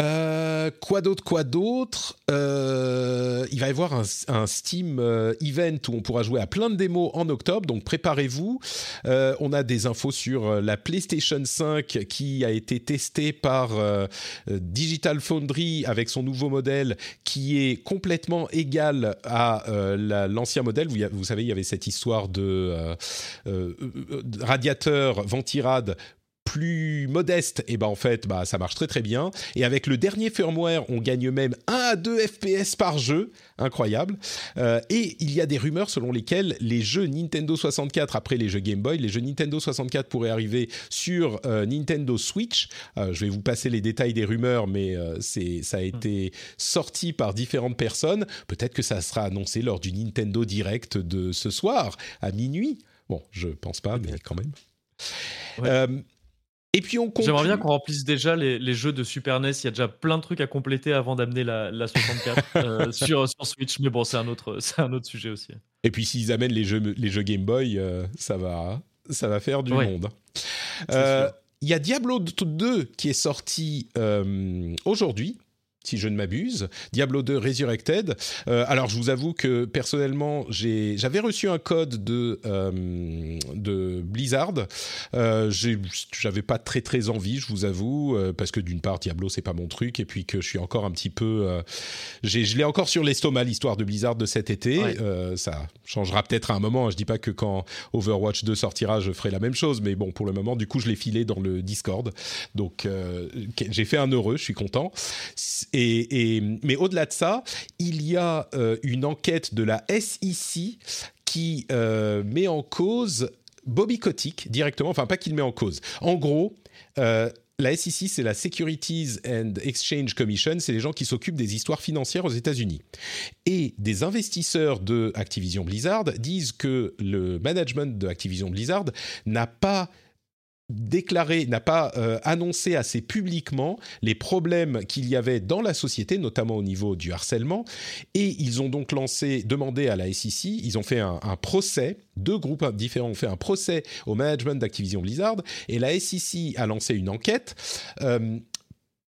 Euh, quoi d'autre, quoi d'autre Euh, Il va y avoir un, Steam euh, event où on pourra jouer à plein de démos en octobre, donc préparez-vous. Euh, on a des infos sur euh, la PlayStation 5 qui a été testée par euh, euh, Digital Foundry avec son nouveau modèle qui est complètement égal à euh, la- l'ancien modèle. Vous, vous savez, il y avait cette histoire de euh, euh, euh, radiateur ventirad plus modeste, et ben en fait, bah, ça marche très très bien. Et avec le dernier firmware, on gagne même 1 à 2 FPS par jeu, incroyable. Euh, et il y a des rumeurs selon lesquelles les jeux Nintendo 64, après les jeux Game Boy, les jeux Nintendo 64 pourraient arriver sur euh, Nintendo Switch. Euh, je vais vous passer les détails des rumeurs, mais c'est ça a été sorti par différentes personnes. Peut-être que ça sera annoncé lors du Nintendo Direct de ce soir à minuit. Bon, je pense pas, mais quand même.
Ouais.
Et puis on conclut.
J'aimerais bien qu'on remplisse déjà les, les jeux de Super NES. Il y a déjà plein de trucs à compléter avant d'amener la, la 64 [LAUGHS] euh, sur, sur Switch. Mais bon, c'est un autre, c'est un autre sujet aussi.
Et puis s'ils amènent les jeux, les jeux Game Boy, euh, ça va, ça va faire du monde. Euh. Il y a Diablo 2 qui est sorti euh, aujourd'hui. Si je ne m'abuse, Diablo 2 Resurrected. Euh, alors, je vous avoue que personnellement, j'avais reçu un code de, euh, de Blizzard. Euh, J'avais pas très très envie, je vous avoue, euh, parce que d'une part, Diablo c'est pas mon truc, et puis que je suis encore un petit peu, euh, je l'ai encore sur l'estomac l'histoire de Blizzard de cet été.
Ouais.
Euh, ça changera peut-être à un moment. hein. Je dis pas que quand Overwatch 2 sortira, je ferai la même chose, mais bon, pour le moment, du coup, je l'ai filé dans le Discord. Donc, euh, j'ai fait un heureux, je suis content. Et, mais au-delà de ça, il y a euh, une enquête de la SEC qui euh, met en cause Bobby Kotick directement, enfin pas qu'il met en cause. En gros, euh, la SEC, c'est la Securities and Exchange Commission, c'est les gens qui s'occupent des histoires financières aux États-Unis. Et des investisseurs de Activision Blizzard disent que le management de Activision Blizzard n'a pas déclaré, n'a pas euh, annoncé assez publiquement les problèmes qu'il y avait dans la société, notamment au niveau du harcèlement. Et ils ont donc lancé, demandé à la SEC, ils ont fait un, procès, deux groupes différents ont fait un procès au management d'Activision Blizzard, et la SEC a lancé une enquête. euh,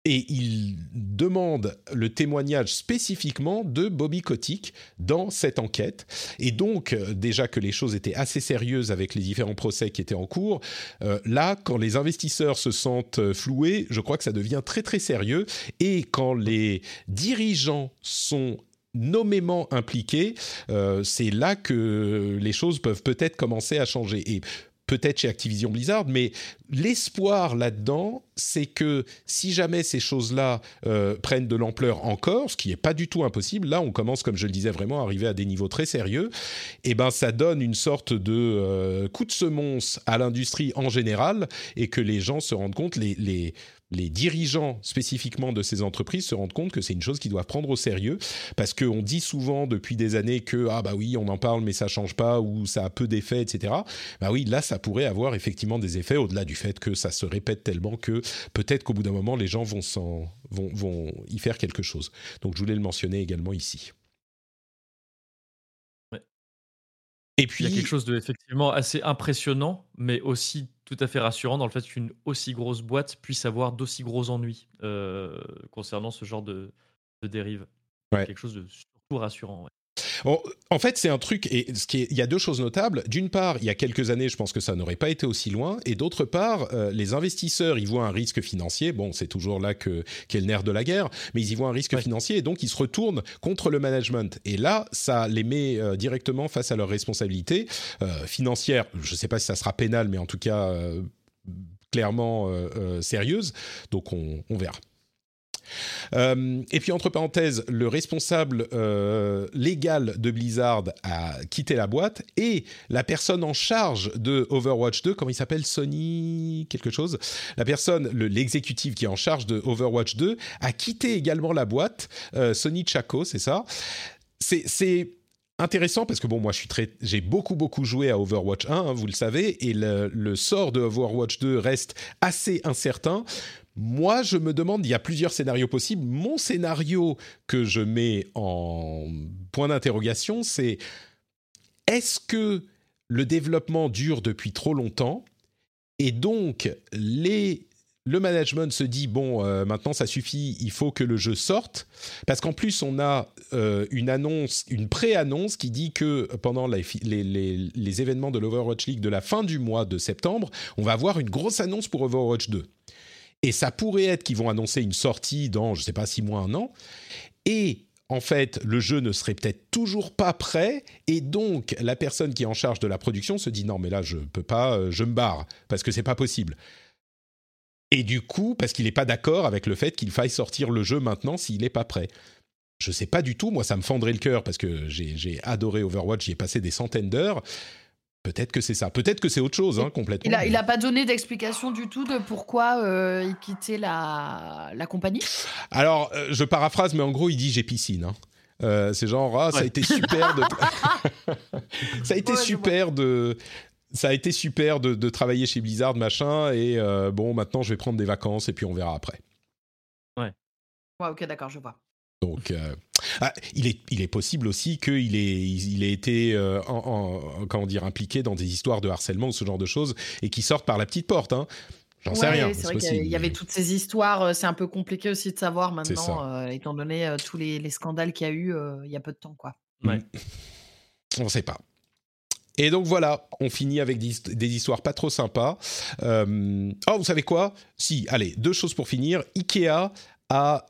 et il demande le témoignage spécifiquement de Bobby Kotick dans cette enquête. Et donc, euh, déjà que les choses étaient assez sérieuses avec les différents procès qui étaient en cours, euh, là, quand les investisseurs se sentent euh, floués, je crois que ça devient très très sérieux. Et quand les dirigeants sont nommément impliqués, c'est là que les choses peuvent peut-être commencer à changer. Et peut-être chez Activision Blizzard, mais l'espoir là-dedans, c'est que si jamais ces choses-là euh, prennent de l'ampleur encore, ce qui n'est pas du tout impossible, là on commence, comme je le disais, vraiment à arriver à des niveaux très sérieux, et ben ça donne une sorte de euh, coup de semonce à l'industrie en général, et que les gens se rendent compte, les, les les dirigeants spécifiquement de ces entreprises se rendent compte que c'est une chose qu'ils doivent prendre au sérieux parce qu'on dit souvent depuis des années que ah bah oui on en parle mais ça change pas ou ça a peu d'effets etc. Bah oui là ça pourrait avoir effectivement des effets au-delà du fait que ça se répète tellement que peut-être qu'au bout d'un moment les gens vont, vont, vont y faire quelque chose. Donc je voulais le mentionner également ici.
Et puis il y a quelque chose de effectivement assez impressionnant, mais aussi tout à fait rassurant dans le fait qu'une aussi grosse boîte puisse avoir d'aussi gros ennuis euh, concernant ce genre de, de dérive. Quelque chose de surtout rassurant
en fait, c'est un truc, et ce qui il y a deux choses notables. D'une part, il y a quelques années, je pense que ça n'aurait pas été aussi loin, et d'autre part, euh, les investisseurs, ils voient un risque financier. Bon, c'est toujours là que qu'est le nerf de la guerre, mais ils y voient un risque financier, et donc ils se retournent contre le management. Et là, ça les met euh, directement face à leurs responsabilités euh, financières. Je ne sais pas si ça sera pénal, mais en tout cas clairement sérieuse. Donc on verra. Euh, et puis entre parenthèses, le responsable euh, légal de Blizzard a quitté la boîte et la personne en charge de Overwatch 2, comment il s'appelle Sony quelque chose, la personne, l'exécutif qui est en charge de Overwatch 2 a quitté également la boîte, euh, Sony Chaco, c'est ça. C'est intéressant parce que bon moi je suis très j'ai beaucoup beaucoup joué à Overwatch 1 hein, vous le savez et le, le, sort de Overwatch 2 reste assez incertain moi, je me demande, il y a plusieurs scénarios possibles. Mon scénario que je mets en point d'interrogation, c'est est-ce que le développement dure depuis trop longtemps et donc les le management se dit bon euh, maintenant ça suffit il faut que le jeu sorte parce qu'en plus on a euh, une annonce une pré-annonce qui dit que pendant les, les événements de l'Overwatch League de la fin du mois de septembre on va avoir une grosse annonce pour Overwatch 2 et ça pourrait être qu'ils vont annoncer une sortie dans, je ne sais pas, six mois, un an. Et en fait, le jeu ne serait peut-être toujours pas prêt, et donc la personne qui est en charge de la production se dit non, mais là je peux pas, euh, je me barre parce que c'est pas possible. Et du coup, parce qu'il n'est pas d'accord avec le fait qu'il faille sortir le jeu maintenant s'il n'est pas prêt. Je sais pas du tout, moi ça me fendrait le cœur parce que j'ai adoré Overwatch, j'y ai passé des centaines d'heures. Peut-être que c'est ça. Peut-être que c'est autre chose, hein, complètement.
Il n'a a pas donné d'explication du tout de pourquoi euh, il quittait la, la compagnie?
Alors, euh, je paraphrase, mais en gros, il dit j'ai piscine. Hein. Euh, c'est genre, ah, ça a été super de. [LAUGHS] [LAUGHS] ça a été super de. Ça a été super de, de, travailler chez Blizzard, machin, et bon, maintenant je vais prendre des vacances et puis on verra après.
Ouais.
Ouais, ok, d'accord, je vois.
Donc, euh, ah, il, est, il est possible aussi qu'il ait, il ait été euh, en, comment dire, impliqué dans des histoires de harcèlement ou ce genre de choses et qui sortent par la petite porte. Hein. J'en sais rien.
C'est vrai qu'il y avait toutes ces histoires. Euh, c'est un peu compliqué aussi de savoir maintenant, étant donné tous les, les scandales qu'il y a eu il y a peu de temps. Quoi.
Ouais.
On ne sait pas. Et donc voilà, on finit avec des, des histoires pas trop sympas. oh, vous savez quoi? Si, allez, deux choses pour finir. Ikea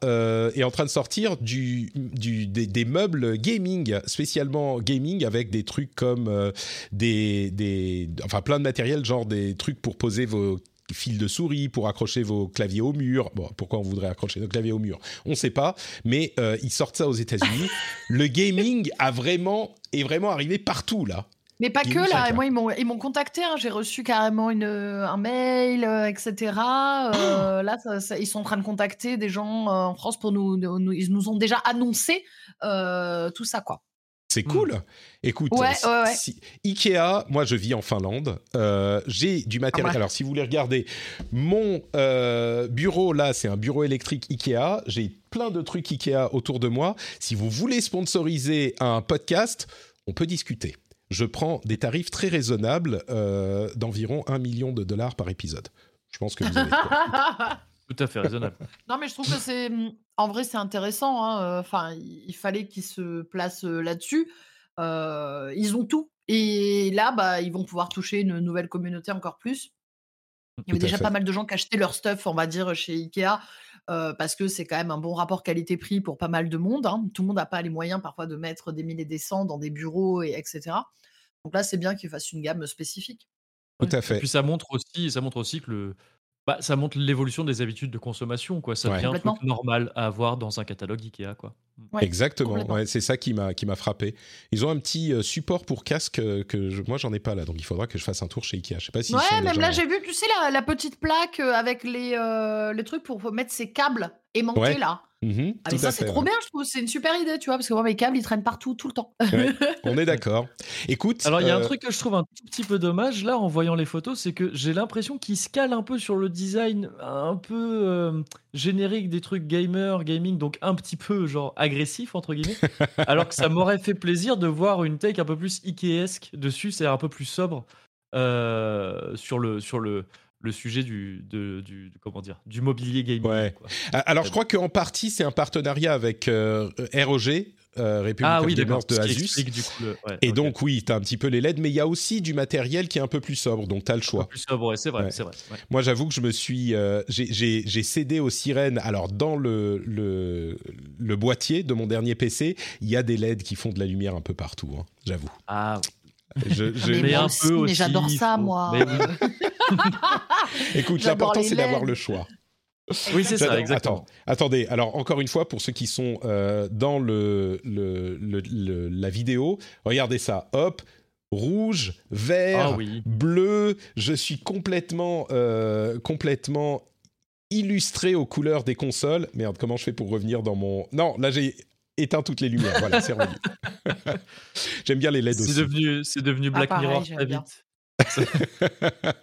euh, est en train de sortir des, meubles gaming, spécialement gaming, avec des trucs comme euh, des, des, enfin plein de matériel, genre des trucs pour poser vos fils de souris, pour accrocher vos claviers au mur. Bon, pourquoi on voudrait accrocher nos claviers au mur? On ne sait pas, mais euh, ils sortent ça aux États-Unis. Le gaming a vraiment est vraiment arrivé partout là.
Mais pas que là, moi ils m'ont contacté, hein. j'ai reçu carrément une un mail, euh, etc. Euh, là, ils sont en train de contacter des gens euh, en France pour nous, ils nous ont déjà annoncé tout ça quoi.
C'est cool. Hmm. Écoute, Ikea, moi je vis en Finlande. j'ai du matériel. Alors si vous voulez regarder, mon bureau là, c'est un bureau électrique Ikea. J'ai plein de trucs Ikea autour de moi. Si vous voulez sponsoriser un podcast, on peut discuter je prends des tarifs très raisonnables euh, d'environ 1 million de dollars par épisode. Je pense que vous avez [LAUGHS]
Tout à fait raisonnable.
non, mais je trouve que c'est. En vrai, c'est intéressant. Hein, euh, enfin, il fallait qu'ils se placent euh, là-dessus. ils ont tout. Et là, bah, ils vont pouvoir toucher une nouvelle communauté encore plus. Il y avait déjà pas mal de gens qui achetaient leur stuff, on va dire, chez Ikea. Parce que c'est quand même un bon rapport qualité-prix pour pas mal de monde. Hein. Tout le monde n'a pas les moyens parfois de mettre des milliers des cents dans des bureaux, et etc. Donc là, c'est bien qu'ils fassent une gamme spécifique.
Tout à fait. Et
puis ça montre aussi, ça montre aussi que le, Bah, ça montre l'évolution des habitudes de consommation, quoi. Ça
Ouais.
devient un truc normal à avoir dans un catalogue Ikea, quoi.
Ouais,
Exactement, ouais, c'est ça qui m'a qui m'a frappé. Ils ont un petit euh, support pour casque euh, que je- moi j'en ai pas là, donc il faudra que je fasse un tour chez Ikea. Je sais pas si
ouais, même
déjà-
là, j'ai vu, tu sais, la, la petite plaque euh, avec les, euh, les trucs pour mettre ses câbles aimantés
Ouais.
là.
Mhm,
Ah, mais ça, c'est trop bien, je trouve. C'est une super idée, tu vois, parce que moi, mes câbles, ils traînent partout, tout le temps.
Ouais. [LAUGHS] On est d'accord. Écoute,
Alors, il y a un
euh,
truc que je trouve un tout petit peu dommage, là, en voyant les photos, c'est que j'ai l'impression qu'ils se calent un peu sur le design un peu euh, générique des trucs gamer, gaming, donc un petit peu, genre, agressif, entre guillemets. [LAUGHS] alors que ça m'aurait fait plaisir de voir une take un peu plus Ikeesque dessus, c'est un peu plus sobre euh, sur le, sur le, le sujet du, de, du, comment dire, du mobilier gaming.
Ouais.
quoi.
Ah, Alors, je crois qu'en partie, c'est un partenariat avec euh, ROG, euh, Republic
Ah
of
oui,
Gamers de Asus.
explique, du coup, le- ouais,
Et donc, oui, tu as un petit peu les LED, mais il y a aussi du matériel qui est un peu plus sobre, donc tu as le
Un
choix.
peu plus sobre, ouais, c'est vrai,
Ouais.
vrai.
Moi, j'avoue que je me suis, euh, j'ai- cédé aux sirènes. Alors, dans le, le, le boîtier de mon dernier PC, il y a des LED qui font de la lumière un peu partout, hein, j'avoue.
Ah,
Je, je-
Mais
mais un
aussi,
peu
mais
aussi.
j'adore ça,
faut-
moi.
Mais oui. [LAUGHS]
Écoute, l'important, c'est d'avoir le choix.
Oui, c'est ça, exactement.
Attends, attendez. Alors encore une fois, pour ceux qui sont euh, dans le, le- le- le- la vidéo, regardez ça. Hop, rouge, vert,
Ah oui.
bleu. Je suis complètement, euh, complètement illustré aux couleurs des consoles. Merde, comment je fais pour revenir dans mon Non, là j'ai éteint toutes les lumières. Voilà, c'est revenu. [LAUGHS] J'aime bien les LED
C'est
aussi.
devenu, c'est devenu
Ah,
Black
pareil,
Mirror très vite. [LAUGHS]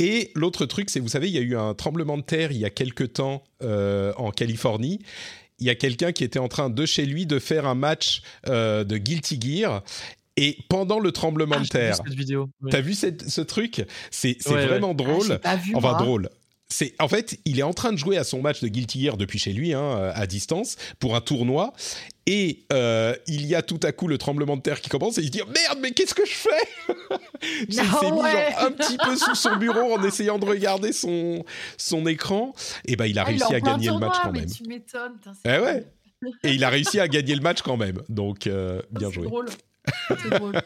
Et l'autre truc, c'est, vous savez, il y a eu un tremblement de terre il y a quelque temps euh, en Californie. Il y a quelqu'un qui était en train de chez lui de faire un match euh, de Guilty Gear. Et pendant le tremblement
Ah,
de
vu
terre,
cette vidéo. oui.
t'as vu cette- ce truc? C'est
Ouais,
vraiment
Ah,
drôle.
pas vu,
enfin
moi.
drôle. C'est en fait, il est en train de jouer à son match de Guilty Gear depuis chez lui, hein, à distance, pour un tournoi. Et euh, il y a tout à coup le tremblement de terre qui commence et il se dit merde, mais qu'est-ce que je fais? [LAUGHS] Il s'est
Ah
mis genre un petit peu sous son bureau en essayant de regarder son son écran. Et ben il a
Ah,
réussi à gagner le match quand
mais
même.
Tu m'étonnes.
Eh ouais. Et il a réussi à gagner le match quand même. Donc euh, [LAUGHS] bien joué.
drôle. [LAUGHS] C'est drôle.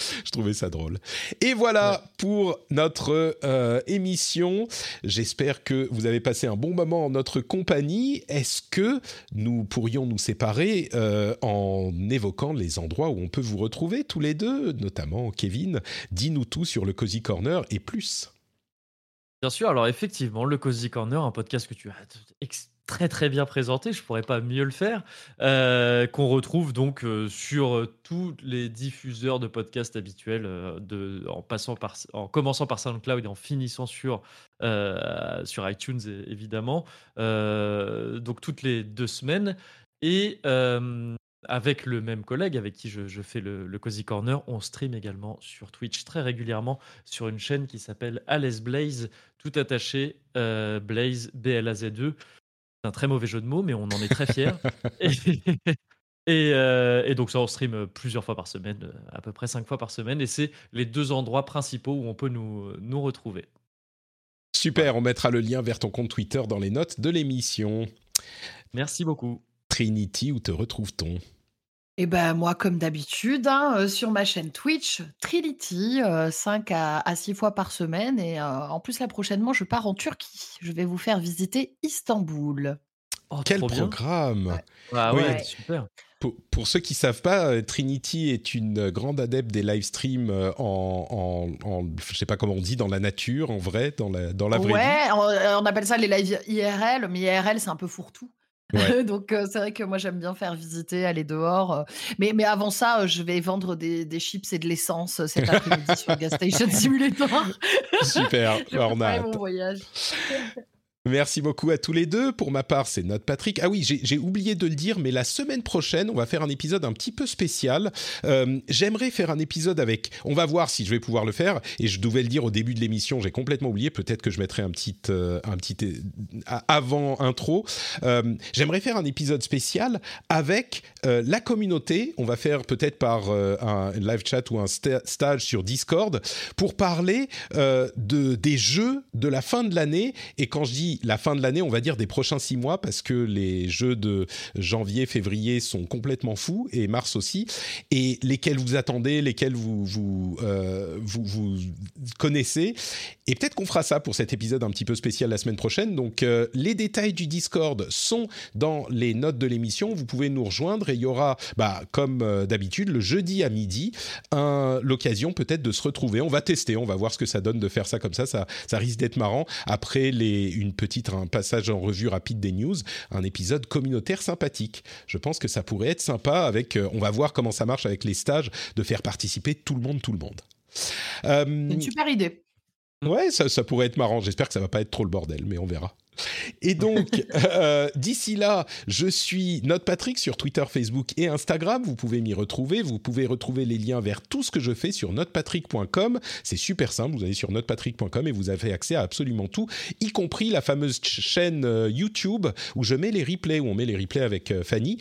[LAUGHS]
Je trouvais ça drôle. Et voilà pour notre euh, émission. J'espère que vous avez passé un bon moment en notre compagnie. Est-ce que nous pourrions nous séparer euh, en évoquant les endroits où on peut vous retrouver tous les deux, notamment Kevin Dis-nous tout sur le Cozy Corner et plus.
Bien sûr, alors effectivement, le Cozy Corner, un podcast que tu as très très bien présenté, je pourrais pas mieux le faire, euh, qu'on retrouve donc euh, sur euh, tous les diffuseurs de podcasts habituels, en, passant par, en commençant par SoundCloud et en finissant sur, sur iTunes évidemment, donc toutes les deux semaines. Et avec le même collègue avec qui je, fais le, le Cozy Corner, on stream également sur Twitch très régulièrement sur une chaîne qui s'appelle Alice Blaze, tout attaché, Blaze, B-L-A-Z-E. C'est un très mauvais jeu de mots, mais on en est très fiers. [LAUGHS] et, et, euh, et donc ça, on stream plusieurs fois par semaine, euh, à peu près cinq fois par semaine, et c'est les deux endroits principaux où on peut nous, nous retrouver.
Super, on mettra le lien vers ton compte Twitter dans les notes de l'émission.
Merci beaucoup.
Trinity, où te retrouve-t-on?
Et ben moi, comme d'habitude, hein, euh, sur ma chaîne Twitch, Trinity, 5 à, 6 fois par semaine. Et euh, en plus, là, prochainement, je pars en Turquie. Je vais vous faire visiter Istanbul.
Oh,
Quel programme
Ouais.
Ah
Oui.
ouais, super.
Pour, pour ceux qui savent pas, euh, Trinity est une grande adepte des live streams euh, en, en, en- je sais pas comment on dit, dans la nature, en vrai, dans la, dans la vraie vie.
ouais, on, on appelle ça les lives IRL, mais IRL, c'est un peu fourre-tout.
Ouais. [LAUGHS]
Donc, euh, c'est vrai que moi, j'aime bien faire visiter, aller dehors. euh. Mais, mais avant ça, euh, je vais vendre des, des chips et de l'essence cet après-midi sur Gas Station [LAUGHS] Simulator.
Super, [LAUGHS] on a
mon voyage.
Merci beaucoup à tous les deux. Pour ma part, c'est notre Patrick. Ah oui, j'ai oublié de le dire, mais la semaine prochaine, on va faire un épisode un petit peu spécial. Euh, J'aimerais faire un épisode avec. On va voir si je vais pouvoir le faire. Et je devais le dire au début de l'émission, j'ai complètement oublié. Peut-être que je mettrai un petit, euh, un petit euh, avant intro. J'aimerais faire un épisode spécial avec la communauté. On va faire peut-être par un live chat ou un sta- stage sur Discord pour parler de des jeux de la fin de l'année. Et quand je dis la fin de l'année, on va dire des prochains six mois, parce que les jeux de janvier, février sont complètement fous et mars aussi, et lesquels vous attendez, lesquels vous vous euh, vous, vous connaissez. Et peut-être qu'on fera ça pour cet épisode un petit peu spécial la semaine prochaine. Donc euh, les détails du Discord sont dans les notes de l'émission. Vous pouvez nous rejoindre et il y aura, bah, comme euh, d'habitude, le jeudi à midi, l'occasion peut-être de se retrouver. On va tester, on va voir ce que ça donne de faire ça comme ça. Ça, ça risque d'être marrant. Après les, une petite un passage en revue rapide des news, un épisode communautaire sympathique. Je pense que ça pourrait être sympa. Avec, euh, on va voir comment ça marche avec les stages, de faire participer tout le monde, tout le monde. Euh,
une super idée.
Ouais, ça, ça pourrait être marrant. J'espère que ça va pas être trop le bordel, mais on verra. Et donc, [LAUGHS] euh, d'ici là, je suis Note Patrick sur Twitter, Facebook et Instagram. Vous pouvez m'y retrouver. Vous pouvez retrouver les liens vers tout ce que je fais sur notepatrick.com. C'est super simple. Vous allez sur notepatrick.com et vous avez accès à absolument tout, y compris la fameuse ch- chaîne euh, YouTube où je mets les replays, où on met les replays avec euh, Fanny.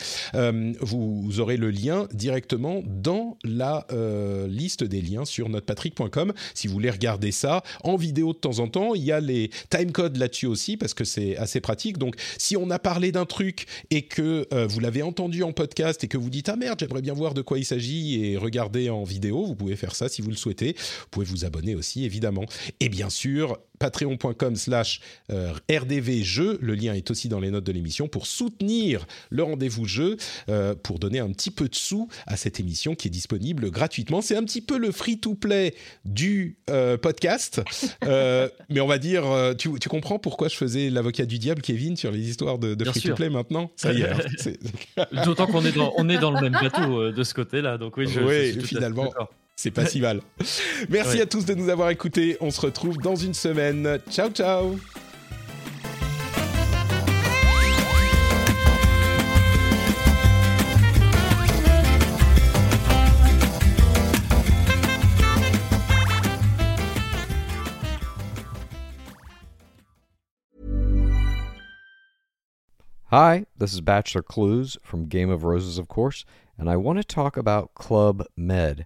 Vous, aurez le lien directement dans la liste des liens sur notepatrick.com. Si vous voulez regarder ça en vidéo de temps en temps, il y a les timecodes là-dessus aussi parce que c'est assez pratique. Donc, si on a parlé d'un truc et que euh, vous l'avez entendu en podcast et que vous dites ah merde, j'aimerais bien voir de quoi il s'agit et regarder en vidéo, vous pouvez faire ça si vous le souhaitez. Vous pouvez vous abonner aussi évidemment. Et bien sûr, patreon.com slash euh, rdvjeux, le lien est aussi dans les notes de l'émission pour soutenir le rendez-vous jeu, euh, pour donner un petit peu de sous à cette émission qui est disponible gratuitement. C'est un petit peu le free-to-play du euh, podcast, Euh, [LAUGHS] mais on va dire, tu, tu comprends pourquoi je faisais l'avocat du diable, Kevin, sur les histoires de, free-to-play maintenant? Ça y est, hein, [LAUGHS]
D'autant qu'on est dans, on est dans le même euh, de ce côté-là. Donc oui, je, je
Oui,
suis tout à fait
finalement. C'est pas si [LAUGHS] mal. Merci
Ouais.
à tous de nous avoir écoutés. On se retrouve dans une semaine. Ciao, ciao
Hi, this is Bachelor Clues from Game of Roses, of course, and I want to talk about Club Med.